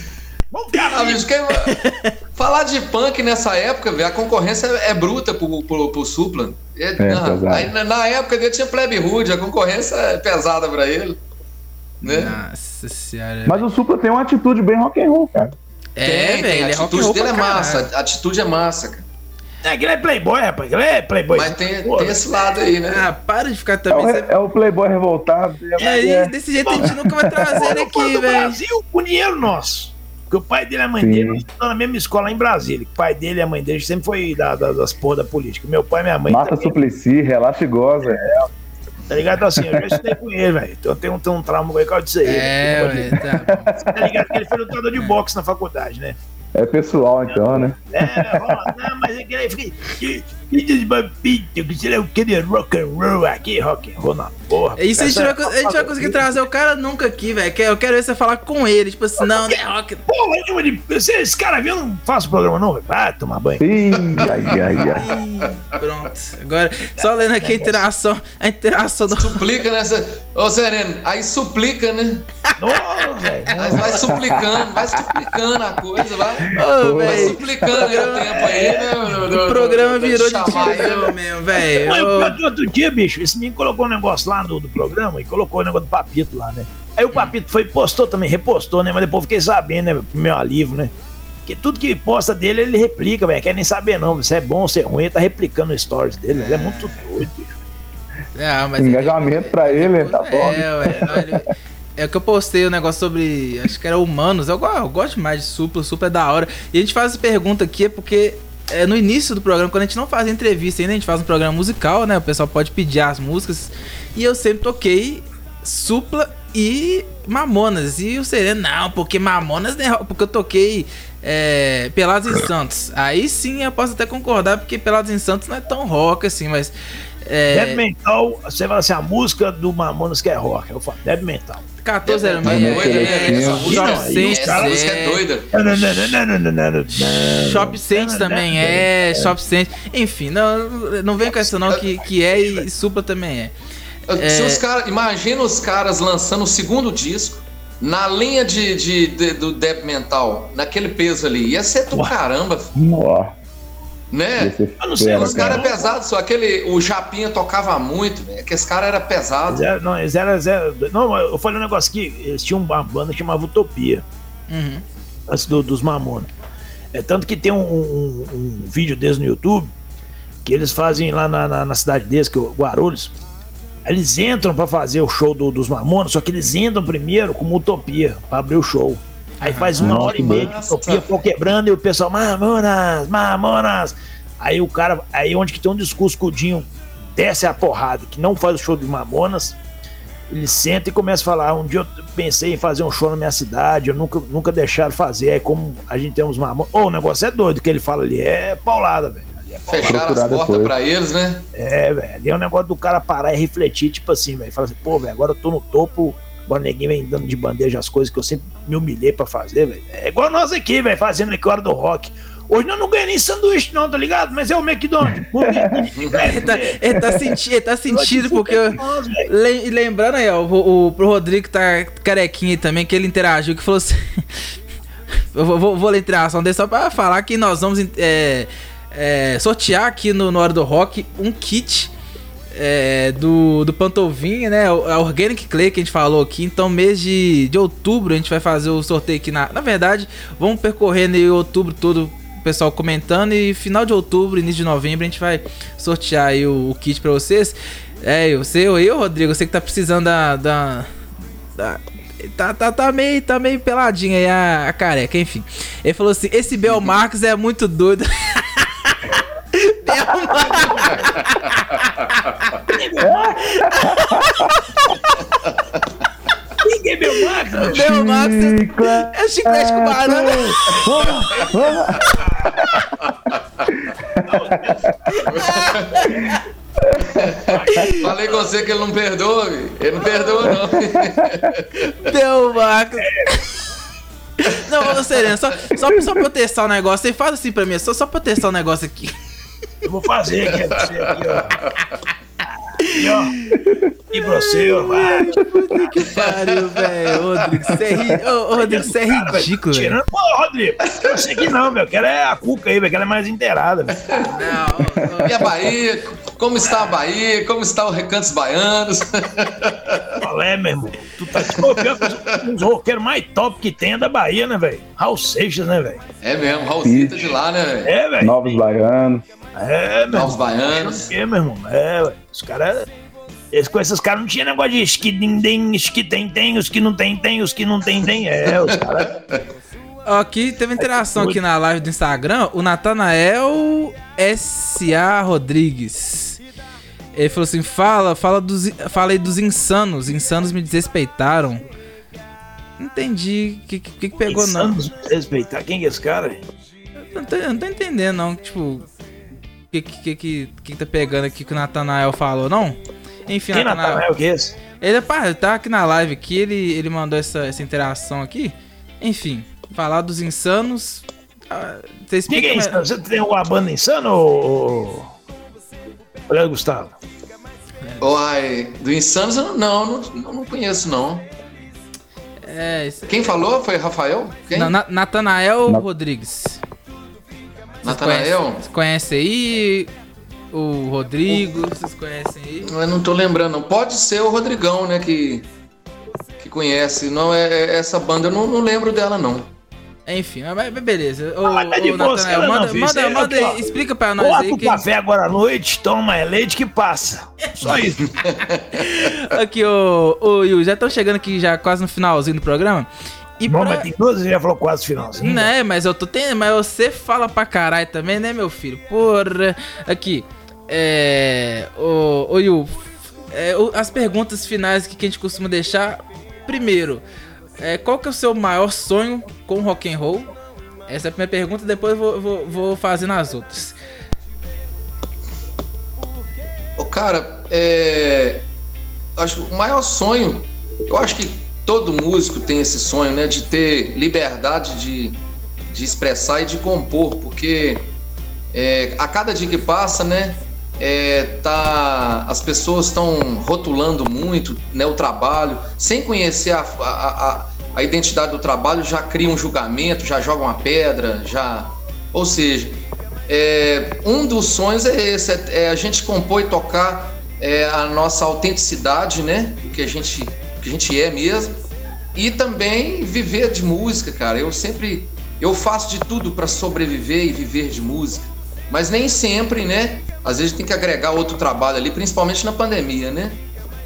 Vamos ficar ah, bicho, que... [LAUGHS] Falar de punk nessa época, velho, a concorrência é bruta pro, pro, pro Supla. É, é aí, na época dele tinha Plebe Hood, a concorrência é pesada pra ele. Né? Nossa senhora. Mas o Supla tem uma atitude bem rock and roll, cara. É, velho. A atitude dele é massa. A atitude é massa, cara. É que ele é playboy, rapaz. Ele é playboy. Mas tem, tem esse lado aí, né? Ah, para de ficar também. É o, é o playboy revoltado. É, é. desse jeito a gente nunca vai trazer ele aqui, velho. Brasil, o dinheiro nosso. Porque o pai dele e a mãe Sim. dele estão na mesma escola em Brasília. O pai dele e a mãe dele sempre foi da, da, das porra da política. Meu pai e minha mãe. Mata Suplicy, relaxa e goza. É. Tá ligado? Então, assim, eu já estudei com ele, velho. Então eu tenho, tenho um trauma com ele por disso aí. É, velho. Tá. tá ligado que ele foi lutador de boxe na faculdade, né? É pessoal, então, né? É, não, mas é que ele fica. Papito, que será o que de rock and roll aqui, rock and roll na porra. Isso a gente, vai, a gente vai conseguir trazer o cara nunca aqui, velho. Eu quero ver você falar com ele, tipo assim, não, não é rock. Porra, esse cara viu, não faço programa não, velho. Vai tomar banho. Ih, ai, ai, ai. Pronto. Agora, só lendo aqui a interação, a interação do. Suplica nessa. Ô, Sereno, aí suplica, né? Não, velho. Vai suplicando, vai suplicando a coisa, vai. Ô, suplicando o tempo aí, né? O programa virou de tiro mesmo, velho. Outro dia, bicho, esse menino colocou um negócio lá no, do programa e colocou o negócio do papito lá, né? Aí o papito foi postou também, repostou, né? Mas depois fiquei sabendo, né? Pro meu alívio, né? Porque tudo que posta dele, ele replica, velho. Quer nem saber, não. Se é bom, se é ruim, ele tá replicando os stories dele. Ele é muito doido, bicho. É, mas Engajamento ele, pra ele, ele tá bom. É, ué, é que eu postei um negócio sobre. Acho que era humanos. Eu, eu gosto mais de Supla, Supla é da hora. E a gente faz essa pergunta aqui é porque é, no início do programa, quando a gente não faz entrevista ainda, a gente faz um programa musical, né? O pessoal pode pedir as músicas. E eu sempre toquei Supla e Mamonas. E o Sereno, não, porque Mamonas né? Porque eu toquei é, Pelados em Santos. Aí sim eu posso até concordar, porque Pelados em Santos não é tão rock assim, mas é... Deb Mental, você fala assim, a música do Mamonas que é rock. Eu falo, Deb Mental. 1406. Essa música é doida. Shop Saints também é. Shop Saints. Enfim, não, não vem com essa não, que, que é e Supla também é. Se os cara, imagina os caras lançando o segundo disco na linha de, de, de do Deb Mental, naquele peso ali. Ia ser do caramba. Nossa. Né? Eu não sei, os caras é pesados, só aquele. O Japinha tocava muito, né? Que esse cara era pesado. Zero, não, eles eram zero. Não, eu falei um negócio aqui, eles tinham uma banda que chamava Utopia. Uhum. Antes do, dos Mamonas. É tanto que tem um, um, um, vídeo deles no YouTube que eles fazem lá na, na, na cidade deles, que é o Guarulhos. Eles entram para fazer o show do, dos Mamonas, só que eles entram primeiro como Utopia, para abrir o show. Aí faz uma hora e meia de utopia, pô quebrando, e o pessoal, mamonas, mamonas. Aí o cara, aí onde que tem um discurso cudinho, desce a porrada, que não faz o show de mamonas, ele senta e começa a falar, um dia eu pensei em fazer um show na minha cidade, eu nunca, nunca deixaram fazer, é como a gente tem uns mamonas. Ô, oh, o negócio é doido, que ele fala ali, é paulada, velho. É Fecharam as portas pra eles, né? É, velho. Ali é um negócio do cara parar e refletir, tipo assim, velho. Fala assim, pô, velho, agora eu tô no topo Agora ninguém vem dando de bandeja as coisas que eu sempre me humilhei pra fazer, velho. É igual nós aqui, velho, fazendo aqui hora do rock. Hoje nós não ganhamos nem sanduíche, não, tá ligado? Mas é o McDonald's. [LAUGHS] ele, tá, ele, tá senti, ele tá sentindo, porque. le, lembrando aí, ó, o, o, pro Rodrigo tá carequinho também, que ele interagiu, que falou assim. [LAUGHS] eu vou, vou, vou ler a interação dele só pra falar que nós vamos é, é, sortear aqui no, no Hora do Rock um kit é, do, do Pantovinha, né? A Organic Clay que a gente falou aqui. Então, mês de, de outubro, a gente vai fazer o sorteio aqui. Na, na verdade, vamos percorrendo aí outubro todo, pessoal comentando. E final de outubro, início de novembro, a gente vai sortear aí o, o kit pra vocês. É, você, eu, eu, Rodrigo, você que tá precisando da. da, da Tá, tá, tá, meio, tá meio peladinha aí a, a careca, enfim. Ele falou assim: esse Bel é muito doido. [LAUGHS] Bel [LAUGHS] Quem é meu Max? Meu Max é chiclete com banana. Falei com você que ele não perdoa, ele não perdoa, não. Deu, Max. Não, Sereno, só, só, só pra eu testar o um negócio, você faz assim pra mim, só, só pra eu testar o um negócio aqui. Eu vou fazer aqui, aqui ó. E ó, e você, ó, vai. Puta que pariu, velho. Rodrigo, você é, ri... Ô, Rodrigo, você é ridículo, velho. Pô, Rodrigo, eu sei que não, meu. Quero é a Cuca aí, velho, que ela é mais inteirada, velho. Não, E a Bahia? Como está a Bahia? Como está o Recantos Baianos? Qual é, meu irmão? Tu tá tipo, os roqueiros mais top que tem é da Bahia, né, velho? Raul Seixas, né, velho? É mesmo, Raulzita de lá, né, velho? É, velho. Novos Baianos. É, meu Novos Baianos. É, meu irmão. É, velho. Os caras. Esse, com esses caras não tinha negócio de esquidim, esquitem, tem, os que não tem, tem, os que não tem, tem. É, os caras. [LAUGHS] Aqui teve interação aqui na live do Instagram, o Natanael S.A. Rodrigues. Ele falou assim: fala, fala, dos, fala aí dos insanos. Insanos me desrespeitaram. Entendi. O que, que, que, pegou, insanos não? Desrespeitar? Quem é esse cara? Eu não tô, eu não tô entendendo, não. Tipo, que, que, que, que tá pegando aqui que o Natanael falou, não? Enfim, Quem Natanael, Natanael que é esse? Ele, pá, tá aqui na live aqui, ele, ele mandou essa, essa interação aqui. Enfim, falar dos insanos. Ah, você explica. Que é insano? Você tem uma banda insano ou. Olha, Gustavo. Uai, do Insanos eu não, não, não, não conheço não. É, Quem falou? Foi Rafael? Quem? Natanael Rodrigues. Natanael? Você conhece aí? O Rodrigo, vocês conhecem aí? Eu não tô lembrando. Pode ser o Rodrigão, né? Que, que conhece. Não, é, é essa banda eu não, não lembro dela, não. Enfim, mas beleza. Ô, ah, tá ô, Natanael, manda, não, manda, manda, manda explica pra nós aí. Bota o café agora à noite, toma, é leite que passa. Só isso. [LAUGHS] aqui, ô, ô Yu, já estão chegando aqui já quase no finalzinho do programa. E Bom, pra... mas tem duas, já falou quase finalzinho. Né, mas eu tô tendo. Mas você fala pra caralho também, né, meu filho? Porra. Aqui. É. Ô, ô Yu. É, as perguntas finais que a gente costuma deixar. Primeiro, é, qual que é o seu maior sonho com rock and roll? Essa é a primeira pergunta, depois eu vou, vou, vou fazendo as outras. Ô, cara, é. Acho que o maior sonho, eu acho que todo músico tem esse sonho, né, de ter liberdade de, de expressar e de compor, porque é, a cada dia que passa, né, é, tá, as pessoas estão rotulando muito né, o trabalho, sem conhecer a, a, a, a, identidade do trabalho, já criam um julgamento, já jogam a pedra, já. Ou seja, é, um dos sonhos é esse, é, é, a gente compor e tocar é, a nossa autenticidade, né? O que a gente que a gente é mesmo, e também viver de música, cara. Eu sempre eu faço de tudo para sobreviver e viver de música, mas nem sempre, né? Às vezes tem que agregar outro trabalho ali, principalmente na pandemia, né?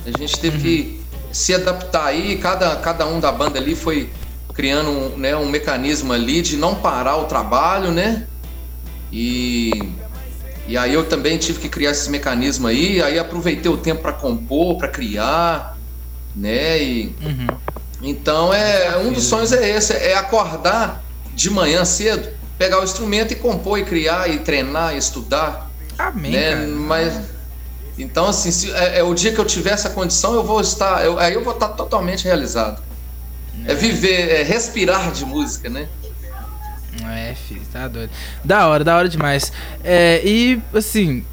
A gente teve uhum. que se adaptar aí, cada, cada um da banda ali foi criando um, né, um mecanismo ali de não parar o trabalho, né? E, e aí eu também tive que criar esse mecanismo aí, aí aproveitei o tempo para compor, para criar, né? E, uhum. Então é um dos sonhos é esse, é acordar de manhã cedo, pegar o instrumento e compor e criar e treinar e estudar. Amém. Né? Mas então assim, se, é, é, o dia que eu tiver essa condição, eu vou estar, eu, aí eu vou estar totalmente realizado. É, é viver, é respirar de música, né? É, filho, tá doido. Da hora, da hora demais. É, e assim,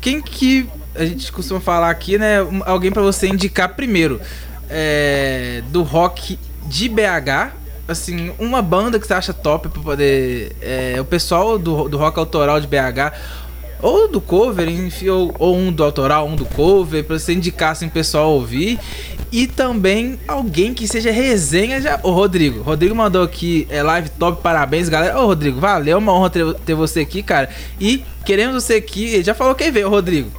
quem que a gente costuma falar aqui, né? Alguém para você indicar primeiro é, do rock de BH. Assim, uma banda que você acha top pra poder. É, o pessoal do, do rock autoral de BH. Ou do cover, enfim, ou, ou, um do autoral, um do cover, pra você indicar assim, o pessoal ouvir. E também alguém que seja resenha já. Ô Rodrigo, Rodrigo mandou aqui é, live top, parabéns, galera. Ô Rodrigo, valeu, uma honra ter, ter você aqui, cara. E queremos você aqui, ele já falou quem veio, Rodrigo.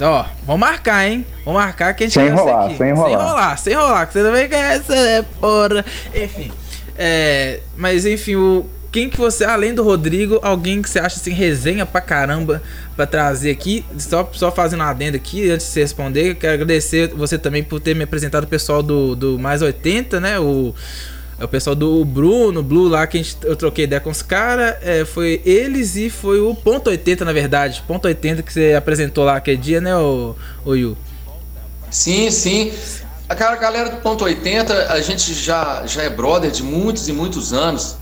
Ó, vamos marcar, hein? Vamos marcar que a gente sem enrolar, aqui. Sem enrolar, sem enrolar. Sem enrolar, que você também quer essa, né, porra. Enfim. É, mas enfim, o, quem que você, além do Rodrigo, alguém que você acha assim, resenha pra caramba pra trazer aqui? Só, só fazendo uma adenda aqui, antes de você responder, quero agradecer você também por ter me apresentado o pessoal do, do Mais 80, né? O, o pessoal do Bruno, Blue lá, que gente, eu troquei ideia com os caras. É, foi eles e foi o Ponto 80, na verdade. Ponto 80 que você apresentou lá aquele dia, né, o, o Yu? Sim, sim. A cara, galera do Ponto 80, a gente já, já é brother de muitos e muitos anos.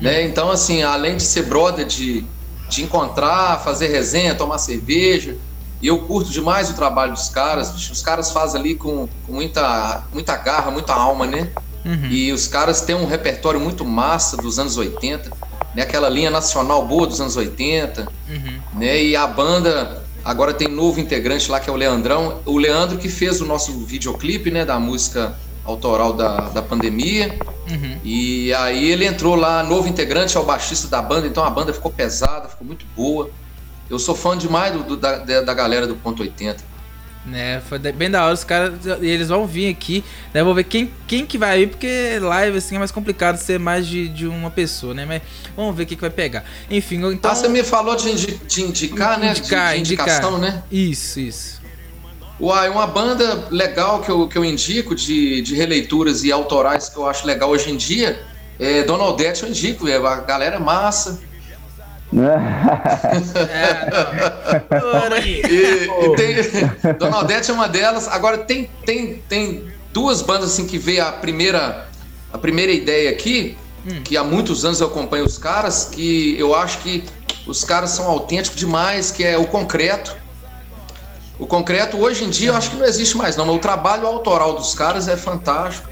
Né? Então, assim, além de ser brother de, de encontrar, fazer resenha, tomar cerveja. E eu curto demais o trabalho dos caras. Os caras fazem ali com, com muita, muita garra, muita alma, né? Uhum. E os caras têm um repertório muito massa dos anos 80, né? Aquela linha nacional boa dos anos 80, uhum. né? E a banda agora tem novo integrante lá que é o Leandrão. O Leandro que fez o nosso videoclipe, né? Da música autoral da, da pandemia. Uhum. E aí ele entrou lá, novo integrante, é o baixista da banda, então a banda ficou pesada, ficou muito boa. Eu sou fã demais do, do da, da galera do Ponto 80. Né, foi bem da hora, os caras, eles vão vir aqui, né, vou ver quem, quem que vai vir, porque live, assim, é mais complicado ser mais de, de uma pessoa, né, mas vamos ver o que, que vai pegar. Enfim, então... Ah, você me falou de, indi de indicar, né, indicar, de, de indicação, indicar. né? Isso, isso. Uai, uma banda legal que eu, que eu indico, de, de releituras e autorais que eu acho legal hoje em dia, é Dona Odete eu indico, é a galera massa, é, e, e tem, Dona Odete é uma delas. Agora tem, tem, tem duas bandas assim que veio a primeira, a primeira ideia aqui, hum. que há muitos anos eu acompanho os caras, que eu acho que os caras são autênticos demais, que é o concreto. O concreto hoje em dia eu acho que não existe mais não, mas o trabalho autoral dos caras é fantástico.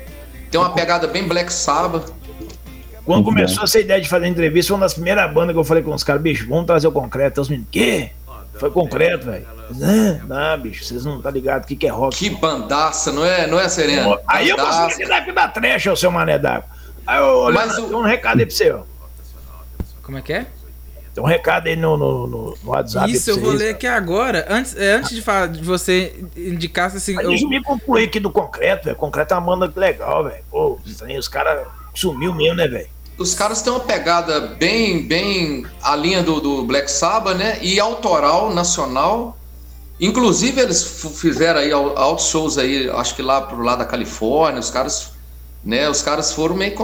Tem uma pegada bem Black Sabbath. Quando Muito começou bom. essa ideia de fazer entrevista, foi uma das primeiras bandas que eu falei com os caras, bicho, vamos trazer o concreto. Os meninos, quê? Foi concreto, velho. Não, bicho, vocês não tá ligado o que, que é rock. Que bandaça, não é, não é Serena? Aí eu consegui com da trecha, o seu mané d'água. Aí eu, Mas o... tem um recado aí pra você, ó. Como é que é? Tem um recado aí no, no, no WhatsApp. Isso, eu vou ler aqui agora. Antes, é, antes de, falar, de você indicar assim. Mas eu... Deixa eu me concluir aqui do concreto, velho. Concreto é uma banda legal, velho. Pô, os caras Sumiu mesmo, né, velho? Os caras têm uma pegada bem, bem a linha do, do Black Sabbath, né? E autoral, nacional. Inclusive, eles fizeram aí altos shows aí, acho que lá pro lado da Califórnia, os caras, né? Os caras foram meio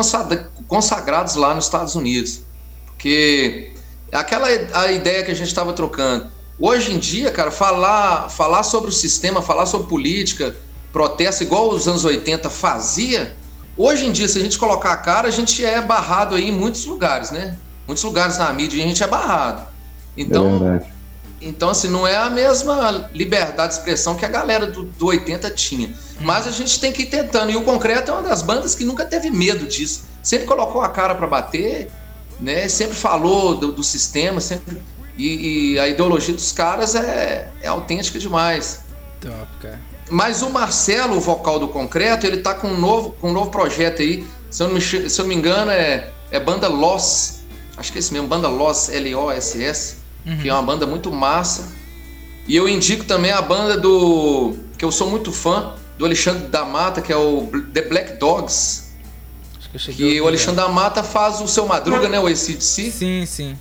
consagrados lá nos Estados Unidos. Porque aquela a ideia que a gente estava trocando. Hoje em dia, cara, falar, falar sobre o sistema, falar sobre política, protesto, igual os anos 80 fazia, Hoje em dia, se a gente colocar a cara, a gente é barrado aí em muitos lugares, né? Muitos lugares na mídia a gente é barrado. Então, é então assim, não é a mesma liberdade de expressão que a galera do, do 80 tinha. Mas a gente tem que ir tentando. E o Concreto é uma das bandas que nunca teve medo disso. Sempre colocou a cara para bater, né? Sempre falou do, do sistema, sempre. E, e, a ideologia dos caras é, é autêntica demais. Top, cara. Mas o Marcelo, o vocal do Concreto, ele tá com um novo, com um novo projeto aí. Se eu não me, se eu não me engano, é, é banda Loss. Acho que é esse mesmo, banda Loss, L-O-S-S. Uhum. Que é uma banda muito massa. E eu indico também a banda do. que eu sou muito fã, do Alexandre da Mata, que é o The Black Dogs. Acho que, que o Alexandre da Mata faz o seu Madruga, né? O ACDC. Sim, sim.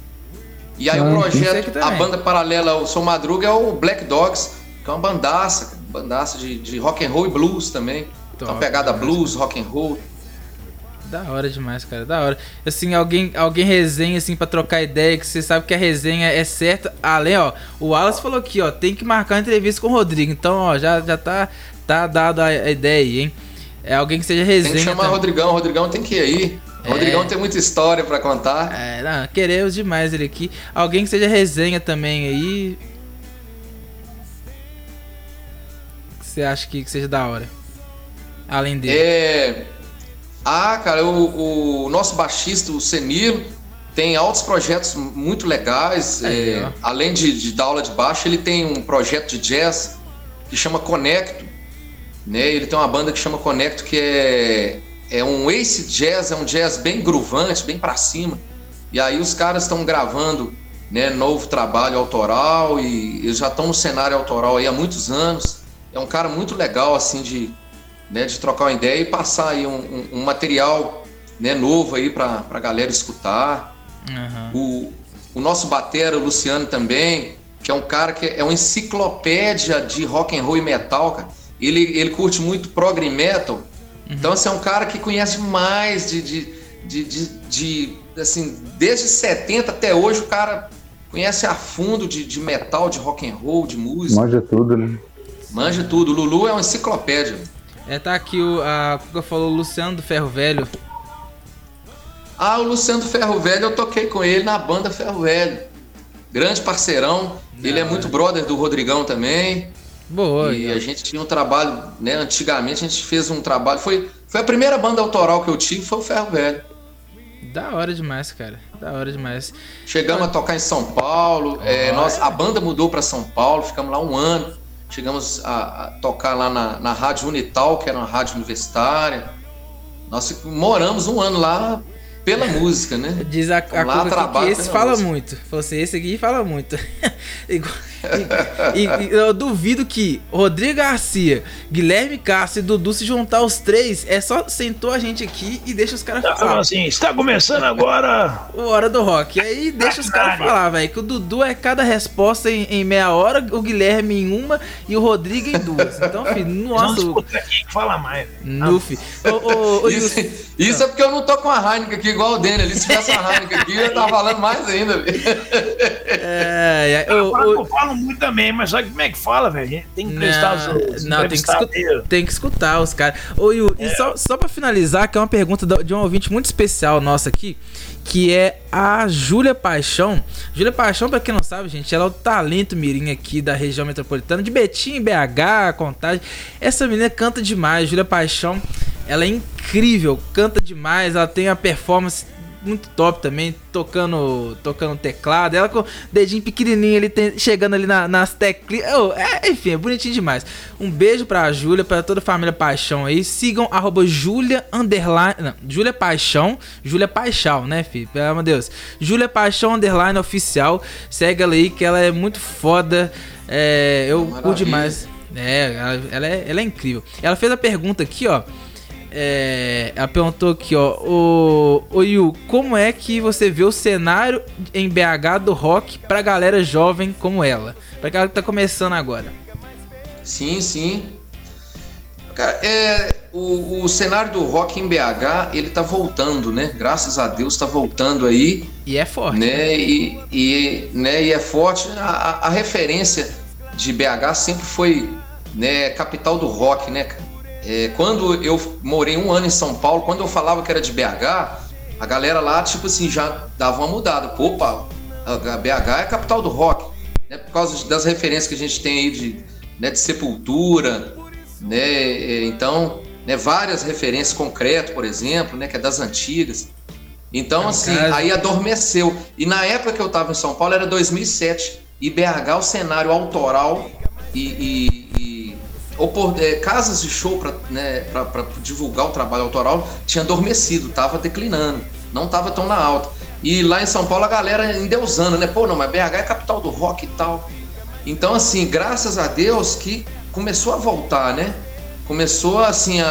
E aí ah, o projeto, a banda paralela ao Seu Madruga é o Black Dogs, que é uma bandaça, bandaça de, de rock and roll e blues também. Top, uma pegada blues, rock and roll. Da hora demais, cara, da hora. Assim, alguém, alguém resenha assim para trocar ideia, que você sabe que a resenha é certa. Além, ó, o Wallace falou aqui, ó, tem que marcar uma entrevista com o Rodrigo. Então, ó, já, já tá, tá dado a, ideia aí, hein? É alguém que seja resenha. Tem que chamar o Rodrigão, o Rodrigão tem que ir aí. O é... Rodrigão tem muita história para contar. É, não, queremos demais ele aqui. Alguém que seja resenha também aí. Você acha que, que seja da hora? Além dele. É. Ah, cara, o, o nosso baixista, o Senilo, tem altos projetos muito legais. É, além de, de, dar aula de baixo, ele tem um projeto de jazz que chama Conecto. Né? Ele tem uma banda que chama Conecto, que é, é um ace jazz, é um jazz bem groovante, bem para cima. E aí os caras estão gravando né, novo trabalho autoral e eles já estão no cenário autoral aí há muitos anos é um cara muito legal, assim, de, né, de trocar uma ideia e passar aí um, um, um material né, novo aí pra, pra galera escutar. Uhum. O, o nosso batera, o Luciano também, que é um cara que é uma enciclopédia de rock and roll e metal, cara. Ele, ele curte muito prog metal. Uhum. Então, assim, é um cara que conhece mais de, de, de, de, de assim, desde 70 até hoje, o cara conhece a fundo de, de metal, de rock and roll, de música. Manja tudo, né? Manja tudo. Lulu é uma enciclopédia. É, tá aqui o. A Cuca falou Luciano do Ferro Velho. Ah, o Luciano do Ferro Velho, eu toquei com ele na banda Ferro Velho. grande parceirão. Não, ele é muito brother do Rodrigão também. Boa. E a gente tinha um trabalho, né? Antigamente a gente fez um trabalho. Foi, foi a primeira banda autoral que eu tive, foi o Ferro Velho. Da hora demais, cara. Da hora demais. Chegamos a tocar em São Paulo. É, nós, a banda mudou para São Paulo, ficamos lá um ano. Chegamos a, a tocar lá na, na Rádio Unital, que era uma rádio universitária. Nós moramos um ano lá pela música, né? Diz a, a lá, esse fala música. muito. Você, esse aqui fala muito. [LAUGHS] e, e, e, eu duvido que Rodrigo Garcia, Guilherme Castro e Dudu se juntar os três, é só sentou a gente aqui e deixa os caras tá, falar. assim, está começando agora o Hora do Rock. E aí deixa os caras falar, velho, que o Dudu é cada resposta em, em, meia hora, o Guilherme em uma e o Rodrigo em duas. Então, filho, [LAUGHS] nossa. Vamos aqui fala mais. Nufi. isso, isso é porque eu não tô com a Heineken aqui igual o Daniel. Se tivesse a Heineken aqui, eu tava falando mais ainda. É, é, eu, eu, eu falo muito também, mas sabe como é que fala, velho? Tem que prestar os, Não, tem que, escutar, tem que escutar os caras. Ô, Yu, é. e só, só pra finalizar, que é uma pergunta de um ouvinte muito especial nossa aqui, que é a Júlia Paixão. Júlia Paixão, pra quem não sabe, gente, ela é o talento mirim aqui da região metropolitana, de Betim, BH, Contagem. Essa menina canta demais, Júlia Paixão. Ela é incrível, canta demais, ela tem a performance muito top também, tocando tocando teclado. Ela com o dedinho pequenininho ele tem, chegando ali na, nas teclinhas. Oh, é, enfim, é bonitinho demais. Um beijo pra Júlia, pra toda a família Paixão aí. Sigam arroba Júlia underline. Não, Júlia Paixão. Júlia Paixão, né, filho? Pelo amor de Deus. Júlia Paixão underline oficial. Segue ela aí que ela é muito foda. É, eu curto demais. É, ela, ela, é, ela é incrível. Ela fez a pergunta aqui, ó. É, ela perguntou aqui, ó. O, o Yu, como é que você vê o cenário em BH do rock pra galera jovem como ela? Pra galera que tá começando agora. Sim, sim. Cara, é, o, o cenário do rock em BH, ele tá voltando, né? Graças a Deus tá voltando aí. E é forte. Né? né? E, e, né? e é forte. A, a referência de BH sempre foi né, capital do rock, né? É, quando eu morei um ano em São Paulo, quando eu falava que era de BH, a galera lá, tipo assim, já dava uma mudada. Pô, Paulo, a BH é a capital do rock. Né, por causa das referências que a gente tem aí de, né, de sepultura, né? É, então, né, várias referências, concreto, por exemplo, né, que é das antigas. Então, é assim, caso. aí adormeceu. E na época que eu estava em São Paulo era 2007. E BH, o cenário autoral e, e, ou por é, casas de show para né, divulgar o trabalho autoral tinha adormecido, estava declinando, não estava tão na alta. E lá em São Paulo a galera endeusando, né? Pô, não, mas BH é capital do rock e tal. Então, assim, graças a Deus que começou a voltar, né? Começou assim, a,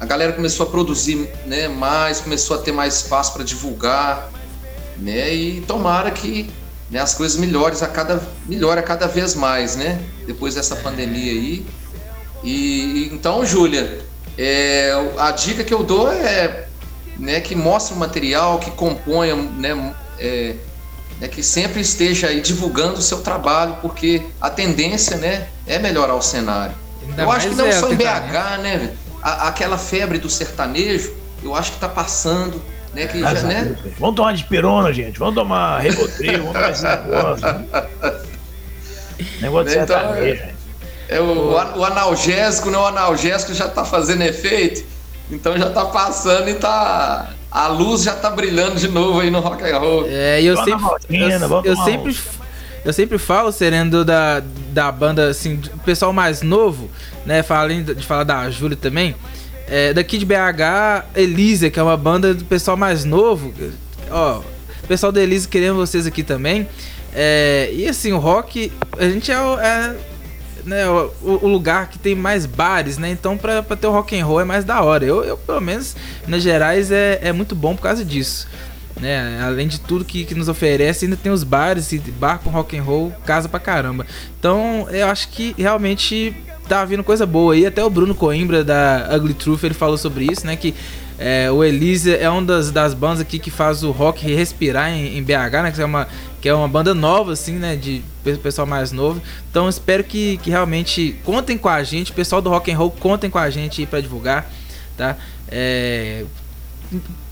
a, a galera começou a produzir né, mais, começou a ter mais espaço para divulgar, né? E tomara que né, as coisas melhores a cada, melhore a cada vez mais, né? Depois dessa pandemia aí. E então, Júlia, é, a dica que eu dou é né, que mostre o material, que componha, né, é, é, que sempre esteja aí divulgando o seu trabalho, porque a tendência né, é melhorar o cenário. Ainda eu acho que não é, só em BH, tá, né? A, aquela febre do sertanejo, eu acho que está passando. Né, que já, né? Vamos tomar de perona, gente. Vamos tomar Rebotril, vamos fazer negócio. [LAUGHS] negócio de então, sertanejo. É o, o, analgésico, né? O analgésico já tá fazendo efeito, então já tá passando e tá. A luz já tá brilhando de novo aí no rock and roll. É, e eu sempre. eu, eu sempre. Eu sempre falo, Serendo, da, da banda, assim, do pessoal mais novo, né? Falando de falar da Júlia também. É, daqui de BH, Elisa, que é uma banda do pessoal mais novo. Ó, pessoal da Elisa querendo vocês aqui também. É, e assim, o rock, a gente é, é né, o, o, lugar que tem mais bares, né? Então pra, pra ter o rock and roll é mais da hora. Eu, eu pelo menos, Minas Gerais é, é muito bom por causa disso. Né? Além de tudo que, que nos oferece, ainda tem os bares e bar com rock and roll, casa pra caramba. Então eu acho que realmente tá vindo coisa boa aí. Até o Bruno Coimbra da Ugly Truth ele falou sobre isso, né? Que é, o Elise é uma das, das bandas aqui que faz o rock respirar em, em BH, né? Que é uma que é uma banda nova, assim, né? De pessoal mais novo. Então espero que, que realmente contem com a gente, pessoal do rock and roll, contem com a gente aí pra divulgar, tá? É,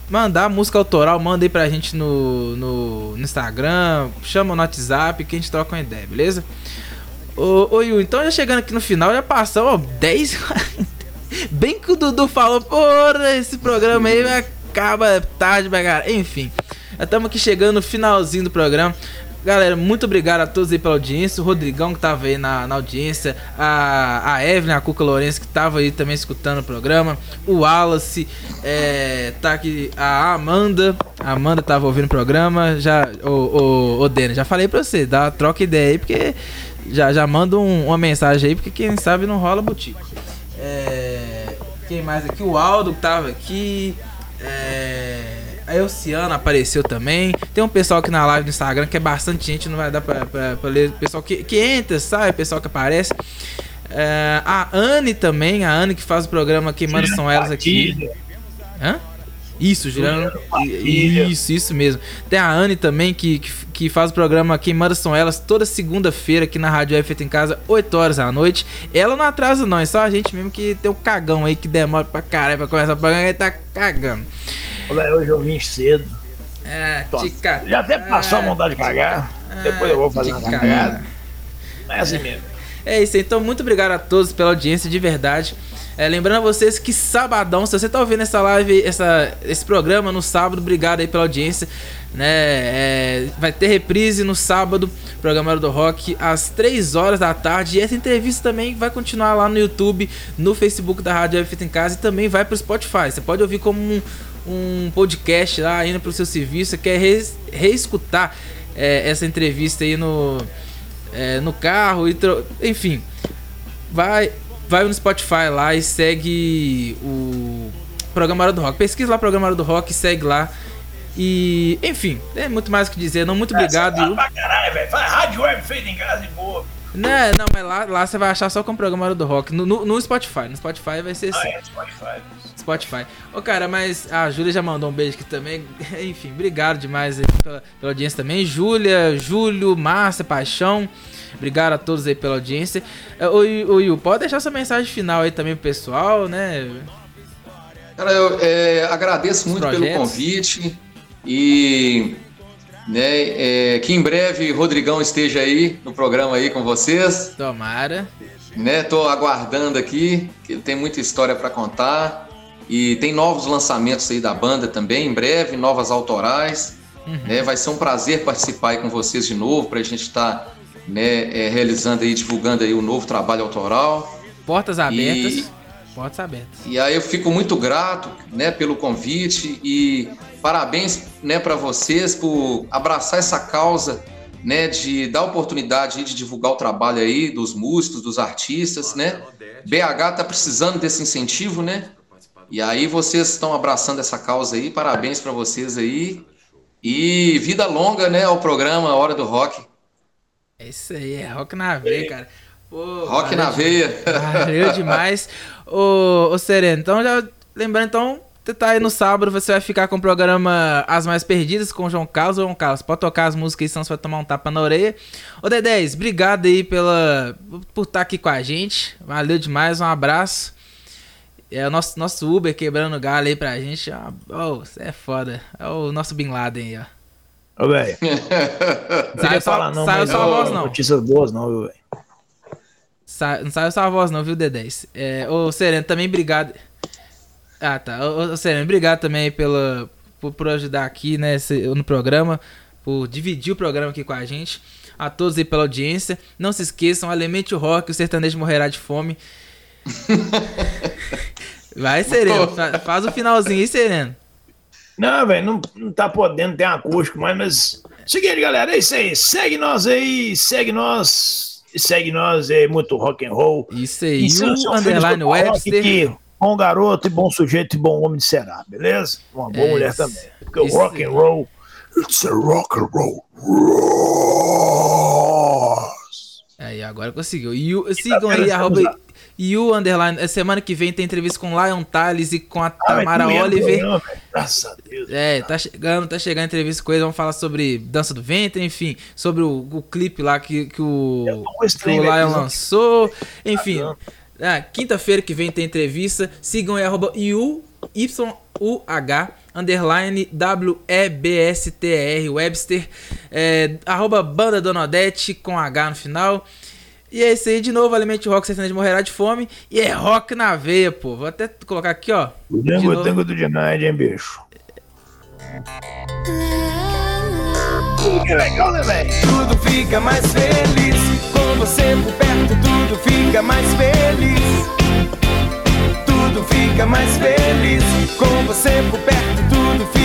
mandar música autoral, manda aí pra gente no, no, no Instagram, chama no WhatsApp que a gente troca uma ideia, beleza? Ô, ô Yu, então já chegando aqui no final, já passou ó, 10. Bem que o Dudu falou, porra, esse programa aí acaba tarde, cara. Enfim, estamos aqui chegando no finalzinho do programa. Galera, muito obrigado a todos aí pela audiência. O Rodrigão que tava aí na, na audiência. A, a Evelyn, a Cuca Lourenço que tava aí também escutando o programa. O Wallace, é, tá aqui. A Amanda. A Amanda tava ouvindo o programa. Já, o, o, o Dena, já falei pra você, dá troca ideia aí, porque já, já manda um, uma mensagem aí, porque quem sabe não rola butico. É, quem mais aqui? O Aldo que tava aqui. É, a Elciana apareceu também. Tem um pessoal aqui na live do Instagram que é bastante gente, não vai dar pra, pra, pra ler. Pessoal que, que entra, sai, pessoal que aparece. É, a Anne também, a Anne que faz o programa Queimando São Elas aqui. Hã? Isso, Juliano. Isso, isso mesmo. Tem a Anne também que, que, que faz o programa Queimando São Elas toda segunda-feira aqui na Rádio F em Casa, 8 horas da noite. Ela não atrasa, não, é só a gente mesmo que tem um cagão aí que demora pra caralho pra começar o programa e tá cagando. Olha, hoje eu vim cedo. É, tica. Já até passou a vontade de cagar. Ah, Depois eu vou fazer uma cagada. É assim mesmo. É isso, então muito obrigado a todos pela audiência, de verdade. É, lembrando a vocês que sabadão, se você tá ouvindo essa live, essa, esse programa no sábado, obrigado aí pela audiência. Né? É, vai ter reprise no sábado, programa do Rock, às 3 horas da tarde. E essa entrevista também vai continuar lá no YouTube, no Facebook da Rádio F em Casa e também vai pro Spotify. Você pode ouvir como um, um podcast lá indo pro seu serviço, quer reescutar é, essa entrevista aí no, é, no carro, e enfim, vai, vai no Spotify lá e segue o Programa do Rock. Pesquisa lá o Programa do Rock, segue lá. E, enfim, é muito mais o que dizer. Não, muito obrigado. É, pra caralho, velho. Faz rádio web feita em casa e boa. Não, não, mas lá, lá você vai achar só com o programa do rock. No, no, no Spotify. No Spotify vai ser assim. Ah, é, Spotify. Spotify. Ô, cara, mas a Júlia já mandou um beijo aqui também. [LAUGHS] Enfim, obrigado demais pela, pela audiência também. Júlia, Júlio, Márcia, Paixão. Obrigado a todos aí pela audiência. Oi, é, Will, pode deixar sua mensagem final aí também pro pessoal, né? Cara, eu é, agradeço Os muito projetos. pelo convite e né, é, que em breve Rodrigão esteja aí no programa aí com vocês. Tomara. Né, tô aguardando aqui, que tem muita história para contar. E tem novos lançamentos aí da banda também, em breve, novas autorais. Uhum. Né, vai ser um prazer participar aí com vocês de novo, para a gente estar tá, né, é, realizando aí, divulgando aí o novo trabalho autoral. Portas abertas. E, Portas abertas. E aí eu fico muito grato né, pelo convite e parabéns né, para vocês por abraçar essa causa né, de dar oportunidade de divulgar o trabalho aí dos músicos, dos artistas, né? BH tá precisando desse incentivo, né? E aí vocês estão abraçando essa causa aí, parabéns para vocês aí. E vida longa, né, ao programa Hora do Rock. É isso aí, é rock na veia, cara. Pô, rock na veia. Valeu demais. [LAUGHS] ô, ô Sereno, então já lembrando então você tá aí no sábado, você vai ficar com o programa As Mais Perdidas com o João Carlos. João Carlos, pode tocar as músicas aí, senão você vai tomar um tapa na orelha. Ô Dedés, obrigado aí pela, por estar tá aqui com a gente. Valeu demais, um abraço. É o nosso, nosso Uber quebrando galho aí pra gente. Oh, você é foda. É o nosso Bin Laden aí, ó. Ô, velho. [LAUGHS] Não saiu não, saiu só a voz, não. Notícias boas, não, velho. Sa não saiu só a voz, não, viu, D10? É, ô, Sereno, também obrigado. Ah, tá. Ô, Sereno, obrigado também pela, por, por ajudar aqui né, no programa, por dividir o programa aqui com a gente. A todos aí pela audiência. Não se esqueçam, alimente o rock, o sertanejo morrerá de fome. [LAUGHS] Vai, Sereno. Faz o finalzinho aí, Sereno. Não, velho, não, não tá podendo ter acústico mais, mas. Seguinte, galera, é isso aí. Segue nós aí, segue nós. Segue nós, é muito rock and roll. Isso aí, e o underline Webster bom garoto e bom sujeito e bom homem será, beleza? Uma boa é mulher também. Porque o rock and roll, it's a rock and roll. Aí, agora conseguiu. E o, sigam aí, arroba e o underline. Semana que vem tem entrevista com Lion Tales e com a ah, Tamara Oliver. Não, Graças a Deus. É, tá chegando, tá chegando a entrevista com eles. Vamos falar sobre Dança do Ventre, enfim, sobre o, o clipe lá que, que o, que o Lion lançou. Enfim. Ah, Quinta-feira que vem tem entrevista. Sigam aí, arroba Yu Y-U-H, underline W-E-B-S-T-R, Webster, é, arroba Banda Dona Odete, com H no final. E é isso aí, de novo, Alimente Rock, sertanejo morrerá de fome. E é rock na veia, pô. Vou até colocar aqui, ó. O tango, tango do Dinard, hein, bicho? Que legal, né, velho? Tudo fica mais feliz. Com você por perto, tudo fica mais feliz. Tudo fica mais feliz. Com você por perto, tudo fica